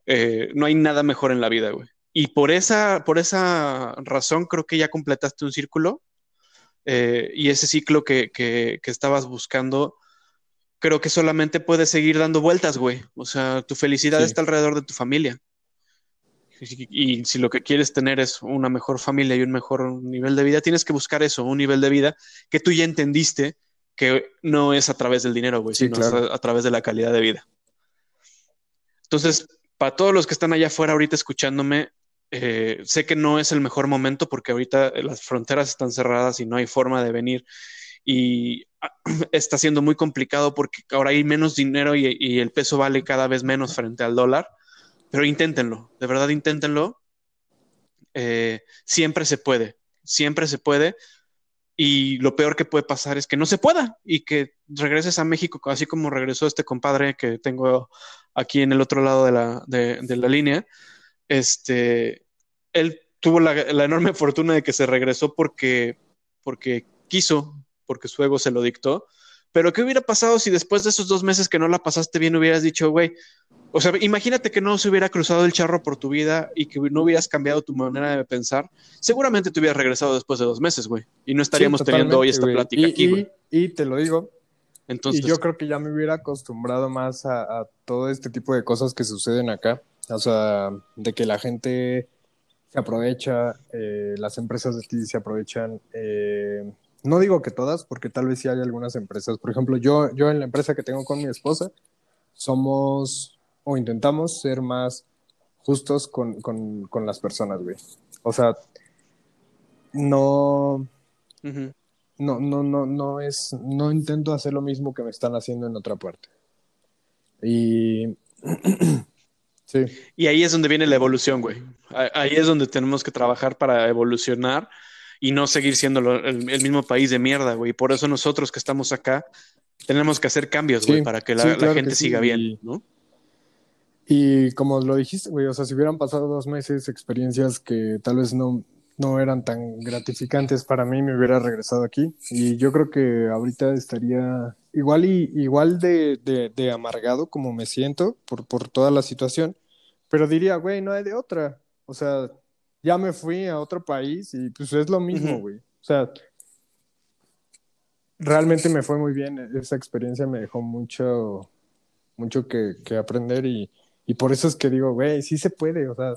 Eh, no hay nada mejor en la vida, güey. Y por esa, por esa razón creo que ya completaste un círculo. eh, y ese ciclo que, que, que estabas buscando, creo que solamente puedes seguir dando vueltas, güey. O sea, tu felicidad Sí. está alrededor de tu familia. Y, y si lo que quieres tener es una mejor familia y un mejor nivel de vida, tienes que buscar eso, un nivel de vida que tú ya entendiste que no es a través del dinero, güey, Sí, sino claro. a, a través de la calidad de vida. Entonces, para todos los que están allá afuera ahorita escuchándome, eh, sé que no es el mejor momento porque ahorita las fronteras están cerradas y no hay forma de venir y está siendo muy complicado porque ahora hay menos dinero y, y el peso vale cada vez menos frente al dólar, pero inténtenlo, de verdad inténtenlo. Eh, siempre se puede, siempre se puede. Y lo peor que puede pasar es que no se pueda y que regreses a México, así como regresó este compadre que tengo aquí en el otro lado de la, de, de la línea. Este, él tuvo la, la, enorme fortuna de que se regresó porque, porque quiso, porque su ego se lo dictó. Pero ¿qué hubiera pasado si después de esos dos meses que no la pasaste bien hubieras dicho, güey, o sea, imagínate que no se hubiera cruzado el charro por tu vida y que no hubieras cambiado tu manera de pensar. Seguramente te hubieras regresado después de dos meses, güey. Y no estaríamos Sí, teniendo hoy esta plática y, aquí, güey. Y, y te lo digo, Entonces, y yo creo que ya me hubiera acostumbrado más a, a, todo este tipo de cosas que suceden acá. O sea, de que la gente se aprovecha, eh, las empresas de ti se aprovechan. Eh, no digo que todas, porque tal vez sí hay algunas empresas. Por ejemplo, yo, yo en la empresa que tengo con mi esposa, somos o intentamos ser más justos con, con, con las personas, güey. O sea, no, uh -huh. no, no, no, no es, no intento hacer lo mismo que me están haciendo en otra parte. Y sí. Y ahí es donde viene la evolución, güey. Ahí es donde tenemos que trabajar para evolucionar y no seguir siendo lo, el, el, mismo país de mierda, güey. Por eso nosotros que estamos acá tenemos que hacer cambios, güey, para que la, sí, claro la gente que siga bien, ¿no? Y como lo dijiste, güey, o sea, si hubieran pasado dos meses, experiencias que tal vez no, no eran tan gratificantes para mí, me hubiera regresado aquí. Y yo creo que ahorita estaría igual y igual de, de, de amargado como me siento por, por toda la situación, pero diría, güey, no hay de otra. O sea, ya me fui a otro país y pues es lo mismo, güey. Uh -huh. O sea, realmente me fue muy bien. Esa experiencia me dejó mucho, mucho que, que aprender y, y, por eso es que digo, güey, sí se puede, o sea,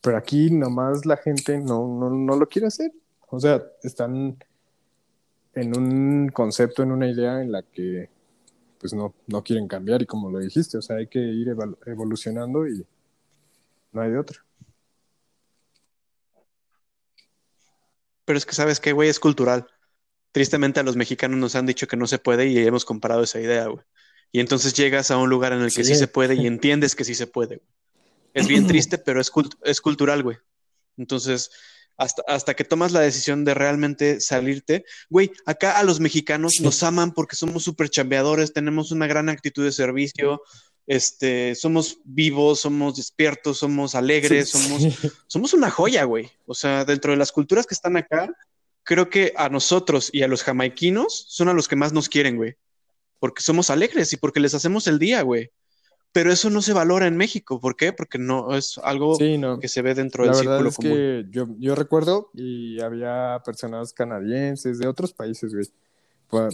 pero aquí nomás la gente no, no, no lo quiere hacer. O sea, están en un concepto, en una idea en la que pues no, no quieren cambiar y como lo dijiste, o sea, hay que ir evolucionando y no hay de otra. Pero es que sabes que, güey, es cultural. Tristemente a los mexicanos nos han dicho que no se puede y hemos comparado esa idea, güey. Y entonces llegas a un lugar en el que sí, se puede y entiendes que sí se puede. Es bien triste, pero es, es cultural, güey. Entonces, hasta, hasta, que tomas la decisión de realmente salirte. Güey, acá a los mexicanos nos aman porque somos súper chambeadores, tenemos una gran actitud de servicio, este, somos vivos, somos despiertos, somos alegres, somos, somos una joya, güey. O sea, dentro de las culturas que están acá, creo que a nosotros y a los jamaiquinos son a los que más nos quieren, güey. Porque somos alegres y porque les hacemos el día, güey. Pero eso no se valora en México. ¿Por qué? Porque no es algo que se ve dentro del círculo es común. Que yo, yo recuerdo y había personas canadienses de otros países, güey.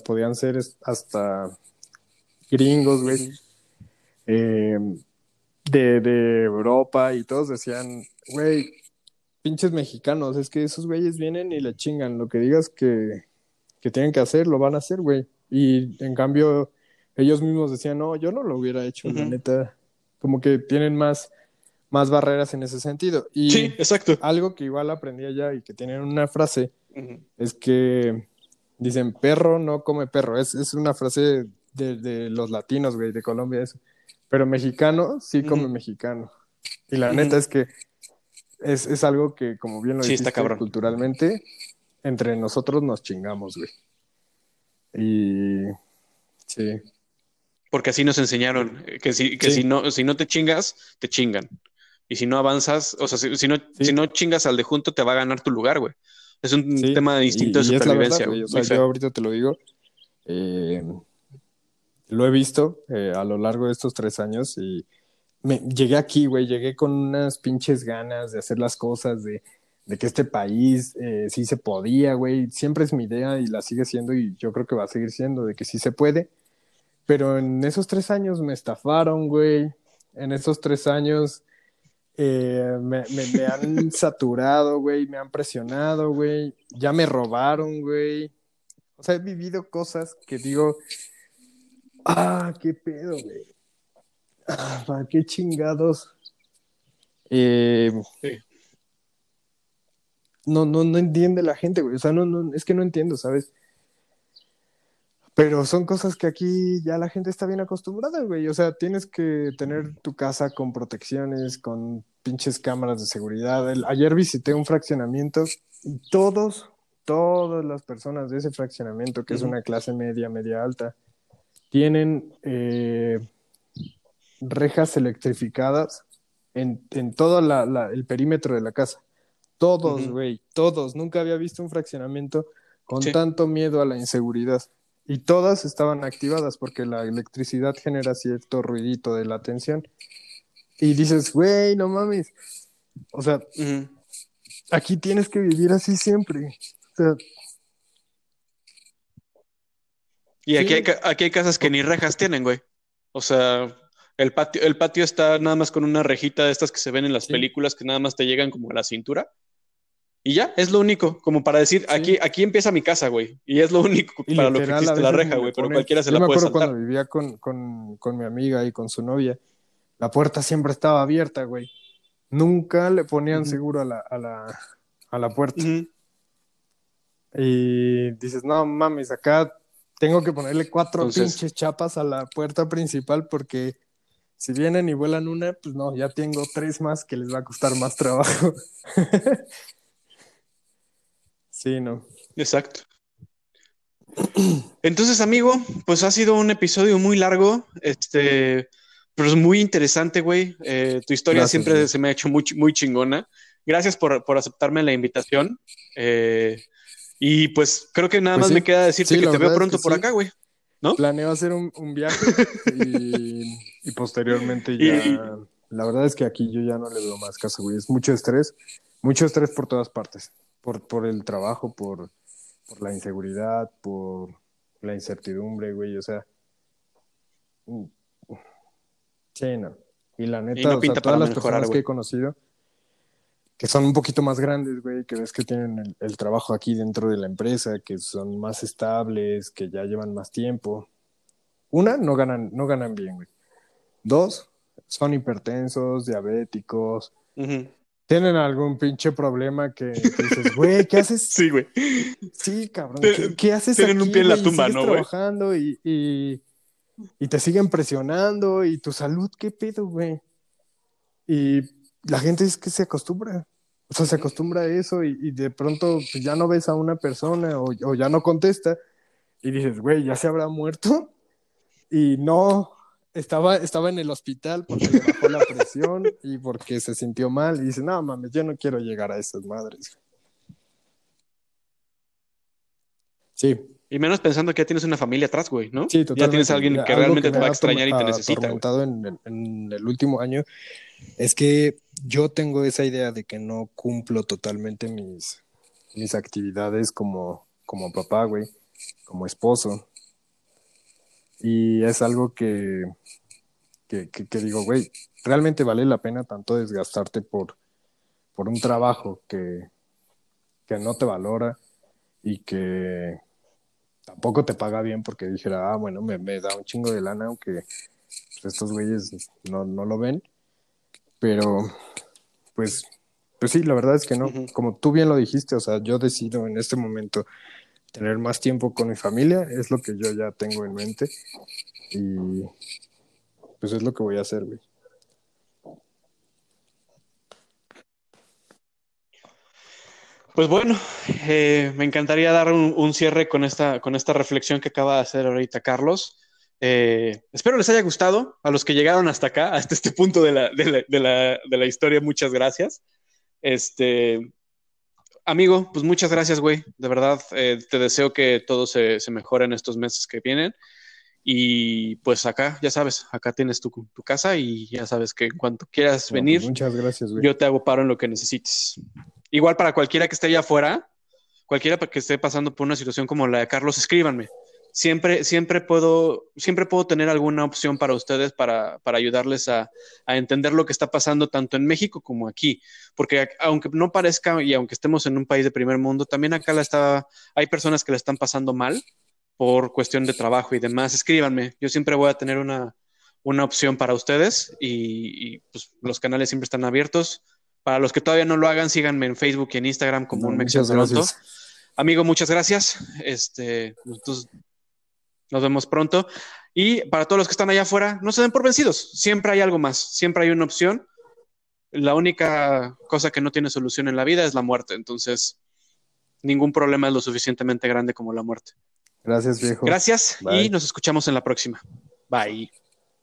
Podían ser hasta gringos, güey. Eh, de, de Europa y todos decían, güey, pinches mexicanos, es que esos güeyes vienen y le chingan. Lo que digas que, que tienen que hacer, lo van a hacer, güey. Y en cambio, ellos mismos decían, no, yo no lo hubiera hecho, la neta. Como que tienen más, más barreras en ese sentido. Y sí, exacto. Algo que igual aprendí allá y que tienen una frase es que dicen, perro no come perro. Es, es una frase de, de los latinos, güey, de Colombia, eso. Pero mexicano sí come mexicano. Y la neta es que es, es, algo que, como bien lo sí, dijiste, culturalmente, entre nosotros nos chingamos, güey. Y sí. Porque así nos enseñaron que si, que si, no, si no te chingas, te chingan. Y si no avanzas, o sea, si, no, si no chingas al de junto, te va a ganar tu lugar, güey. Es un tema de instinto de supervivencia, güey. O sea, yo ahorita te lo digo. Eh, lo he visto eh, a lo largo de estos tres años y me, llegué aquí, güey, llegué con unas pinches ganas de hacer las cosas, de, de que este país eh, sí se podía, güey. Siempre es mi idea y la sigue siendo y yo creo que va a seguir siendo, de que sí se puede. Pero en esos tres años me estafaron, güey. En esos tres años eh, me, me, me, han saturado, güey. Me han presionado, güey. Ya me robaron, güey. O sea, he vivido cosas que digo, ah, qué pedo, güey. Ah, ¿Para qué chingados? Eh, sí. No, no, no entiende la gente, güey. O sea, no, no, es que no entiendo, ¿sabes? Pero son cosas que aquí ya la gente está bien acostumbrada, güey. O sea, tienes que tener tu casa con protecciones, con pinches cámaras de seguridad. El, ayer visité un fraccionamiento y todos, todas las personas de ese fraccionamiento, que uh -huh. es una clase media, media alta, tienen eh, rejas electrificadas en, en todo la, la, el perímetro de la casa. Todos, güey, uh -huh. todos. Nunca había visto un fraccionamiento con sí. tanto miedo a la inseguridad. Y todas estaban activadas porque la electricidad genera cierto ruidito de la tensión. Y dices, güey, no mames. O sea, uh -huh. aquí tienes que vivir así siempre. O sea, y aquí, sí. hay, aquí hay casas que ni rejas tienen, güey. O sea, el patio, el patio está nada más con una rejita de estas que se ven en las sí. películas que nada más te llegan como a la cintura. Y ya, es lo único, como para decir, sí. aquí, aquí empieza mi casa, güey. Y es lo único y para literal, lo que existe la reja, güey, pero cualquiera se Yo la puede saltar. me acuerdo cuando vivía con, con, con, mi amiga y con su novia, la puerta siempre estaba abierta, güey. Nunca le ponían uh -huh. seguro a la, a la, a la puerta. Uh -huh. Y dices, no mames, acá tengo que ponerle cuatro Entonces... pinches chapas a la puerta principal porque si vienen y vuelan una, pues no, ya tengo tres más que les va a costar más trabajo. Sí, no. Exacto. Entonces, amigo, pues ha sido un episodio muy largo, este, pero es muy interesante, güey. Eh, tu historia Gracias, siempre güey. se me ha hecho muy, muy chingona. Gracias por, por aceptarme la invitación. Eh, y pues creo que nada pues más sí. me queda decirte sí, que te veo pronto por sí. acá, güey. ¿No? Planeo hacer un, un viaje y, y, posteriormente ya. Y... La verdad es que aquí yo ya no le veo más caso, güey. Es mucho estrés, mucho estrés por todas partes por, por el trabajo, por, por la inseguridad, por, la incertidumbre, güey, o sea. Sí, no. Y la neta, Y no o sea, pinta todas las mejorar, personas que he conocido, que son un poquito más grandes, güey, que ves que tienen el, el trabajo aquí dentro de la empresa, que son más estables, que ya llevan más tiempo. Una, no ganan, no ganan bien, güey. Dos, son hipertensos, diabéticos, Ujú. Tienen algún pinche problema que, que dices, güey, ¿qué haces? Sí, güey. Sí, cabrón, ¿qué, qué haces tienen un aquí, pie en la tumba, ¿no, güey? trabajando y, y, y te siguen presionando y tu salud, ¿qué pedo, güey? Y la gente es que se acostumbra. O sea, se acostumbra a eso y, y de pronto pues, ya no ves a una persona o, o ya no contesta y dices, güey, ¿ya se habrá muerto? Y no, estaba, estaba en el hospital porque le bajó la presión y porque se sintió mal y dice, no, mames, yo no quiero llegar a esas madres. Sí, Y menos pensando que ya tienes una familia atrás, güey, ¿no? Sí, Ya totalmente. tienes a alguien que Algo realmente me te va a extrañar y te atorm- necesita, atormentado en, en el último año es que yo tengo esa idea de que no cumplo totalmente mis, mis actividades como, como papá, güey, como esposo. Y es algo que, que, que- que digo, güey, realmente vale la pena tanto desgastarte por, por un trabajo que, que no te valora y que tampoco te paga bien porque dijera, ah, bueno, me, me da un chingo de lana, aunque estos güeyes no, no lo ven. Pero, pues, pues sí, la verdad es que no. Como tú bien lo dijiste, o sea, yo decido en este momento tener más tiempo con mi familia, es lo que yo ya tengo en mente. Y pues es lo que voy a hacer, güey. Pues bueno, eh, me encantaría dar un, cierre con esta, con esta reflexión que acaba de hacer ahorita Carlos. Eh, espero les haya gustado. A los que llegaron hasta acá, hasta este punto de la, de la, de la, de la historia, muchas gracias. Este, amigo, pues muchas gracias, güey. De verdad, eh, te deseo que todo se, se mejore en estos meses que vienen. Y pues acá, ya sabes, acá tienes tu, tu casa y ya sabes que en cuanto quieras No, venir, pues muchas gracias, güey. yo te hago paro en lo que necesites. Igual para cualquiera que esté allá afuera, cualquiera que esté pasando por una situación como la de Carlos, escríbanme. Siempre, siempre puedo, siempre puedo tener alguna opción para ustedes para, para ayudarles a, a entender lo que está pasando tanto en México como aquí. Porque aunque no parezca y aunque estemos en un país de primer mundo, también acá la está, hay personas que la están pasando mal por cuestión de trabajo y demás. Escríbanme. Yo siempre voy a tener una, una opción para ustedes y, y, pues, los canales siempre están abiertos. Para los que todavía no lo hagan, síganme en Facebook y en Instagram como No, un Mex muchas Toronto. gracias. Amigo, muchas gracias. Este, nosotros nos vemos pronto. Y para todos los que están allá afuera, no se den por vencidos. Siempre hay algo más. Siempre hay una opción. La única cosa que no tiene solución en la vida es la muerte. Entonces, ningún problema es lo suficientemente grande como la muerte. Gracias, viejo. Gracias Bye. y nos escuchamos en la próxima. Bye.